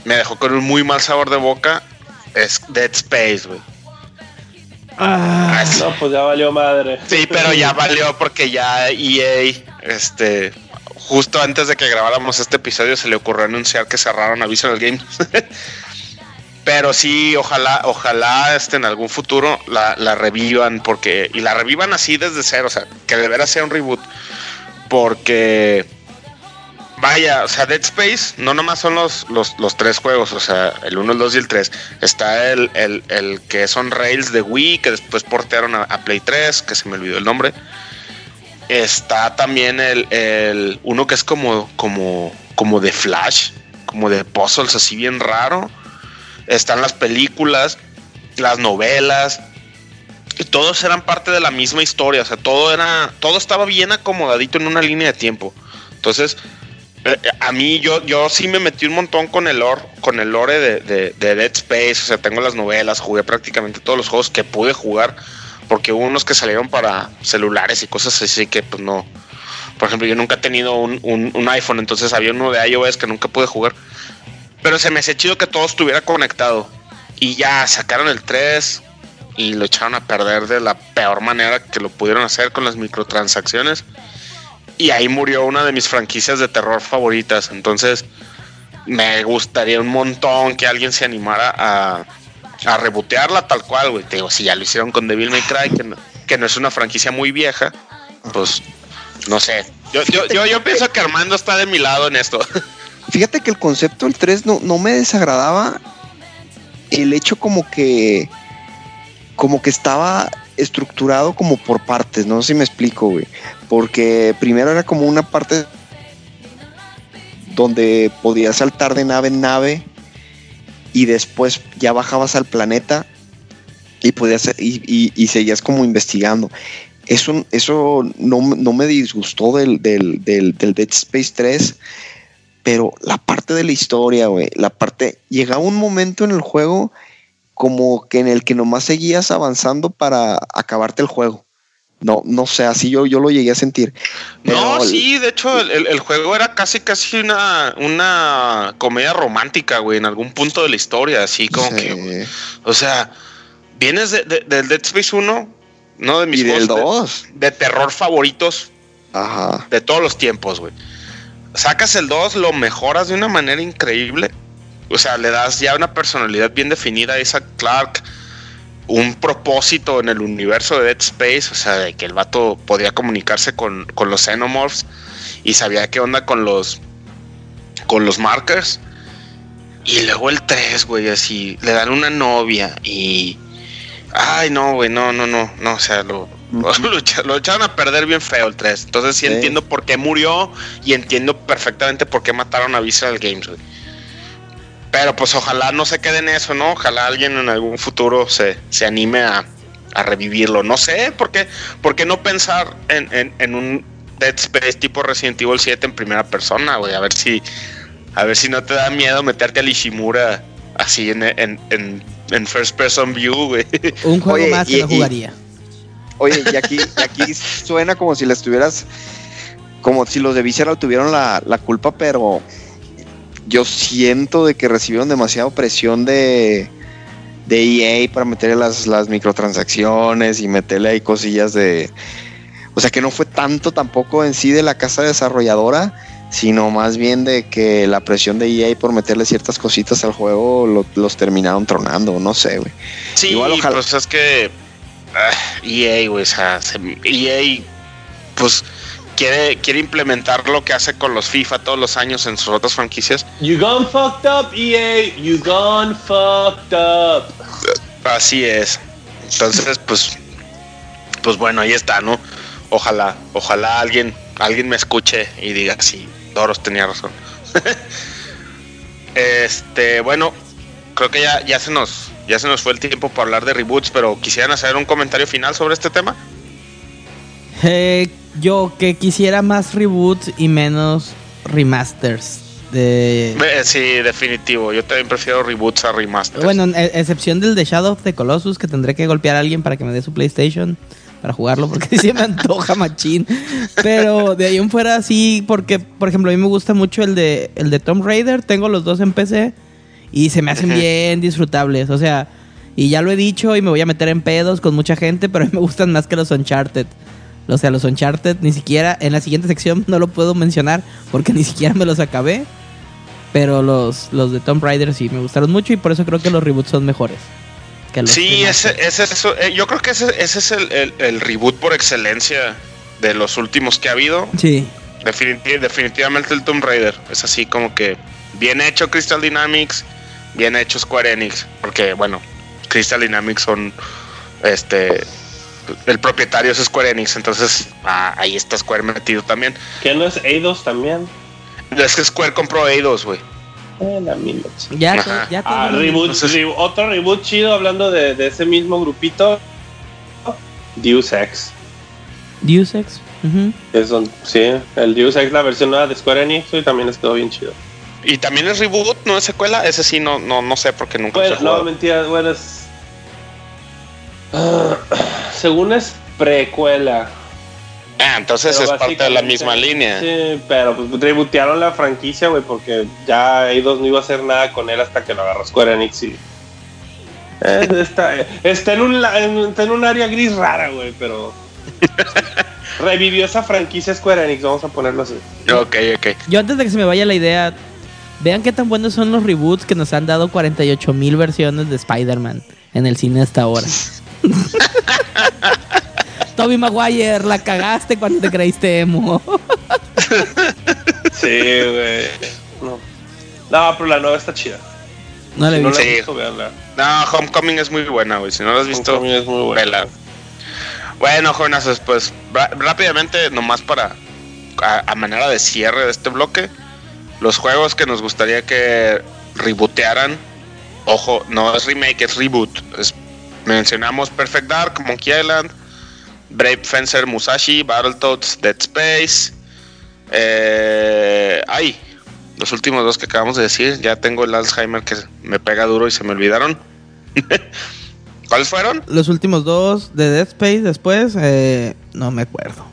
Speaker 2: me dejó con un muy mal sabor de boca, es Dead Space, güey.
Speaker 5: Ah,
Speaker 2: Ah, sí.
Speaker 3: No, pues ya valió madre.
Speaker 2: Sí, pero ya valió porque ya EA, este, justo antes de que grabáramos este episodio se le ocurrió anunciar que cerraron a Visual Games. pero sí, ojalá, ojalá este, en algún futuro la, revivan porque y la revivan así desde cero, o sea, que de veras sea un reboot, porque Vaya, o sea, Dead Space no nomás son los, los, los tres juegos, o sea, el 1, el 2 y el 3. Está el, el, el que son Rails de Wii, que después portearon a, a Play 3, que se me olvidó el nombre. Está también el, el uno que es como, como, como de Flash, como de puzzles así bien raro. Están las películas, las novelas. Y todos eran parte de la misma historia, o sea, todo era, todo estaba bien acomodadito en una línea de tiempo. Entonces, eh, a mí yo, yo sí me metí un montón con el lore, con el lore de, de- de Dead Space, o sea, tengo las novelas, jugué prácticamente todos los juegos que pude jugar, porque hubo unos que salieron para celulares y cosas así que pues no. Por ejemplo, yo nunca he tenido un, un- iPhone, entonces había uno de iOS que nunca pude jugar. Pero se me hacía chido que todo estuviera conectado. Y ya sacaron el 3 y lo echaron a perder de la peor manera que lo pudieron hacer con las microtransacciones. Y ahí murió una de mis franquicias de terror favoritas. Entonces, me gustaría un montón que alguien se animara a, a rebotearla tal cual, güey. Te digo, si ya lo hicieron con Devil May Cry, que no, que no es una franquicia muy vieja, pues no sé. Yo, yo, yo, yo pienso que Armando está de mi lado en esto.
Speaker 4: Fíjate que el concepto del 3 no, no me desagradaba el hecho como que como que estaba estructurado como por partes, no sé si me explico, güey. Porque primero era como una parte donde podías saltar de nave en nave y después ya bajabas al planeta y podías y, y- seguías como investigando. Eso, eso no, no me disgustó del, del, del, del Dead Space 3, pero la parte de la historia, güey, la parte, llegaba un momento en el juego como que en el que nomás seguías avanzando para acabarte el juego. No, no sé, así yo, yo lo llegué a sentir.
Speaker 2: No, sí, de hecho el, el- el juego era casi casi una, una comedia romántica, güey, en algún punto de la historia, así como
Speaker 4: Sí.
Speaker 2: que, o sea, vienes de, de- del Dead Space 1, no de mis
Speaker 4: Y del
Speaker 2: juegos
Speaker 4: 2.
Speaker 2: de, de terror favoritos
Speaker 4: Ajá.
Speaker 2: de todos los tiempos, güey. Sacas el 2, lo mejoras de una manera increíble. O sea, le das ya una personalidad bien definida a Isaac Clark, un propósito en el universo de Dead Space, o sea, de que el vato podía comunicarse con, con los Xenomorphs y sabía qué onda con los con los markers. Y luego el 3, güey, así, le dan una novia y... Ay, no, güey, no, no, no, no, o sea, lo, lo, echa- lo echaron a perder bien feo el 3. Entonces sí,
Speaker 4: Sí.
Speaker 2: entiendo por qué murió y entiendo perfectamente por qué mataron a Visceral Games, güey. Pero pues ojalá no se quede en eso, ¿no? Ojalá alguien en algún futuro se, se anime a, a revivirlo. No sé, ¿por qué, por qué no pensar en, en- en un Dead Space tipo Resident Evil 7 en primera persona, güey? A ver si, a ver si no te da miedo meterte al Ishimura así en, en, en, en first person view, güey.
Speaker 5: Un juego
Speaker 4: Oye,
Speaker 5: más
Speaker 4: y-
Speaker 5: que no
Speaker 4: y-
Speaker 5: jugaría.
Speaker 4: Oye, y aquí, y aquí suena como si le estuvieras, como si los de Visceral tuvieron la, la culpa, pero yo siento de que recibieron demasiada presión de, de EA para meterle las, las microtransacciones y meterle ahí cosillas de... O sea que no fue tanto tampoco en sí de la casa desarrolladora, sino más bien de que la presión de EA por meterle ciertas cositas al juego lo- los terminaron tronando, no sé, güey.
Speaker 2: Sí,
Speaker 4: Igual ojalá-
Speaker 2: pues es que ah, EA, güey, o sea, se- EA, pues quiere, quiere implementar lo que hace con los FIFA todos los años en sus otras franquicias.
Speaker 3: You gone fucked up, EA. You gone fucked up.
Speaker 2: Así es. Entonces, pues, pues bueno, ahí está, ¿no? Ojalá, ojalá alguien, alguien me escuche y diga, sí, Doros tenía razón. este, bueno, creo que ya, ya se nos ya se nos fue el tiempo para hablar de reboots, pero quisieran hacer un comentario final sobre este tema.
Speaker 5: Eh, yo que quisiera más reboots y menos remasters. De...
Speaker 2: Eh, sí, definitivo. Yo también prefiero reboots a remasters.
Speaker 5: Bueno, excepción del de Shadow of the Colossus, que tendré que golpear a alguien para que me dé su PlayStation para jugarlo, porque sí me antoja machín. Pero de ahí en fuera sí, porque, por ejemplo, a mí me gusta mucho el de, el de Tomb Raider. Tengo los dos en PC y se me hacen bien disfrutables. O sea, y ya lo he dicho y me voy a meter en pedos con mucha gente, pero a mí me gustan más que los Uncharted. O sea, los Uncharted ni siquiera en la siguiente sección no lo puedo mencionar porque ni siquiera me los acabé. Pero los, los de Tomb Raider sí me gustaron mucho y por eso creo que los reboots son mejores. Que los
Speaker 2: Sí, ese, ese, eso, eh, yo creo que ese, ese es el, el- el reboot por excelencia de los últimos que ha habido.
Speaker 5: Sí.
Speaker 2: Definiti- definitivamente el Tomb Raider. Es así como que bien hecho Crystal Dynamics, bien hecho Square Enix. Porque, bueno, Crystal Dynamics son. Este. El propietario es Square Enix, entonces ah, ahí está Square metido también.
Speaker 3: ¿Qué no es Eidos también?
Speaker 2: Es que Square compró Eidos, güey.
Speaker 3: Eh, la
Speaker 5: Ya,
Speaker 2: Ajá.
Speaker 5: ya
Speaker 3: Ah, reboot,
Speaker 2: Entonces-
Speaker 3: re- otro reboot chido hablando de, de ese mismo grupito. Deus Ex.
Speaker 5: Deus Ex.
Speaker 3: Es don- sí, el Deus Ex, la versión nueva de Square Enix, y también les quedó bien chido.
Speaker 2: Y también es reboot, no es secuela. Ese sí, no, no, no sé porque nunca
Speaker 3: Bueno,
Speaker 2: he
Speaker 3: no, mentira, bueno, es. Ah, según es precuela.
Speaker 2: Ah, entonces
Speaker 3: pero
Speaker 2: es parte de la misma línea.
Speaker 3: Sí, pero pues rebotearon la franquicia, güey, porque ya Eidos no iba a hacer nada con él hasta que lo agarró Square Enix y. Eh, está, está en, un, está en un área gris rara, güey, pero. Revivió esa franquicia Square Enix, vamos a ponerlo así.
Speaker 2: Ok, ok.
Speaker 5: Yo antes de que se me vaya la idea, vean qué tan buenos son los reboots que nos han dado 48 mil versiones de Spider-Man en el cine hasta ahora. Toby Maguire, la cagaste cuando te creíste emo.
Speaker 3: Sí, güey. No. no, pero la nueva está chida.
Speaker 5: No le
Speaker 3: Si
Speaker 5: vi.
Speaker 3: no la
Speaker 2: Sí.
Speaker 3: visto.
Speaker 2: No, Homecoming es muy buena, güey. Si no lo has visto,
Speaker 3: Homecoming es muy buena.
Speaker 2: vela. Bueno, jóvenes, pues rápidamente, nomás para a, a manera de cierre de este bloque, los juegos que nos gustaría que rebootearan. Ojo, no es remake, es reboot. Es- mencionamos Perfect Dark, Monkey Island, Brave Fencer Musashi, Battletoads, Dead Space. Eh, ay, los últimos dos que acabamos de decir, ya tengo el Alzheimer que me pega duro y se me olvidaron. ¿Cuáles fueron?
Speaker 5: Los últimos dos de Dead Space después, eh, no me acuerdo.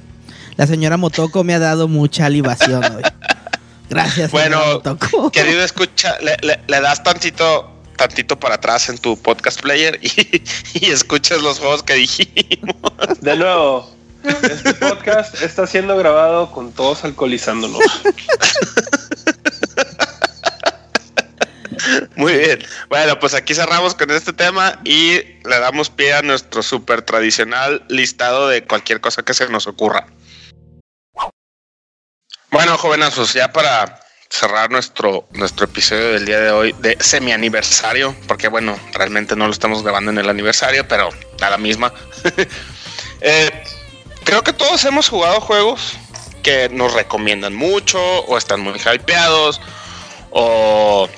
Speaker 5: La señora Motoko me ha dado mucha libación hoy. Gracias,
Speaker 2: Bueno,
Speaker 5: Motoko.
Speaker 2: Querido escucha, le, le- le das tantito, tantito para atrás en tu podcast player y, y escuchas los juegos que dijimos.
Speaker 3: De nuevo, este podcast está siendo grabado con todos alcoholizándonos.
Speaker 2: Muy bien. Bueno, pues aquí cerramos con este tema y le damos pie a nuestro súper tradicional listado de cualquier cosa que se nos ocurra. Bueno, jóvenes, ya para cerrar nuestro, nuestro episodio del día de hoy de semi aniversario, porque bueno, realmente no lo estamos grabando en el aniversario, pero a la misma. Eh, creo que todos hemos jugado juegos que nos recomiendan mucho o están muy hypeados o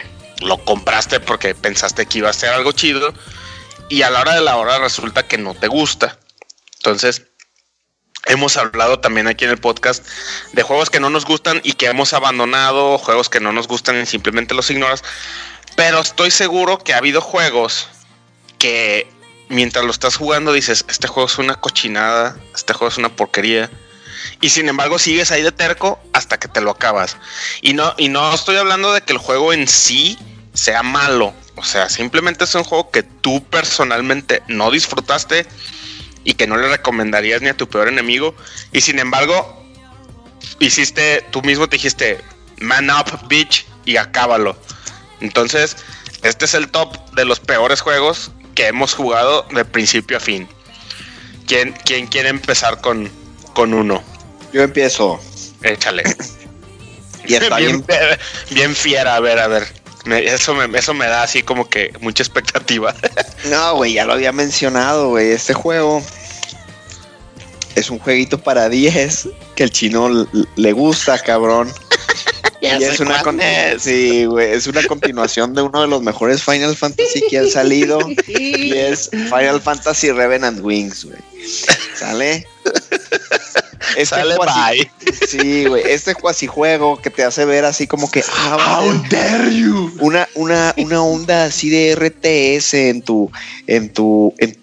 Speaker 2: lo compraste porque pensaste que iba a ser algo chido y a la hora de la hora resulta que no te gusta. Entonces, hemos hablado también aquí en el podcast de juegos que no nos gustan y que hemos abandonado, juegos que no nos gustan y simplemente los ignoras. Pero estoy seguro que ha habido juegos que mientras lo estás jugando dices, este juego es una cochinada, este juego es una porquería. Y sin embargo sigues ahí de terco hasta que te lo acabas. Y no, y no estoy hablando de que el juego en sí sea malo. O sea, simplemente es un juego que tú personalmente no disfrutaste y que no le recomendarías ni a tu peor enemigo. Y sin embargo, hiciste, tú mismo te dijiste, man up, bitch, y acábalo. Entonces, este es el top de los peores juegos que hemos jugado de principio a fin. ¿Quién, quién quiere empezar con, con uno?
Speaker 4: Yo empiezo.
Speaker 2: Échale.
Speaker 4: Y está bien.
Speaker 2: bien, bien fiera, a ver, a ver. Me- eso, me, eso me da así como que mucha expectativa.
Speaker 4: No, güey, ya lo había mencionado, güey. Este juego es un jueguito para 10 que el chino le gusta, cabrón.
Speaker 2: Ya
Speaker 4: Y es una
Speaker 2: cuál
Speaker 4: con-
Speaker 2: es.
Speaker 4: sí, güey, es una continuación de uno de los mejores Final Fantasy que han salido y es Final Fantasy Revenant Wings, güey. ¿Sale? Este
Speaker 2: Sale
Speaker 4: cuasi-
Speaker 2: bye.
Speaker 4: Sí, güey, este cuasi juego que te hace ver así como que ah,
Speaker 3: How dare you.
Speaker 4: una una una onda así de RTS en tu en tu en-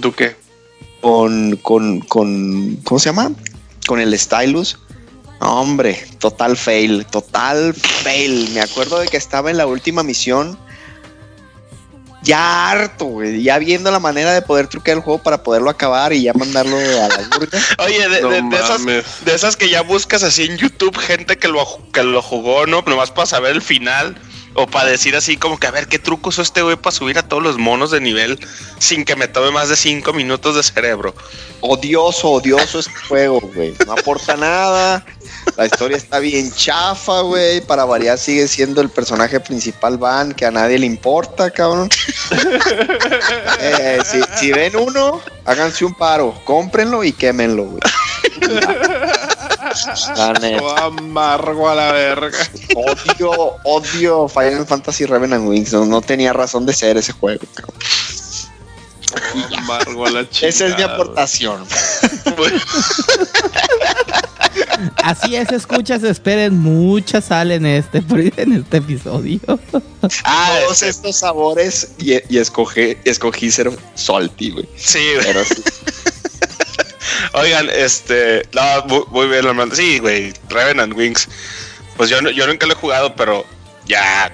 Speaker 3: ¿Tú qué?
Speaker 4: con con con ¿cómo se llama? Con el stylus. No, hombre, total fail, total fail. Me acuerdo de que estaba en la última misión. Ya harto, güey. Ya viendo la manera de poder truquear el juego para poderlo acabar y ya mandarlo a la burga.
Speaker 2: Oye, de,
Speaker 3: No
Speaker 2: de- de esas, de esas que ya buscas así en YouTube, gente que lo, que lo jugó, ¿no? Nomás para saber el final. O para decir así como que a ver qué truco usó este güey para subir a todos los monos de nivel sin que me tome más de cinco minutos de cerebro.
Speaker 4: Odioso, odioso este juego, güey. No aporta nada. La historia está bien chafa, güey. Para variar sigue siendo el personaje principal Van, que a nadie le importa, cabrón. Eh, si, si ven uno, háganse un paro, cómprenlo y quémenlo, güey.
Speaker 3: Amargo a la verga.
Speaker 4: Odio, odio Final Fantasy Revenant Wings. No, no tenía razón de ser ese juego, cabrón.
Speaker 3: Amargo a la chica.
Speaker 4: Esa es mi aportación.
Speaker 5: Así es, escuchas, esperen mucha sal en este, en este episodio.
Speaker 2: Ah,
Speaker 4: Todos estos sabores y, y escogí, escogí ser salty, güey.
Speaker 2: sí, güey.
Speaker 4: Pero sí.
Speaker 2: Oigan, este, no, muy, muy bien, hermano. Sí, güey, Revenant Wings. Pues yo, yo nunca lo he jugado, pero ya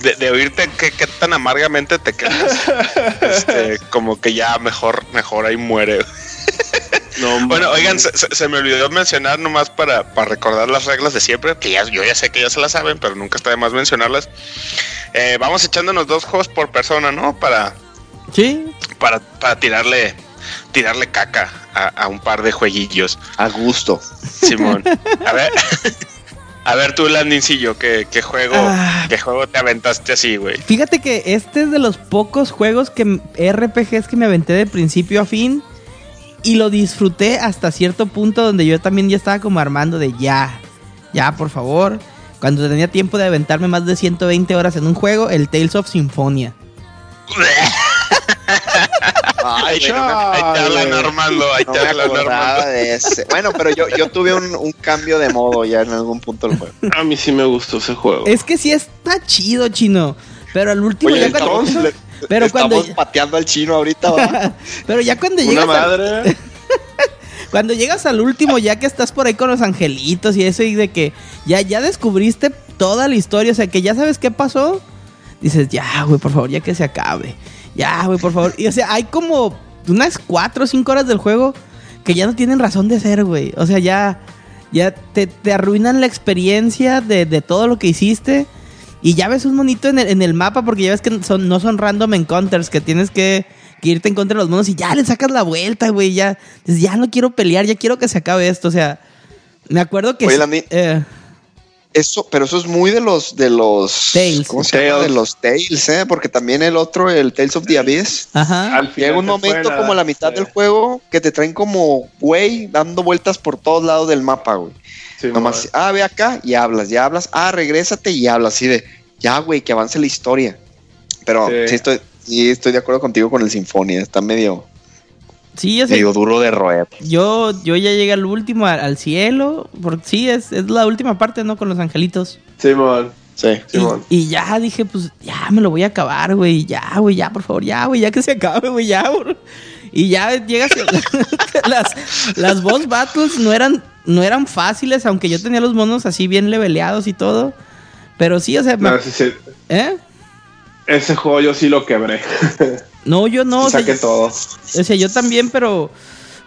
Speaker 2: de, de oírte que, que tan amargamente te quedas, este, como que ya mejor, mejor ahí muere.
Speaker 3: No,
Speaker 2: Bueno, oigan, se, se- se me olvidó mencionar nomás para, para recordar las reglas de siempre, que ya, yo ya sé que ya se las saben, pero nunca está de más mencionarlas. Eh, vamos echándonos dos juegos por persona, ¿no? Para,
Speaker 5: Sí,
Speaker 2: para, para tirarle, tirarle caca a, a un par de jueguillos.
Speaker 4: A gusto.
Speaker 2: Simón. A ver, a ver tú, Landincillo, ¿qué, qué juego,
Speaker 5: Ah.
Speaker 2: qué juego te aventaste así, güey?
Speaker 5: Fíjate que este es de los pocos juegos que RPGs que me aventé de principio a fin y lo disfruté hasta cierto punto donde yo también ya estaba como armando de ya, ya por favor. Cuando tenía tiempo de aventarme más de 120 horas en un juego, el Tales of Symphonia.
Speaker 2: Ahí,
Speaker 4: güey, no me-
Speaker 2: ahí te hablan. Armando, ahí
Speaker 4: no
Speaker 2: te hablan Armando.
Speaker 4: de ese. Bueno, pero yo, yo tuve un, un cambio de modo ya en algún punto del juego.
Speaker 3: A mí sí me gustó ese juego.
Speaker 5: Es que sí está chido, chino. Pero al último
Speaker 4: Oye,
Speaker 5: ya cuando...
Speaker 4: estamos, le-
Speaker 5: Pero
Speaker 4: estamos
Speaker 5: cuando-
Speaker 4: pateando al chino ahorita, ¿va?
Speaker 5: Pero ya cuando
Speaker 3: Una
Speaker 5: llegas a-
Speaker 3: madre.
Speaker 5: Cuando llegas al último, ya que estás por ahí con los angelitos y eso, y de que ya, ya descubriste toda la historia, o sea, que ya sabes qué pasó, dices, ya, güey, por favor, ya que se acabe. Ya, güey, por favor. Y o sea, hay como unas 4 o 5 horas del juego que ya no tienen razón de ser, güey. O sea, ya, ya te, te arruinan la experiencia de, de todo lo que hiciste. Y ya ves un monito en el, en el mapa porque ya ves que son, no son random encounters, que tienes que, que irte en contra de los monos y ya le sacas la vuelta, güey. Ya, ya no quiero pelear, ya quiero que se acabe esto. O sea, me acuerdo que...
Speaker 4: Oye,
Speaker 5: eh,
Speaker 4: Eso, pero eso es muy de los de los
Speaker 5: Tales.
Speaker 4: ¿Cómo se llama?
Speaker 3: Tales.
Speaker 4: De los Tales, ¿eh? Porque también el otro, el Tales of the Abyss.
Speaker 5: ajá.
Speaker 3: Al final
Speaker 4: Llega un momento como la mitad del juego que te traen como güey dando vueltas por todos lados del mapa, güey.
Speaker 3: Sí,
Speaker 4: Nomás, ah, ve acá y hablas, ya hablas, ah, regrésate y hablas, así de, ya, güey, que avance la historia. Pero
Speaker 3: Sí.
Speaker 4: sí, estoy, sí estoy de acuerdo contigo con el Sinfonia, está medio,
Speaker 5: Sí,
Speaker 4: duro de roer.
Speaker 5: yo, yo ya llegué al último, al, al cielo. Porque sí, es, es la última parte, ¿no? Con los angelitos.
Speaker 3: Simón.
Speaker 4: Sí.
Speaker 5: Y,
Speaker 3: Simón.
Speaker 5: y ya dije, pues ya me lo voy a acabar, güey. Ya, güey, ya, por favor, ya, güey, ya que se acabe, güey, ya, bro. Y ya llegas. las, las boss battles no eran, no eran fáciles, aunque yo tenía los monos así bien leveleados y todo. Pero sí, o sea, me-
Speaker 3: No, sí, sí.
Speaker 5: ¿eh?
Speaker 3: Ese juego yo sí lo quebré.
Speaker 5: No, yo no. o sea,
Speaker 3: Saqué todo.
Speaker 5: O sea, yo también, pero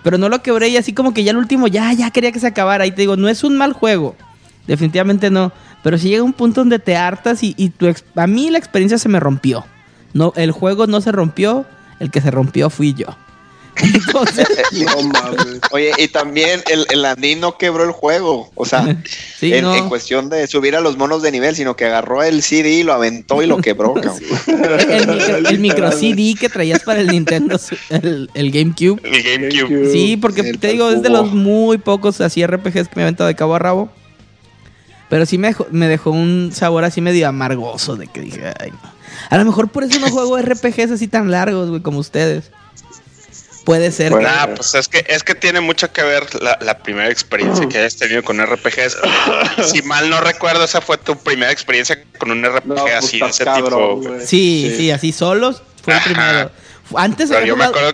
Speaker 5: pero no lo quebré y así como que ya el último ya ya quería que se acabara. Y te digo, no es un mal juego. Definitivamente no, pero si llega un punto donde te hartas y, y tu a mí la experiencia se me rompió. No, el juego no se rompió, el que se rompió fui yo. Entonces,
Speaker 3: No mames.
Speaker 4: Oye, y también el, el Landín no quebró el juego. O sea,
Speaker 5: sí,
Speaker 4: en,
Speaker 5: no.
Speaker 4: en cuestión de subir a los monos de nivel, sino que agarró el CD y lo aventó y lo quebró, cabrón.
Speaker 5: el, micro, el micro
Speaker 3: Literal.
Speaker 5: CD que traías para el Nintendo, el, el GameCube.
Speaker 2: El GameCube.
Speaker 5: Sí, porque
Speaker 4: El
Speaker 5: te digo, es de los muy pocos así RPGs que me he aventado de cabo a rabo. Pero sí me dejó, me dejó un sabor así medio amargoso de que dije, ay, no. A lo mejor por eso no juego RPGs así tan largos, güey, como ustedes. Puede ser.
Speaker 3: Bueno.
Speaker 2: Nah, pues es que es que tiene mucho que ver la, la primera experiencia que hayas tenido con RPGs. si mal no recuerdo, esa fue tu primera experiencia con un RPG
Speaker 3: No, pues
Speaker 2: así de ese
Speaker 3: cabrón,
Speaker 2: tipo.
Speaker 5: Sí, sí, así solos fue el primero. Antes
Speaker 2: Pero yo me acuerdo,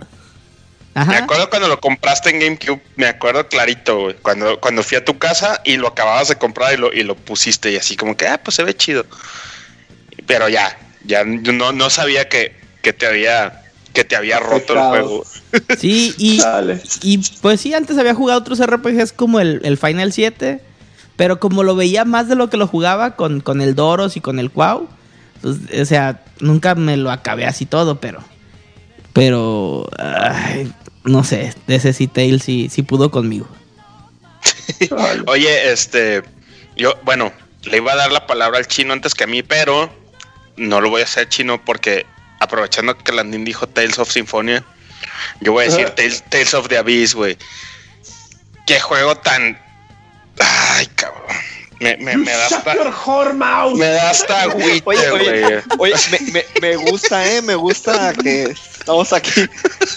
Speaker 5: Ajá.
Speaker 2: me acuerdo cuando lo compraste en GameCube, me acuerdo clarito, güey. Cuando, cuando fui a tu casa y lo acababas de comprar y lo, y lo pusiste y así como que, ah, pues se ve chido. Pero ya, ya no, no sabía que, que te había que te había roto el juego.
Speaker 5: Sí, y, y pues sí, antes había jugado otros RPGs como el, el Final 7. Pero como lo veía más de lo que lo jugaba con, con el Doros y con el Quau, pues, o sea, nunca me lo acabé así todo, pero. Pero. ay, no sé, de ese sí Tail sí, sí pudo conmigo.
Speaker 2: Oye, este, yo, bueno, le iba a dar la palabra al chino antes que a mí, pero no lo voy a hacer chino porque aprovechando que Landín dijo Tales of Symphonia, yo voy a decir. Tales, Tales of the Abyss, güey. Qué juego tan... Ay, cabrón. Me, me, me da hasta... Me da hasta agüite,
Speaker 4: Oye,
Speaker 2: güey.
Speaker 4: oye, oye, me, me, me gusta, eh, me gusta que estamos aquí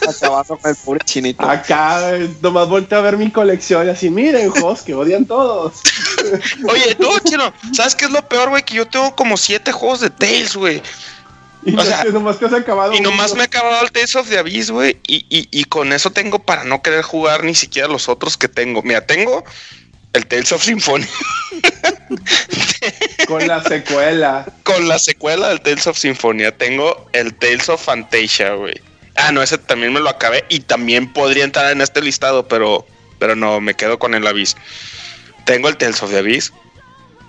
Speaker 4: acabando con el pobre chinito.
Speaker 3: Acá, nomás volteo a ver mi colección y así, miren, juegos que odian todos.
Speaker 2: Oye, no, chino, ¿sabes qué es lo peor, güey? Que yo tengo como siete juegos de Tales, güey.
Speaker 3: Y
Speaker 2: O sea,
Speaker 3: nomás te has acabado.
Speaker 2: Y nomás
Speaker 3: uno.
Speaker 2: me he acabado el Tales of the Abyss, güey. Y, y, y con eso tengo para no querer jugar ni siquiera los otros que tengo. Mira, tengo el Tales of Symphonia
Speaker 3: Con la secuela.
Speaker 2: con la secuela del Tales of Symphonia. Tengo el Tales of Fantasia, güey. Ah, no, ese también me lo acabé. Y también podría entrar en este listado, pero, pero no, me quedo con el Abyss. Tengo el Tales of the Abyss.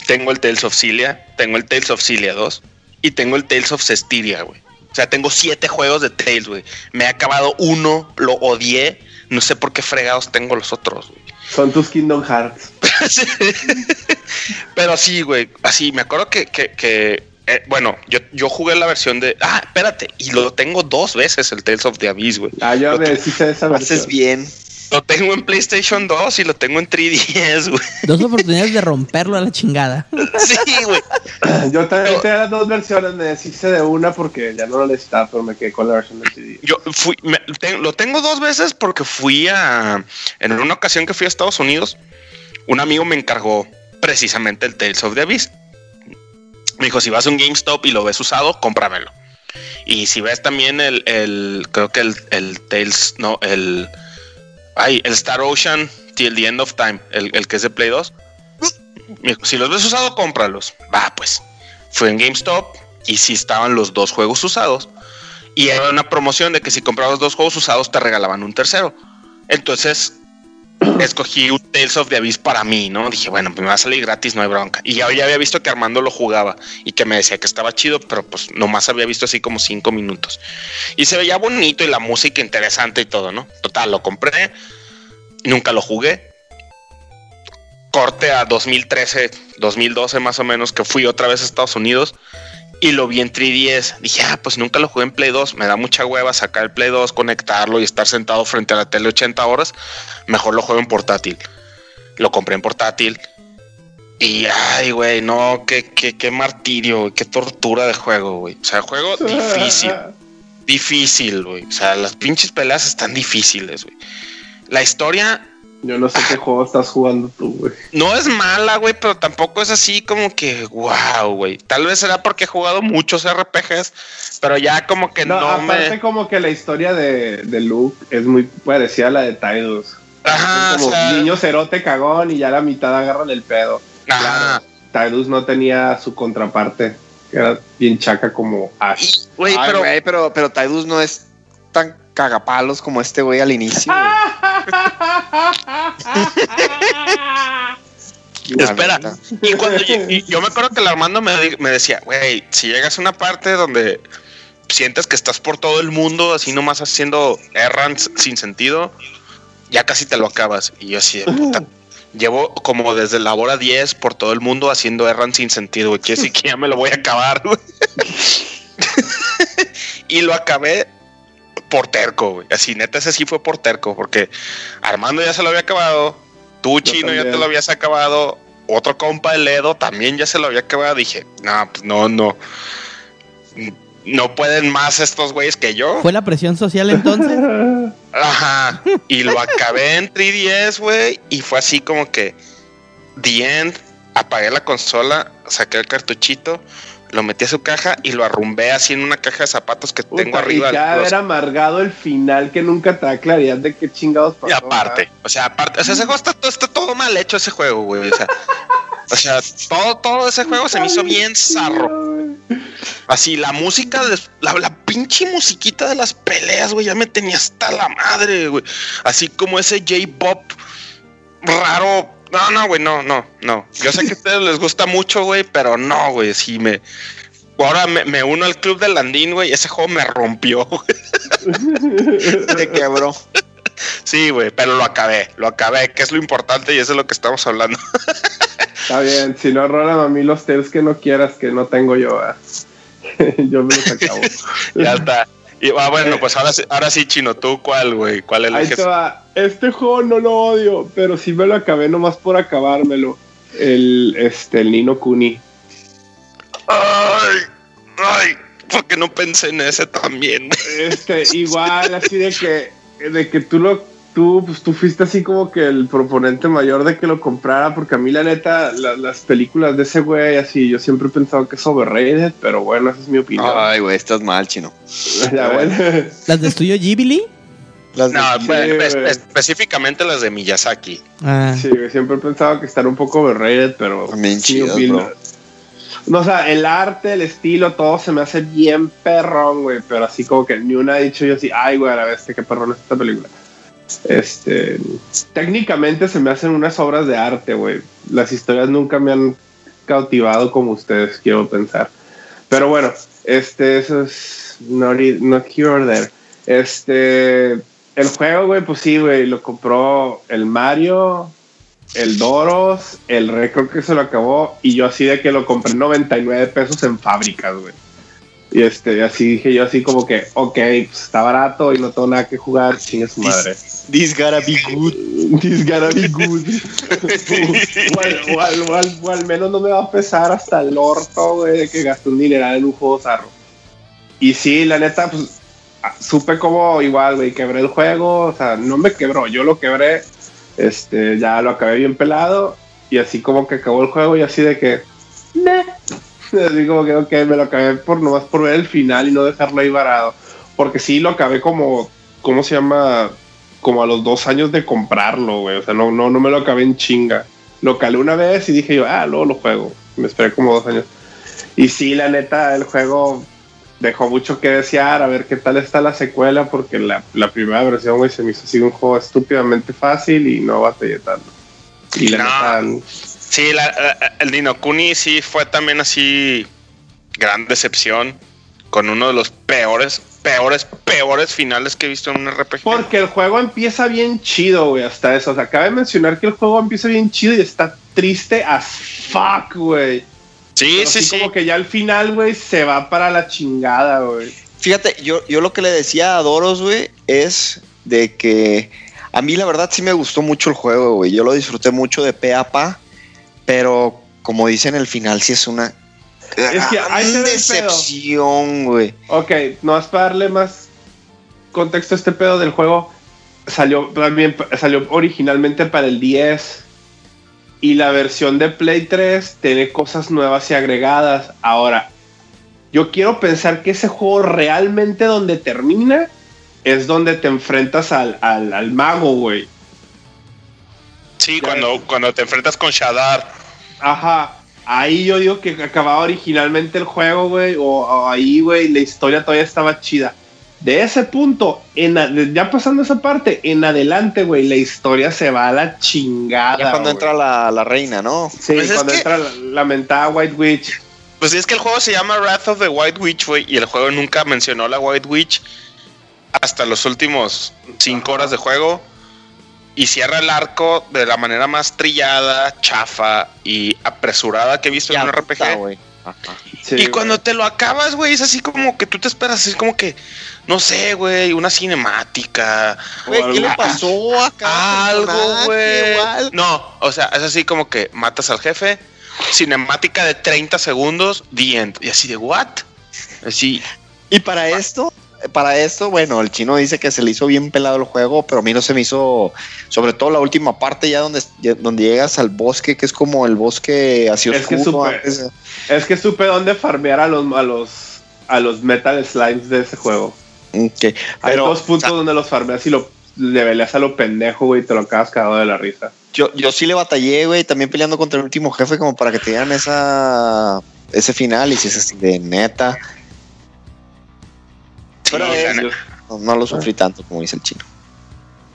Speaker 2: Tengo el Tales of Cilia. Tengo el Tales of Cilia 2. Y tengo el Tales of Cestiria, güey. O sea, tengo siete juegos de Tales, güey. Me he acabado uno, lo odié. No sé por qué fregados tengo los otros, güey.
Speaker 3: Son tus Kingdom Hearts.
Speaker 2: Pero sí, güey. Así, me acuerdo que, que, que, eh, bueno, yo, yo jugué la versión de. Ah, espérate. Y lo tengo dos veces, el Tales of the Abyss, güey.
Speaker 3: Ah, yo
Speaker 2: Lo
Speaker 3: me esa versión.
Speaker 4: Haces bien.
Speaker 2: Lo tengo en PlayStation 2 y lo tengo en 3DS, güey.
Speaker 5: Dos oportunidades de romperlo a la chingada.
Speaker 2: Sí, güey.
Speaker 3: Yo también tenía las dos versiones, me deshice de una porque ya no lo necesitaba, pero me quedé con la versión de CD.
Speaker 2: Yo fui, me- te- lo tengo dos veces porque fui a. En una ocasión que fui a Estados Unidos, un amigo me encargó precisamente el Tales of the Abyss. Me dijo: si vas a un GameStop y lo ves usado, cómpramelo. Y si ves también el, el creo que el, el Tales, no, el. Ay, el Star Ocean Till the End of Time, el, el que es de Play 2. Me dijo, si los ves usado, cómpralos. Va, pues. Fui en GameStop y sí estaban los dos juegos usados. Y era una promoción de que si comprabas dos juegos usados te regalaban un tercero. Entonces escogí un Tales of the Abyss para mí, ¿no? Dije, bueno, pues me va a salir gratis, no hay bronca. Y ya, había visto que Armando lo jugaba y que me decía que estaba chido, pero pues nomás había visto así como cinco minutos. Y se veía bonito y la música interesante y todo, ¿no? Total, lo compré, nunca lo jugué. Corte a 2013, 2012 más o menos, que fui otra vez a Estados Unidos y lo vi en 3DS. Dije, ah, pues nunca lo jugué en Play 2. Me da mucha hueva sacar el Play 2, conectarlo y estar sentado frente a la tele 80 horas. Mejor lo juego en portátil. Lo compré en portátil. Y, ay, güey, no, qué, qué, qué martirio, qué tortura de juego, güey. O sea, juego difícil, difícil, güey. O sea, las pinches peleas están difíciles, güey. La historia
Speaker 3: Yo no sé qué juego estás jugando tú, güey.
Speaker 2: no es mala, güey, pero tampoco es así como que, wow, güey. Tal vez será porque he jugado muchos RPGs, pero ya como que
Speaker 3: No,
Speaker 2: no,
Speaker 3: aparte
Speaker 2: me...
Speaker 3: como que la historia de, de Luke es muy parecida a la de Tidus.
Speaker 2: Ajá,
Speaker 3: es como
Speaker 2: o sea,
Speaker 3: niño cerote cagón y ya la mitad agarran el pedo.
Speaker 2: ajá.
Speaker 3: Claro, Tidus no tenía su contraparte, que era bien chaca como Ash.
Speaker 2: Güey, pero...
Speaker 4: güey, pero, pero Tidus no es tan cagapalos como este güey al inicio.
Speaker 2: Espera, y cuando yo, y yo me acuerdo que el Armando me, me decía, güey, si llegas a una parte donde sientes que estás por todo el mundo, así nomás haciendo errands sin sentido, ya casi te lo acabas. Y yo así de puta. Llevo como desde la hora 10 por todo el mundo haciendo errands sin sentido, güey. Quiere decir que ya me lo voy a acabar, güey. y lo acabé por terco, güey. Así, neta, ese sí fue por terco, porque Armando ya se lo había acabado, tú, Chino, ya te lo habías acabado, otro compa, el Edo, también ya se lo había acabado. Dije, no, pues no, no. No pueden más estos güeyes que yo.
Speaker 5: ¿Fue la presión social entonces?
Speaker 2: Ajá. Y lo acabé en 3DS, güey. Y fue así como que. The End. Apagué la consola, saqué el cartuchito, lo metí a su caja y lo arrumbé así en una caja de zapatos que tengo arriba.
Speaker 3: Y ya
Speaker 2: los-
Speaker 3: haber amargado el final que nunca te da claridad de qué chingados pasó.
Speaker 2: y aparte, o sea, aparte, o sea, ese juego está, todo- está todo mal hecho ese juego, güey. O sea, o sea, todo, todo ese juego se me hizo bien zarro. Así, la música, de- la, la pinche musiquita de las peleas, güey, ya me tenía hasta la madre, güey. Así como ese J-Pop raro. No, no, güey, no, no, no. Yo sé que a ustedes les gusta mucho, güey, pero no, güey, sí me... Ahora me, me uno al club del Landín, güey, ese juego me rompió, güey.
Speaker 4: Te quebró.
Speaker 2: Sí, güey, pero lo acabé, lo acabé, que es lo importante y eso es lo que estamos hablando.
Speaker 3: Está bien, si no rolan a mí los tales que no quieras, que no tengo yo. yo me los acabo.
Speaker 2: ya está. Y ah, bueno, pues ahora sí, ahora sí, chino, ¿tú cuál, güey? ¿Cuál
Speaker 3: Ahí
Speaker 2: eliges?
Speaker 3: te va. Este juego no lo odio, pero sí me lo acabé nomás por acabármelo. El, este, el Nino Kuni.
Speaker 2: Ay, ay, porque no pensé en ese también.
Speaker 3: Este, igual, así de que, de que tú lo, tú, pues tú fuiste así como que el proponente mayor de que lo comprara, porque a mí la neta, la- las películas de ese güey, así, yo siempre he pensado que es overrated, pero bueno, esa es mi opinión.
Speaker 4: Ay, güey, estás mal, chino.
Speaker 3: Ya ven.
Speaker 5: ¿Las de estudio Ghibli?
Speaker 4: Las
Speaker 2: No, pues, pues, específicamente las de Miyazaki.
Speaker 5: Ah,
Speaker 3: Sí, güey, siempre he pensado que están un poco overrated, pero.
Speaker 4: También
Speaker 3: mi
Speaker 4: chidas,
Speaker 3: opinión-
Speaker 4: bro.
Speaker 3: No, o sea, el arte, el estilo, todo se me hace bien perrón, güey. Pero así como que ni una ha dicho yo así, ay, güey, a la vez, qué perrón es esta película. Este. Técnicamente se me hacen unas obras de arte, güey. Las historias nunca me han cautivado como ustedes, quiero pensar. Pero bueno, este, eso es. Not, not. Este. El juego, güey, pues sí, güey, lo compró el Mario, el Doros, el creo que se lo acabó y yo así de que lo compré 99 pesos en fábricas, güey. Y este, así dije yo así como que, ok, pues está barato y no tengo nada que jugar, chingue su madre.
Speaker 4: This gotta be good.
Speaker 3: This gotta be good. o, al, o al- o menos no me va a pesar hasta el orto, güey, de que gasté un dineral en un juego zarro. Y sí, la neta, pues ah, supe como igual, güey, quebré el juego, o sea, no me quebró, yo lo quebré, este, ya lo acabé bien pelado y así como que acabó el juego y así de que, "Meh". así como que, ok, me lo acabé por nomás por ver el final y no dejarlo ahí varado, porque sí lo acabé como, ¿cómo se llama? Como a los dos años de comprarlo, güey, o sea, no, no, no me lo acabé en chinga. Lo calé una vez y dije yo, ah, luego lo juego. Me esperé como dos años. Y sí, la neta, el juego dejó mucho que desear. A ver qué tal está la secuela, porque la, la primera versión, güey, se me hizo así un juego estúpidamente fácil y no batallé tanto. Y la
Speaker 2: No.
Speaker 3: neta,
Speaker 2: Sí, la- la- el Dino Kuni sí fue también así gran decepción con uno de los peores, peores, peores finales que he visto en un RPG.
Speaker 3: porque el juego empieza bien chido, güey, hasta eso. O sea, cabe mencionar que el juego empieza bien chido y está triste as fuck, güey.
Speaker 2: sí,
Speaker 3: Pero
Speaker 2: sí,
Speaker 3: así
Speaker 2: sí.
Speaker 3: como que ya al final, güey, se va para la chingada, güey.
Speaker 4: Fíjate, yo, yo lo que le decía a Doros, güey, es de que a mí la verdad sí me gustó mucho el juego, güey. Yo lo disfruté mucho de pe a pa, pero como dicen, el final sí es una
Speaker 3: Es que pedo.
Speaker 4: decepción, güey.
Speaker 3: Ok, no es para darle más contexto a este pedo del juego. Salió también salió originalmente para el 10 y la versión de Play 3 tiene cosas nuevas y agregadas. Ahora, yo quiero pensar que ese juego realmente donde termina es donde te enfrentas al, al, al mago, güey.
Speaker 2: Sí,
Speaker 3: Ya
Speaker 2: cuando,
Speaker 3: ves.
Speaker 2: cuando te enfrentas con Shadar.
Speaker 3: Ajá. Ahí yo digo que acababa originalmente el juego, güey. O, o ahí, güey, la historia todavía estaba chida. De ese punto, en a- ya pasando esa parte, en adelante, güey, la historia se va a la chingada.
Speaker 4: Ya cuando entra la, la reina, ¿no?
Speaker 3: Sí,
Speaker 2: Pues es
Speaker 3: cuando
Speaker 2: que-
Speaker 3: entra la, la mentada White Witch.
Speaker 2: Pues es que el juego se llama Wrath of the White Witch, güey, y el juego nunca mencionó la White Witch hasta los últimos cinco horas de juego. Y cierra el arco de la manera más trillada, chafa y apresurada que he visto en un RPG.
Speaker 4: Ajá.
Speaker 3: Sí,
Speaker 2: y cuando te lo acabas, güey, es así como que tú te esperas, así como que, no sé, güey, una cinemática.
Speaker 4: Güey, ¿qué le pasó acá?
Speaker 2: Algo, güey. No, o sea, es así como que matas al jefe, cinemática de 30 segundos, the end. Y así de, ¿what? Así,
Speaker 4: Y para esto, para esto, bueno, el chino dice que se le hizo bien pelado el juego, pero a mí no se me hizo, sobre todo la última parte ya donde, ya donde llegas al bosque, que es como el bosque así
Speaker 3: Es que
Speaker 4: oscuro.
Speaker 3: supe-
Speaker 4: antes
Speaker 3: Es que supe dónde farmear a los, a los, a los metal slimes de ese juego.
Speaker 4: Ok,
Speaker 3: Hay
Speaker 4: Pero
Speaker 3: dos puntos
Speaker 4: o sea,
Speaker 3: donde los farmeas y lo leveleas a lo pendejo, güey, y te lo acabas cagado de la risa.
Speaker 4: yo, yo sí le batallé, güey, también peleando contra el último jefe como para que te dieran esa, ese final y si es así de neta. Pero
Speaker 2: Sí,
Speaker 4: es-
Speaker 2: la
Speaker 4: no, no lo sufrí tanto como dice el chino.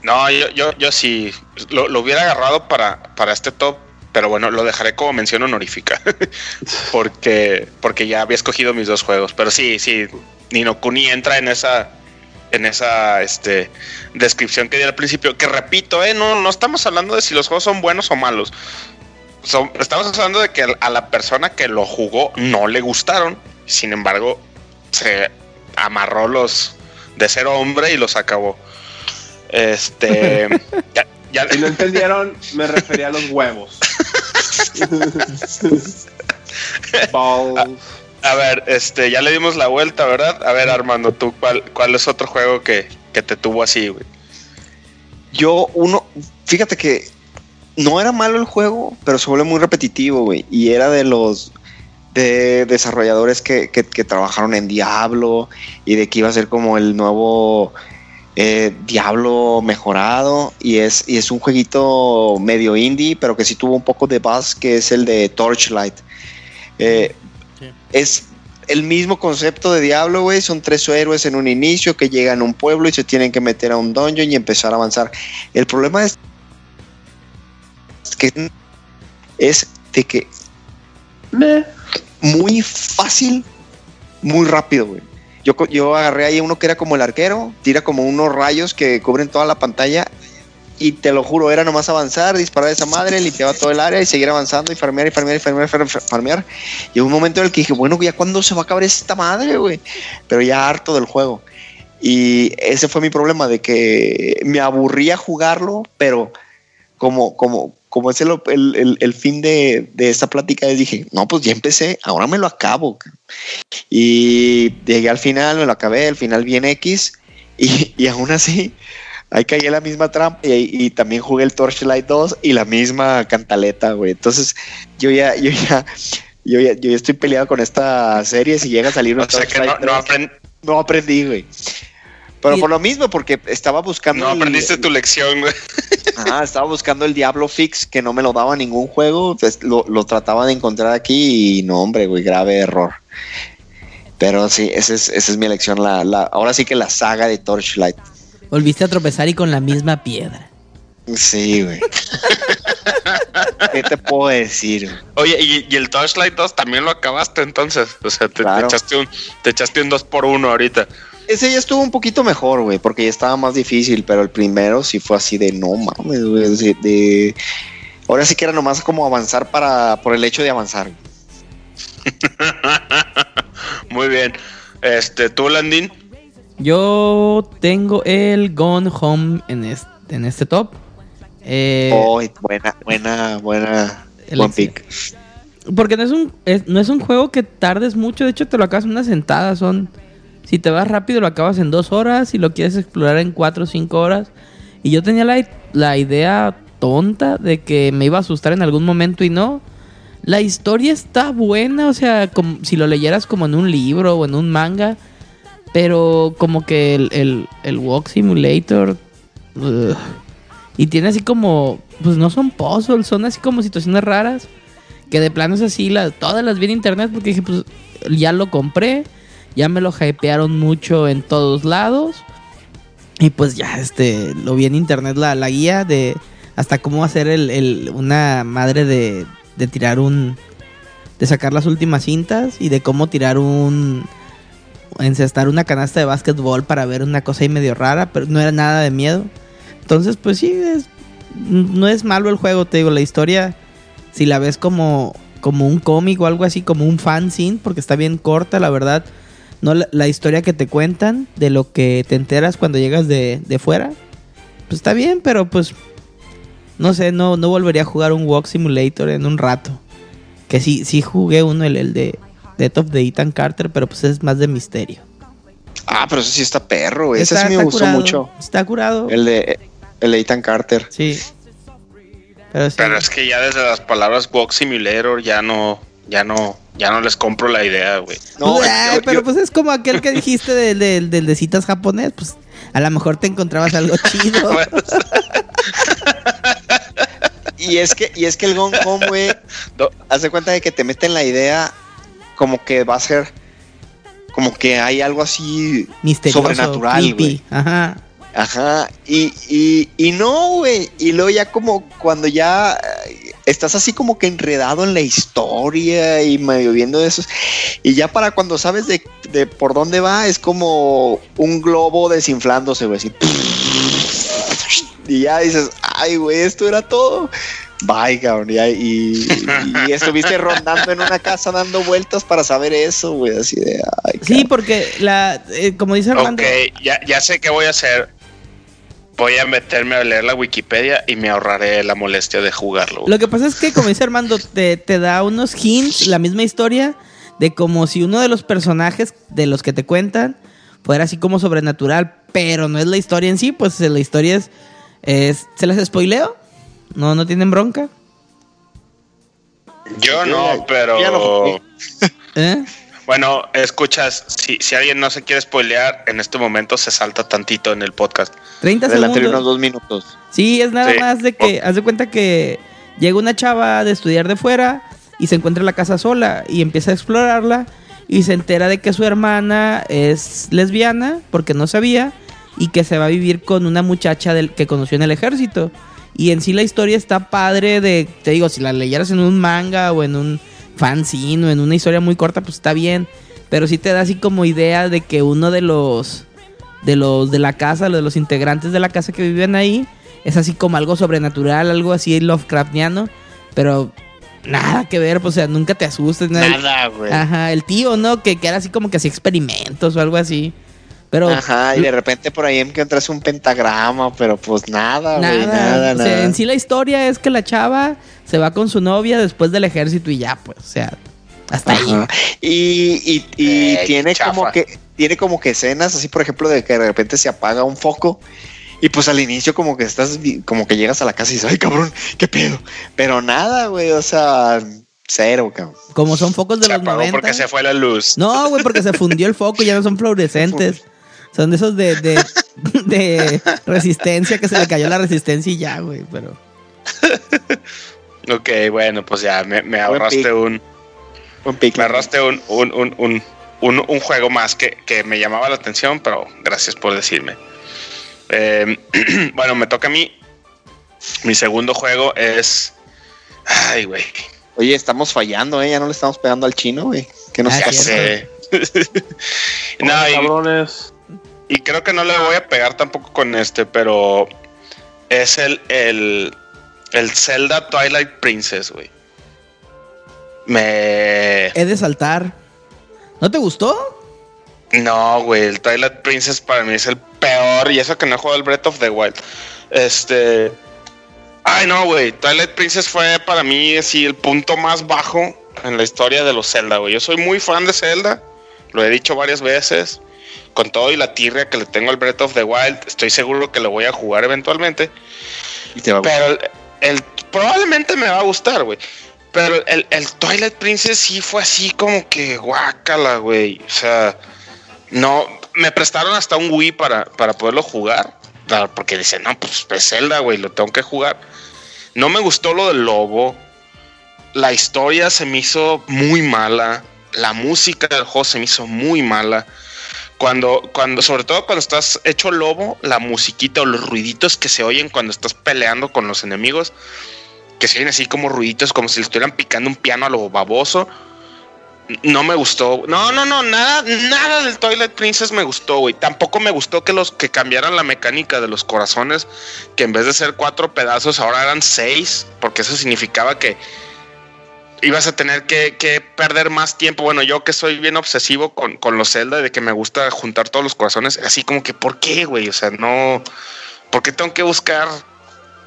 Speaker 2: No, yo, yo, yo sí lo, lo hubiera agarrado para, para este top, pero bueno, lo dejaré como mención honorífica. porque, porque ya había escogido mis dos juegos. Pero sí, sí, Nino Kuni entra en esa, en esa este, descripción que di al principio. Que repito, eh, no, no estamos hablando de si los juegos son buenos o malos. Son- estamos hablando de que a la persona que lo jugó no le gustaron. Sin embargo, se amarró los de ser hombre y los acabó. Este. ya, ya-
Speaker 3: Si no entendieron, me refería a los huevos. Balls.
Speaker 2: a ver, este, ya le dimos la vuelta, ¿verdad? A ver, Armando, tú, ¿cuál, cuál es otro juego que, que te tuvo así, güey?
Speaker 4: Yo, uno, fíjate que no era malo el juego, pero se vuelve muy repetitivo, güey. Y era de los de desarrolladores que, que- que trabajaron en Diablo y de que iba a ser como el nuevo eh, Diablo mejorado. Y es, y es un jueguito medio indie, pero que sí tuvo un poco de buzz, que es el de Torchlight. Eh,
Speaker 5: Sí.
Speaker 4: Es el mismo concepto de Diablo, güey. Son tres héroes en un inicio que llegan a un pueblo y se tienen que meter a un dungeon y empezar a avanzar. El problema es que es de que muy fácil, muy rápido, güey. Yo, yo agarré ahí uno que era como el arquero, tira como unos rayos que cubren toda la pantalla y te lo juro, era nomás avanzar, disparar a esa madre, limpiaba todo el área y seguir avanzando y farmear y farmear y farmear, farmear, farmear. Hubo un momento en el que dije, bueno, ya cuándo se va a acabar esta madre, güey. Pero ya harto del juego. Y ese fue mi problema, de que me aburría jugarlo, pero como, como, como es el, el- el- el fin de, de esta plática, dije, no, pues ya empecé, ahora me lo acabo. ca". Y llegué al final, me lo acabé, el final bien X, y, y aún así, ahí caí en la misma trampa y, y también jugué el Torchlight 2 y la misma cantaleta, güey. Entonces, yo ya, yo ya, yo ya, yo ya estoy peleado con esta serie, si llega a salir un
Speaker 2: O sea que no, no,
Speaker 4: 3,
Speaker 2: aprend-
Speaker 4: no aprendí, güey. Pero
Speaker 5: Y-
Speaker 4: por lo mismo, porque estaba buscando.
Speaker 2: no
Speaker 4: el-
Speaker 2: aprendiste tu lección, güey.
Speaker 4: Ajá, estaba buscando el Diablo Fix que no me lo daba ningún juego. pues, lo, lo trataba de encontrar aquí y no, hombre, güey, grave error. Pero sí, esa es, esa es mi elección. La, la, ahora sí que la saga de Torchlight.
Speaker 5: Volviste a tropezar y con la misma piedra.
Speaker 4: Sí, güey. ¿Qué te puedo decir? güey?
Speaker 2: Oye, y, y el Torchlight 2 también lo acabaste entonces. O sea, te, te
Speaker 4: Claro.
Speaker 2: echaste un, te echaste un 2 por 1 ahorita.
Speaker 4: Ese ya estuvo un poquito mejor, güey, porque ya estaba más difícil, pero el primero sí fue así de no mames, güey. de- de- Ahora sí que era nomás como avanzar para por el hecho de avanzar.
Speaker 2: Muy bien. Este, tú, Landín.
Speaker 5: Yo tengo el Gone Home en este, en este top. Eh,
Speaker 4: Oh, buena, buena, buena. Buen pick.
Speaker 5: Porque no es, un, es- no es un juego que tardes mucho. De hecho, te lo acabas en una sentada. Son. Si te vas rápido, lo acabas en dos horas. Si lo quieres explorar en cuatro o cinco horas. Y yo tenía la, la idea tonta de que me iba a asustar en algún momento y no. La historia está buena. O sea, como, si lo leyeras como en un libro o en un manga. Pero como que el, el, el Walk Simulator. y tiene así como. Pues no son puzzles, son así como situaciones raras. Que de plano es así, la- todas las vi en internet porque dije, pues ya lo compré. Ya me lo hypearon mucho en todos lados. Y pues ya, este, lo vi en internet la, la guía de hasta cómo hacer el, el- una madre de, de tirar un, de sacar las últimas cintas y de cómo tirar un encestar una canasta de básquetbol para ver una cosa ahí medio rara, pero no era nada de miedo. Entonces, pues sí, es, no es malo el juego, te digo, la historia, si la ves como, como un cómic o algo así, como un fanzine, porque está bien corta, la verdad. No la, la historia que te cuentan de lo que te enteras cuando llegas de, de fuera, pues está bien, pero pues no sé, no, no volvería a jugar un Walk Simulator en un rato. Que sí, sí jugué uno, el, el de Death of the Ethan Carter, pero pues es más de misterio.
Speaker 4: Ah, pero ese sí está perro, güey. Ese
Speaker 5: Está-
Speaker 4: sí me gustó
Speaker 5: curado,
Speaker 4: mucho.
Speaker 5: Está curado.
Speaker 4: El de, el de Ethan Carter.
Speaker 5: Sí. Pero sí.
Speaker 2: Pero es que ya desde las palabras Walk Simulator ya no, ya no, ya no les compro la idea, güey.
Speaker 4: No,
Speaker 5: Pues,
Speaker 4: yo-
Speaker 5: pero
Speaker 4: yo-
Speaker 5: pues es como aquel que dijiste del, del, del de citas japonés, pues a lo mejor te encontrabas algo chido.
Speaker 4: Y es que, y es que el Gone Home, güey, haz de cuenta de que te meten la idea como que va a ser como que hay algo así
Speaker 5: Misterioso.
Speaker 4: sobrenatural, güey.
Speaker 5: Ajá.
Speaker 4: Ajá, y, y, y no, güey, y luego ya como cuando ya eh, estás así como que enredado en la historia y medio viendo eso, y ya para cuando sabes de, de por dónde va, es como un globo desinflándose, güey, así. Y ya dices, ay, güey, esto era todo. Bye, cabrón, y, y, y estuviste rondando en una casa dando vueltas para saber eso, güey, así de, ay,
Speaker 5: Sí, porque la, eh, como dice Armando,
Speaker 2: Ok, ya, ya sé qué voy a hacer. Voy a meterme a leer la Wikipedia y me ahorraré la molestia de jugarlo. güey.
Speaker 5: lo que pasa es que como dice Armando, te, te da unos hints, la misma historia, de como si uno de los personajes de los que te cuentan fuera así como sobrenatural, pero no es la historia en sí, pues la historia es, es ¿se las spoileo? No, no tienen bronca.
Speaker 2: Yo no, pero
Speaker 4: ya lo jugué.
Speaker 5: ¿Eh?
Speaker 2: Bueno, escuchas, si, si alguien no se quiere spoilear, en este momento se salta tantito en el podcast.
Speaker 5: 30
Speaker 4: adelante
Speaker 5: segundos.
Speaker 4: unos dos minutos.
Speaker 5: Sí, es nada
Speaker 2: Sí.
Speaker 5: más de que, haz de cuenta que llega una chava de estudiar de fuera y se encuentra en la casa sola y empieza a explorarla y se entera de que su hermana es lesbiana porque no sabía y que se va a vivir con una muchacha del, que conoció en el ejército. Y en sí la historia está padre de, te digo, si la leyeras en un manga o en un fanzine o en una historia muy corta, pues está bien. Pero sí te da así como idea de que uno de los de los de la casa, de los integrantes de la casa que viven ahí, es así como algo sobrenatural, algo así Lovecraftiano, pero nada que ver, pues, o sea, nunca te asustes.
Speaker 4: Nada, güey.
Speaker 5: Ajá, el tío, ¿no? Que, que era así como que hacía experimentos o algo así. Pero
Speaker 4: Ajá, y de repente por ahí encuentras un pentagrama, pero pues nada,
Speaker 5: nada,
Speaker 4: güey, nada,
Speaker 5: o sea,
Speaker 4: nada.
Speaker 5: en sí la historia es que la chava se va con su novia después del ejército y ya, pues, o sea, hasta ahí.
Speaker 4: Y, y, y tiene
Speaker 2: chafa.
Speaker 4: como que tiene como que escenas así, por ejemplo, de que de repente se apaga un foco y pues al inicio como que estás como que llegas a la casa y dices, "Ay, cabrón, qué pedo." Pero nada, güey, o sea, cero, cabrón.
Speaker 5: Como son focos de
Speaker 2: Se
Speaker 5: los
Speaker 2: apagó
Speaker 5: 90.
Speaker 2: porque se fue la luz.
Speaker 5: No, güey, porque se fundió el foco, ya no son fluorescentes. Son de esos de, de, de resistencia, que se le cayó la resistencia y ya, güey, pero...
Speaker 2: Ok, bueno, pues ya me, me ahorraste un,
Speaker 4: Un pick.
Speaker 2: me ahorraste un, un, un, un, un- un juego más que, que me llamaba la atención, pero gracias por decirme. Eh, bueno, me toca a mí. Mi segundo juego es. Ay, güey.
Speaker 4: Oye, estamos fallando, eh, ya no le estamos pegando al chino, güey. Que nos
Speaker 5: Ah,
Speaker 2: Ya
Speaker 5: cierto.
Speaker 2: sé. no, y,
Speaker 3: cabrones.
Speaker 2: Y creo que no le voy a pegar tampoco con este, pero es el, el, el Zelda Twilight Princess, güey. Me.
Speaker 5: He de saltar. ¿No te gustó?
Speaker 2: No, güey, el Twilight Princess para mí es el peor. Y eso que no he jugado el Breath of the Wild. Este. Ay, no, güey. Twilight Princess fue para mí así el punto más bajo en la historia de los Zelda, güey. Yo soy muy fan de Zelda. Lo he dicho varias veces. Con todo y la tirria que le tengo al Breath of the Wild, estoy seguro que lo voy a jugar eventualmente.
Speaker 4: Y te va a gustar.
Speaker 2: Pero el, el- probablemente me va a gustar, güey. Pero el, el Twilight Princess sí fue así como que guácala, güey. O sea, no, me prestaron hasta un Wii para, para poderlo jugar. Porque dicen, no, pues es Zelda, güey, lo tengo que jugar. No me gustó lo del lobo. La historia se me hizo muy mala. La música del juego se me hizo muy mala. Cuando, cuando, sobre todo cuando estás hecho lobo, la musiquita o los ruiditos que se oyen cuando estás peleando con los enemigos, que se oyen así como ruiditos, como si le estuvieran picando un piano a lo baboso. No me gustó. No, no, no, nada, nada del Toilet Princess me gustó, güey. Tampoco me gustó que los que cambiaran la mecánica de los corazones, que en vez de ser cuatro pedazos ahora eran seis, porque eso significaba que ibas a tener que, que perder más tiempo. Bueno, yo que soy bien obsesivo con, con los Zelda, de que me gusta juntar todos los corazones, así como que, ¿por qué, güey? O sea, no, ¿por qué tengo que buscar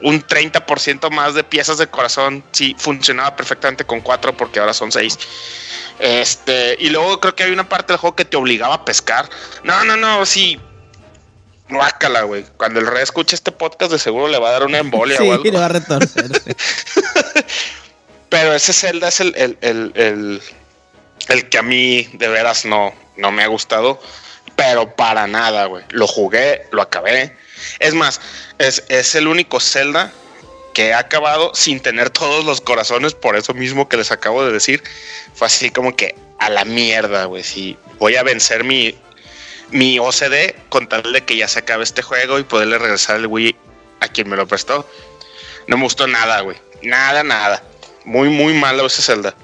Speaker 2: un 30% más de piezas de corazón si funcionaba perfectamente con cuatro porque ahora son seis. Este, y luego creo que hay una parte del juego que te obligaba a pescar. No, no, no, sí. Guácala, güey. Cuando el rey escuche este podcast, de seguro le va a dar una embolia
Speaker 5: Sí,
Speaker 2: o algo.
Speaker 5: le va a retorcer.
Speaker 2: Pero ese Zelda es el, el, el, el, el que a mí de veras no, no me ha gustado. Pero para nada, güey. Lo jugué, lo acabé. Es más, es, es el único Zelda que he acabado sin tener todos los corazones, por eso mismo que les acabo de decir. Fue así como que a la mierda, güey. Sí, voy a vencer mi, mi OCD con tal de que ya se acabe este juego y poderle regresar el Wii a quien me lo prestó. No me gustó nada, güey. Nada, nada. Muy, muy malo ese Zelda.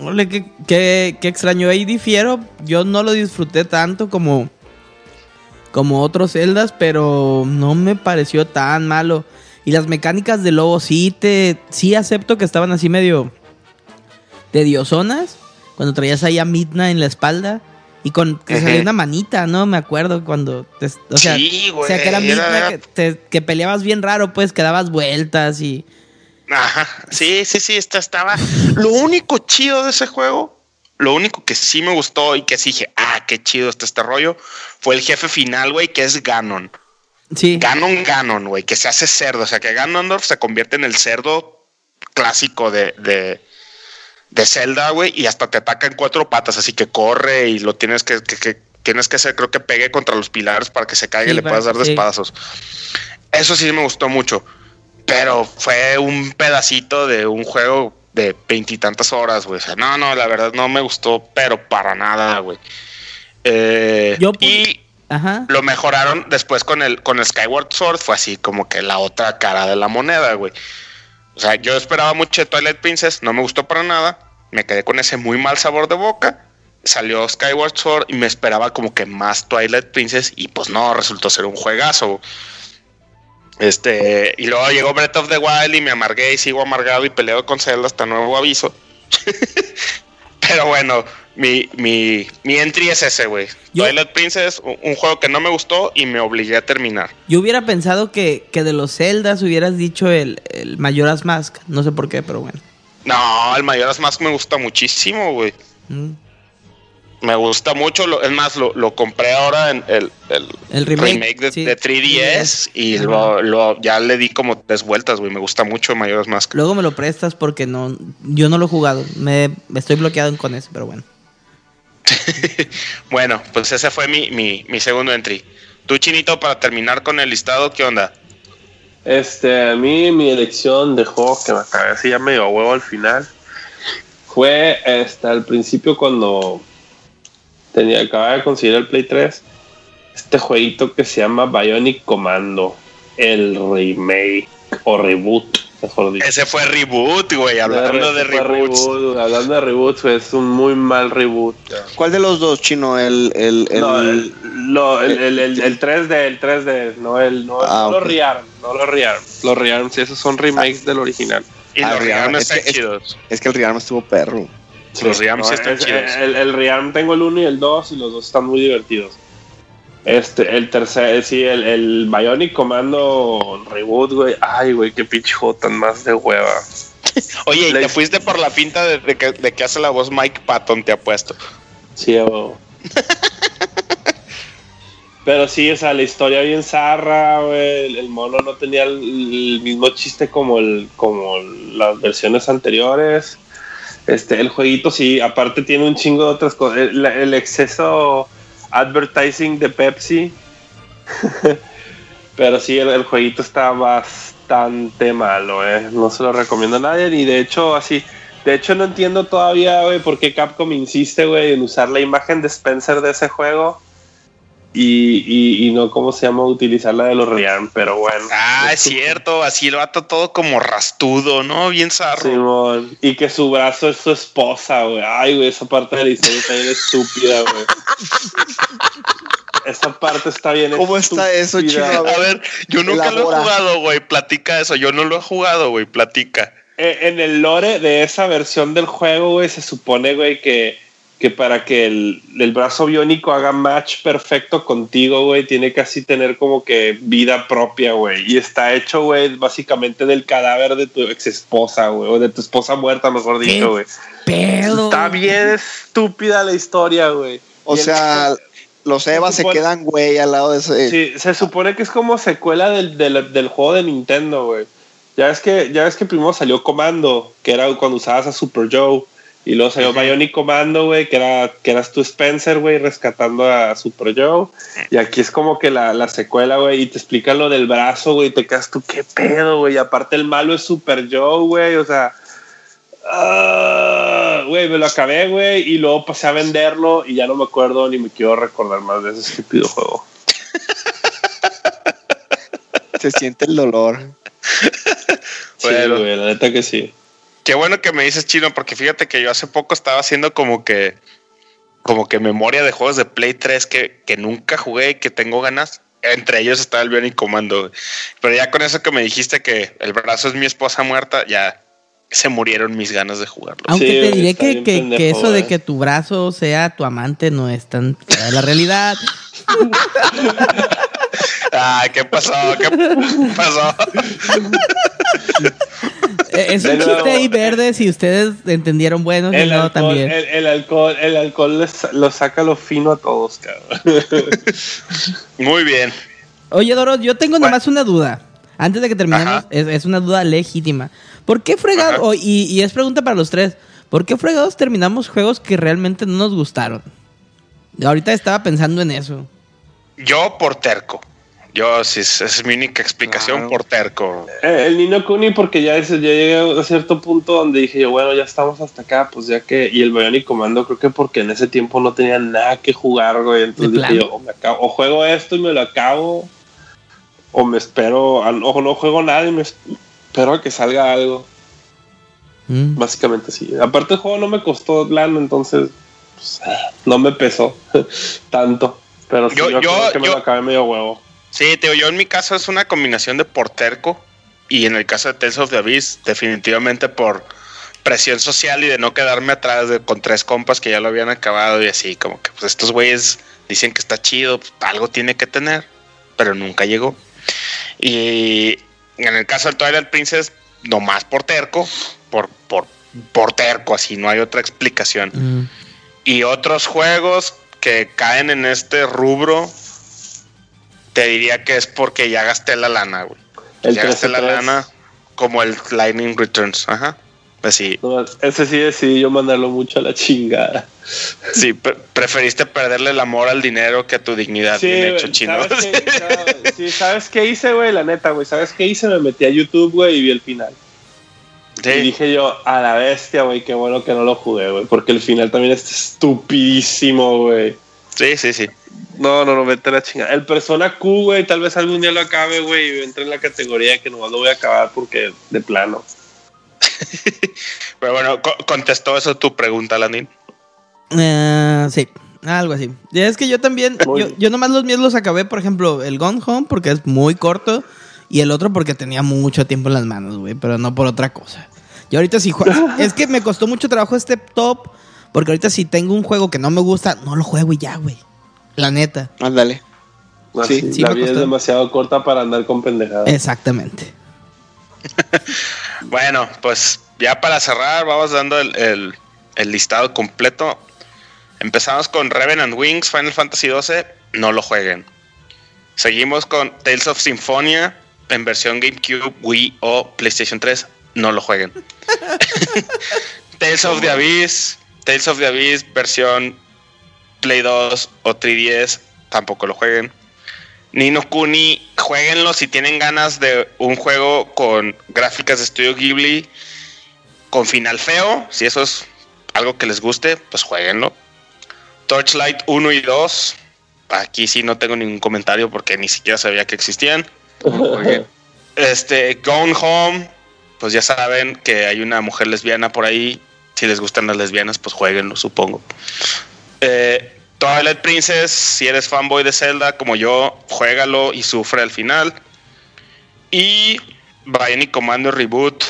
Speaker 5: Ole, qué, qué- qué extraño. Ahí difiero. Yo no lo disfruté tanto como, como otros Zeldas, pero no me pareció tan malo. Y las mecánicas de lobo sí te. Sí acepto que estaban así medio. Tediosonas. Cuando traías ahí a Midna en la espalda. Y con que salía una manita, ¿no? Me acuerdo cuando. te- o sea,
Speaker 2: Sí, güey,
Speaker 5: O sea, que era
Speaker 2: era-
Speaker 5: Midna
Speaker 2: era-
Speaker 5: que, te- que peleabas bien raro, pues, que dabas vueltas y.
Speaker 2: Ajá, sí, sí, sí, esta estaba. Lo único chido de ese juego, lo único que sí me gustó y que sí dije, ah, qué chido está este rollo, fue el jefe final, güey, que es Ganon.
Speaker 5: Sí.
Speaker 2: Ganon, Ganon, güey, que se hace cerdo. O sea, que Ganondorf se convierte en el cerdo clásico de, de, de Zelda, güey, y hasta te ataca en cuatro patas, así que corre y lo tienes que, que- que- tienes que hacer, creo que pegue contra los pilares para que se caiga
Speaker 5: Sí,
Speaker 2: y le puedas dar de
Speaker 5: sí.
Speaker 2: espadazos. Eso sí me gustó mucho, pero fue un pedacito de un juego de veintitantas horas, güey. O sea, no, no, la verdad no me gustó, pero para nada, güey. Eh,
Speaker 5: Yo
Speaker 2: y
Speaker 5: Ajá.
Speaker 2: lo mejoraron después con el con el Skyward Sword fue así como que la otra cara de la moneda, güey. O sea, yo esperaba mucho de Twilight Princess, no me gustó para nada, me quedé con ese muy mal sabor de boca. Salió Skyward Sword y me esperaba como que más Twilight Princess y pues no, resultó ser un juegazo. Este, y luego llegó Breath of the Wild y me amargué y sigo amargado y peleo con Zelda hasta nuevo aviso. Pero bueno, mi, mi, mi entry es ese, güey. Twilight Princess, un, un juego que no me gustó y me obligué a terminar.
Speaker 5: Yo hubiera pensado que, que de los Zeldas hubieras dicho el, el Majora's Mask. No sé por qué, pero bueno.
Speaker 2: No, el Majora's Mask me gusta muchísimo, güey.
Speaker 5: Mm.
Speaker 2: Me gusta mucho. Lo, es más, lo, lo compré ahora en el, el,
Speaker 5: El remake,
Speaker 2: de,
Speaker 5: sí.
Speaker 2: de 3DS y lo, lo- ya le di como tres vueltas, güey. Me gusta mucho Majora's Mask.
Speaker 5: Luego me lo prestas porque no, yo no lo he jugado. Me, me estoy bloqueado con eso, pero bueno.
Speaker 2: Bueno, pues ese fue mi, mi, mi segundo entry. Tú, Chinito, para terminar con el listado, ¿qué onda?
Speaker 3: Este, a mí mi elección de juego que me acabé así ya medio a huevo al final fue este, al principio cuando tenía, acababa de conseguir el Play 3 este jueguito que se llama Bionic Commando, el remake o reboot, mejor dicho.
Speaker 2: Ese fue reboot, güey. Hablando de reboots.
Speaker 3: reboot, hablando de reboots, fue- es un muy mal reboot.
Speaker 4: ¿Cuál de los dos, chino? El, el, el,
Speaker 3: no, el, lo- el, el, el- el 3D, el 3D, no el no,
Speaker 4: Ah,
Speaker 3: no los rearm, no los rearm. Los rearm, sí, esos son remakes del original.
Speaker 2: Y
Speaker 4: Ah,
Speaker 2: los
Speaker 4: Rearm,
Speaker 2: Rearm
Speaker 4: es
Speaker 2: están
Speaker 4: que- es-
Speaker 2: chidos.
Speaker 4: Es que el Rearm estuvo perro.
Speaker 2: Los Rearm sí están
Speaker 3: es-
Speaker 2: chidos.
Speaker 3: El, el Rearm tengo el 1 y el 2 y los dos están muy divertidos. Este, el tercer, sí, el, el Bionic Commando Reboot, güey. Ay, güey, qué pinche tan más de hueva.
Speaker 2: Oye, y te fuiste por la pinta de, de que, de que hace la voz Mike Patton, te apuesto.
Speaker 3: Sí. Pero sí, o sea, la historia bien zarra, güey. El, el mono no tenía el, el mismo chiste como el, como las versiones anteriores. Este, el jueguito sí, aparte tiene un chingo de otras cosas. El, exceso advertising de Pepsi. Pero sí, el, el jueguito está bastante malo, eh. No se lo recomiendo a nadie. Y de hecho, así. De hecho, no entiendo todavía, güey, por qué Capcom insiste, güey, en usar la imagen de Spencer de ese juego y, y, y no, ¿cómo se llama? Utilizar la de los Rian, pero bueno.
Speaker 2: Ah, es cierto, así lo ato todo como rastudo, ¿no? Bien zarro.
Speaker 3: Simón. Y que su brazo es su esposa, güey. Ay, güey, esa parte de la historia está bien estúpida, güey. Esa parte está bien
Speaker 4: ¿Cómo está eso, chino?
Speaker 2: A ver, yo nunca lo he jugado, güey. Platica eso. Yo no lo he jugado, güey. Platica.
Speaker 3: Eh, En el lore de esa versión del juego, güey, se supone, güey, que, que para que el, el brazo biónico haga match perfecto contigo, güey, tiene que así tener como que vida propia, güey. Y está hecho, güey, básicamente del cadáver de tu ex esposa, güey, o de tu esposa muerta, mejor dicho, güey. Está bien estúpida la historia, güey.
Speaker 4: O
Speaker 3: Y el-
Speaker 4: sea, los Evas se
Speaker 3: supone-
Speaker 4: quedan, güey, al lado de ese.
Speaker 3: Sí, se supone que es como secuela del, del, del juego de Nintendo, güey. Ya ves que, ya ves que primero salió Comando, que era cuando usabas a Super Joe. Y luego salió Bionic Commando, güey, que, era, que eras tú Spencer, güey, rescatando a Super Joe. Y aquí es como que la, la secuela, güey, y te explican lo del brazo, güey, y te quedas tú, qué pedo, güey. Y aparte el malo es Super Joe, güey, o sea... ah, Güey, me lo acabé, güey, y luego pasé a venderlo y ya no me acuerdo ni me quiero recordar más de ese estúpido juego.
Speaker 4: Se siente el dolor.
Speaker 3: Sí,
Speaker 2: Bueno.
Speaker 3: güey, la neta que sí.
Speaker 2: Qué bueno que me dices chino, porque fíjate que yo hace poco estaba haciendo como que como que memoria de juegos de Play 3 que, que nunca jugué y que tengo ganas. Entre ellos está el Bionic Commando. güey. Pero ya con eso que me dijiste que el brazo es mi esposa muerta, ya se murieron mis ganas de jugarlo.
Speaker 5: Aunque
Speaker 3: Sí,
Speaker 5: te diré que, que-
Speaker 3: pendejo,
Speaker 5: que eso de
Speaker 3: güey.
Speaker 5: que tu brazo sea tu amante no es tan la realidad.
Speaker 2: Ay, ¿qué pasó? ¿Qué pasó?
Speaker 5: Eh, es un
Speaker 3: nuevo.
Speaker 5: chiste ahí verde si ustedes entendieron bueno,
Speaker 3: El
Speaker 5: no
Speaker 3: alcohol,
Speaker 5: también.
Speaker 3: el, el alcohol, el alcohol les- lo saca lo fino a todos, cabrón.
Speaker 2: Muy bien.
Speaker 5: Oye, Doro, yo tengo
Speaker 2: Bueno.
Speaker 5: nomás una duda. Antes de que terminemos, es, es una duda legítima. ¿Por qué fregados, oh, y, y es pregunta para los tres, ¿por qué fregados terminamos juegos que realmente no nos gustaron? Ahorita estaba pensando en eso.
Speaker 2: Yo por terco. Yo, sí, esa es mi única explicación
Speaker 4: Claro.
Speaker 2: por terco.
Speaker 3: Eh, el Nino Kuni, porque ya, es- ya llegué a cierto punto donde dije yo, bueno, ya estamos hasta acá, pues ya que. Y el Bionic Commando, creo que porque en ese tiempo no tenía nada que jugar, güey. Entonces
Speaker 5: ¿De
Speaker 3: dije yo, o, me acabo- o juego esto y me lo acabo, o me espero, o no juego nada y me espero a que salga algo.
Speaker 5: Mm.
Speaker 3: Básicamente sí. Aparte, el juego no me costó lana, entonces pues, no me pesó tanto. Pero sí,
Speaker 2: Yo-
Speaker 3: yo,
Speaker 2: yo-
Speaker 3: creo que me
Speaker 2: yo-
Speaker 3: lo acabé medio huevo.
Speaker 2: Sí, te yo en mi caso es una combinación de por terco y en el caso de Tales of the Abyss, definitivamente por presión social y de no quedarme atrás de, con tres compas que ya lo habían acabado y así, como que pues estos güeyes dicen que está chido, pues, algo tiene que tener, pero nunca llegó. Y en el caso del Twilight Princess, nomás por terco, por, por, por terco, así, no hay otra explicación.
Speaker 5: Mm.
Speaker 2: Y otros juegos que caen en este rubro, te diría que es porque ya gasté la lana, güey.
Speaker 3: El
Speaker 2: ya gasté la
Speaker 3: 13-3.
Speaker 2: lana como el Lightning Returns, ajá. Pues sí,
Speaker 3: No, ese sí decidí yo mandarlo mucho a la chingada.
Speaker 2: sí, pre- preferiste perderle el amor al dinero que a tu dignidad, bien
Speaker 3: güey,
Speaker 2: hecho, chino.
Speaker 3: ¿sabes qué, sí, ¿sabes qué hice, güey? La neta, güey. ¿Sabes qué hice? Me metí a YouTube, güey, y vi el final. Y
Speaker 2: Sí,
Speaker 3: dije yo, a la bestia, güey, qué bueno que no lo jugué, güey. Porque el final también está estupidísimo, güey.
Speaker 2: Sí, sí, sí.
Speaker 3: No, no, no, vete a la chingada. El Persona Q, güey, tal vez algún día lo acabe, güey, y entre en la categoría que nomás lo voy a acabar porque de plano.
Speaker 2: Pero bueno, co- contestó eso tu pregunta, Landín.
Speaker 5: Eh, sí, algo así. Y es que yo también, yo, yo nomás los míos los acabé, por ejemplo, el Gone Home porque es muy corto y el otro porque tenía mucho tiempo en las manos, güey, pero no por otra cosa. Y ahorita sí juego. es que me costó mucho trabajo este top porque ahorita si tengo un juego que no me gusta, no lo juego y ya, güey. La neta.
Speaker 4: Ándale.
Speaker 3: Así,
Speaker 4: Sí,
Speaker 5: sí
Speaker 3: la vida es demasiado corta para andar con pendejadas.
Speaker 5: Exactamente.
Speaker 2: Bueno, pues ya para cerrar, vamos dando el, el- el listado completo. Empezamos con Revenant Wings, Final Fantasy XII, no lo jueguen. Seguimos con Tales of Symphonia en versión GameCube, Wii o PlayStation 3, no lo jueguen. Tales of the Abyss, Tales of the Abyss versión Play 2 o 3DS, tampoco lo jueguen. Nino Kuni, jueguenlo si tienen ganas de un juego con gráficas de estudio Ghibli, con final feo, si eso es algo que les guste, pues jueguenlo. Torchlight 1 y 2, aquí sí no tengo ningún comentario porque ni siquiera sabía que existían. Este, Gone Home, pues ya saben que hay una mujer lesbiana por ahí. Si les gustan las lesbianas, pues jueguenlo, supongo. Eh, Twilight Princess, si eres fanboy de Zelda como yo, juégalo y sufre al final. Y Bionic Commando Reboot,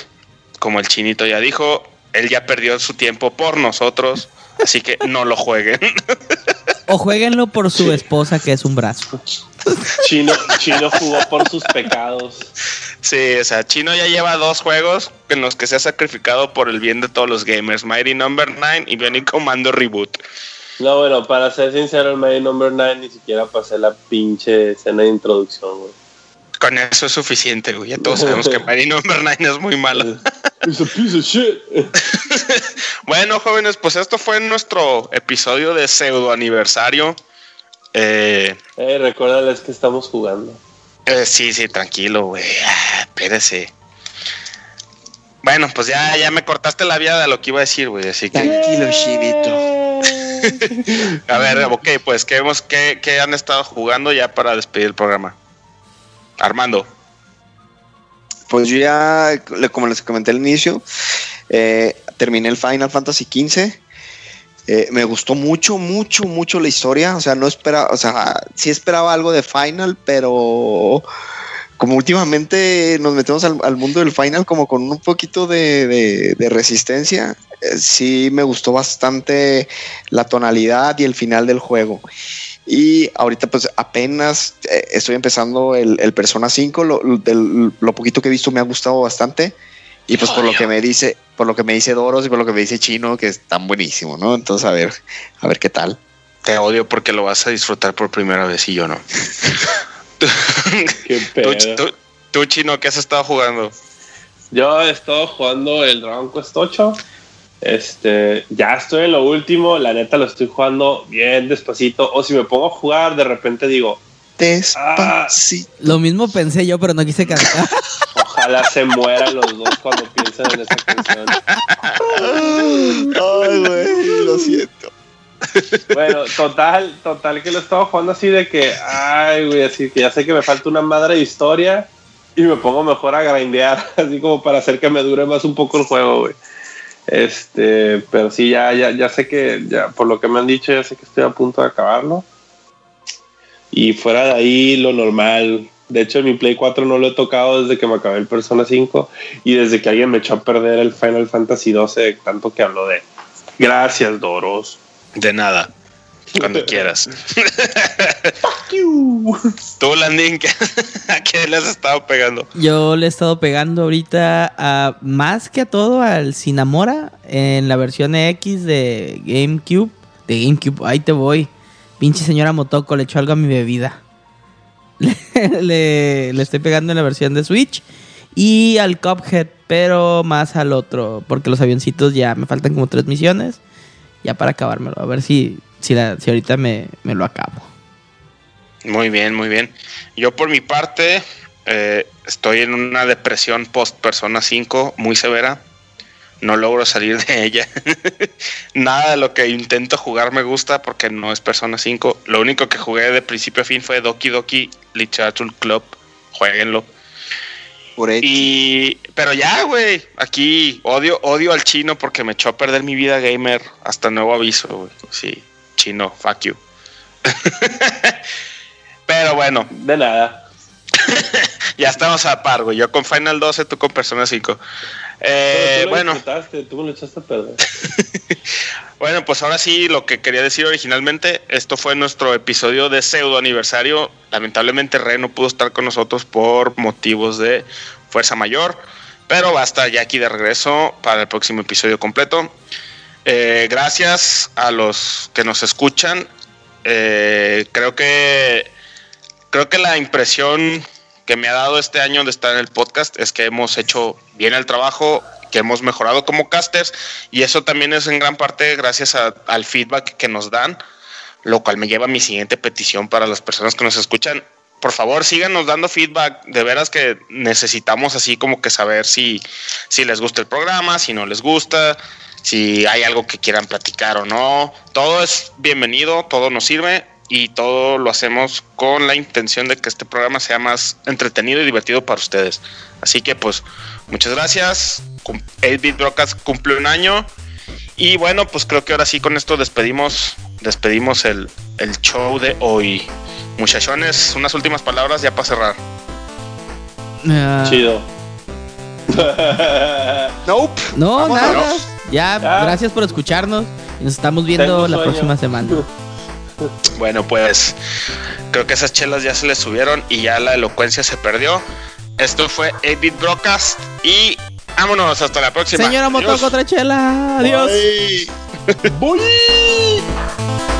Speaker 2: como el chinito ya dijo, él ya perdió su tiempo por nosotros, así que no lo jueguen.
Speaker 5: O jueguenlo por su esposa, que es un brazo.
Speaker 3: Chino, Chino jugó por sus pecados.
Speaker 2: Sí, o sea, Chino ya lleva dos juegos en los que se ha sacrificado por el bien de todos los gamers. Mighty Number 9 y Bionic Commando Reboot.
Speaker 3: No, bueno, para ser sincero, el Mighty Number 9 ni siquiera pasé la pinche escena de introducción, güey.
Speaker 2: Con eso es suficiente, güey. Ya todos sabemos que Mighty Number 9 es muy malo.
Speaker 3: It's a piece of shit.
Speaker 2: Bueno, jóvenes, pues esto fue nuestro episodio de pseudo aniversario. Eh,
Speaker 3: Eh, recuérdales que estamos jugando.
Speaker 2: Eh, sí, sí, tranquilo, güey. Ah, espérese. Bueno, pues ya, ya me cortaste la vida de lo que iba a decir, güey. Así que,
Speaker 4: Tranquilo, Chivito.
Speaker 2: a ver, ok, pues, ¿qué, hemos, qué, qué han estado jugando ya para despedir el programa? Armando.
Speaker 4: Pues yo ya, como les comenté al inicio, eh, terminé el Final Fantasy XV. Eh, me gustó mucho, mucho, mucho la historia. O sea, no esperaba, o sea, sí esperaba algo de Final, pero como últimamente nos metemos al, mundo del Final como con un poquito de, resistencia, eh, sí me gustó bastante la tonalidad y el final del juego. Y ahorita pues apenas eh, estoy empezando el, Persona 5, lo, lo poquito que he visto me ha gustado bastante. Y pues por lo que me dice, por lo que me dice Doros y por lo que me dice Chino, que es tan buenísimo, ¿no? Entonces a ver, a ver qué tal.
Speaker 2: Te odio porque lo vas a disfrutar por primera vez y yo no.
Speaker 3: Qué
Speaker 2: tú,
Speaker 3: pedo.
Speaker 2: tú- tú, chino, ¿qué has estado jugando?
Speaker 3: Yo he estado jugando el Dragon Quest 8. Este, ya estoy en lo último. La neta lo estoy jugando bien despacito. O si me pongo a jugar, de repente digo,
Speaker 4: Despacito.
Speaker 5: Lo mismo pensé yo, pero no quise cantar.
Speaker 3: ojalá se mueran los dos cuando piensen en esa canción.
Speaker 4: Ay, güey, lo siento.
Speaker 3: Bueno, total, total que lo estaba jugando así de que, ay, güey, así que ya sé que me falta una madre de historia y me pongo mejor a grindear, así como para hacer que me dure más un poco el juego, güey. Este, pero sí, ya, ya, ya sé que, ya, por lo que me han dicho, ya sé que estoy a punto de acabarlo. Y fuera de ahí, lo normal. De hecho, en mi Play 4 no lo he tocado desde que me acabé el Persona 5 y desde que alguien me echó a perder el Final Fantasy 12, tanto que habló de. Gracias, Doros.
Speaker 2: De nada. Cuando quieras. Tú, Landín, ¿qué- ¿a qué le has estado pegando?
Speaker 5: Yo le he estado pegando ahorita a más que a todo al Sinamora en la versión X de GameCube. De GameCube, ahí te voy. Pinche señora Motoko le echó algo a mi bebida. Le, le- estoy pegando en la versión de Switch. Y al Cuphead, pero más al otro. Porque los avioncitos ya me faltan como tres misiones. Ya para acabármelo. A ver si, si ahorita me, me lo acabo.
Speaker 2: Muy bien, muy bien. Yo por mi parte eh, estoy en una depresión post Persona 5 muy severa. No logro salir de ella. Nada de lo que intento jugar me gusta porque no es Persona 5. Lo único que jugué de principio a fin fue Doki Doki Literature Club. Jueguenlo.
Speaker 4: Por hecho.
Speaker 2: Y pero ya, güey, aquí odio odio al chino porque me echó a perder mi vida gamer hasta nuevo aviso, güey. Sí, chino, fuck you. pero bueno,
Speaker 3: De nada.
Speaker 2: ya estamos a par, güey. Yo con Final 12, tú con Persona 5. Eh,
Speaker 3: tú
Speaker 2: bueno,
Speaker 3: disfrutaste, tú me lo echaste a perder.
Speaker 2: bueno, pues ahora sí, lo que quería decir originalmente, esto fue nuestro episodio de pseudo aniversario. Lamentablemente Re no pudo estar con nosotros por motivos de fuerza mayor, pero va a estar ya aquí de regreso para el próximo episodio completo. Eh, gracias a los que nos escuchan. Eh, creo que creo que la impresión que me ha dado este año de estar en el podcast es que hemos hecho bien el trabajo, que hemos mejorado como casters y eso también es en gran parte gracias al feedback que nos dan, lo cual me lleva a mi siguiente petición para las personas que nos escuchan. Por favor, síganos dando feedback. De veras que necesitamos así como que saber si, si les gusta el programa, si no les gusta, si hay algo que quieran platicar o no. Todo es bienvenido, todo nos sirve. Y todo lo hacemos con la intención de que este programa sea más entretenido y divertido para ustedes. Así que pues muchas gracias. 8-Bit Broadcast cumple un año y bueno, pues creo que ahora sí con esto despedimos despedimos el, el show de hoy. Muchachones, unas últimas palabras ya para cerrar.
Speaker 5: Ah,
Speaker 3: Chido.
Speaker 4: Nope.
Speaker 5: No,
Speaker 4: Vámonos.
Speaker 5: nada. Ya,
Speaker 3: Ya.
Speaker 5: gracias por escucharnos. y Nos estamos viendo
Speaker 3: Tengo
Speaker 5: la
Speaker 3: sueño.
Speaker 5: próxima semana.
Speaker 2: Bueno, pues creo que esas chelas ya se les subieron y ya la elocuencia se perdió. Esto fue 8-Bit Broadcast y vámonos hasta la próxima.
Speaker 5: Señora
Speaker 2: Adiós.
Speaker 5: Motoco Trachela, adiós.
Speaker 4: Bye.
Speaker 3: ¡Voy!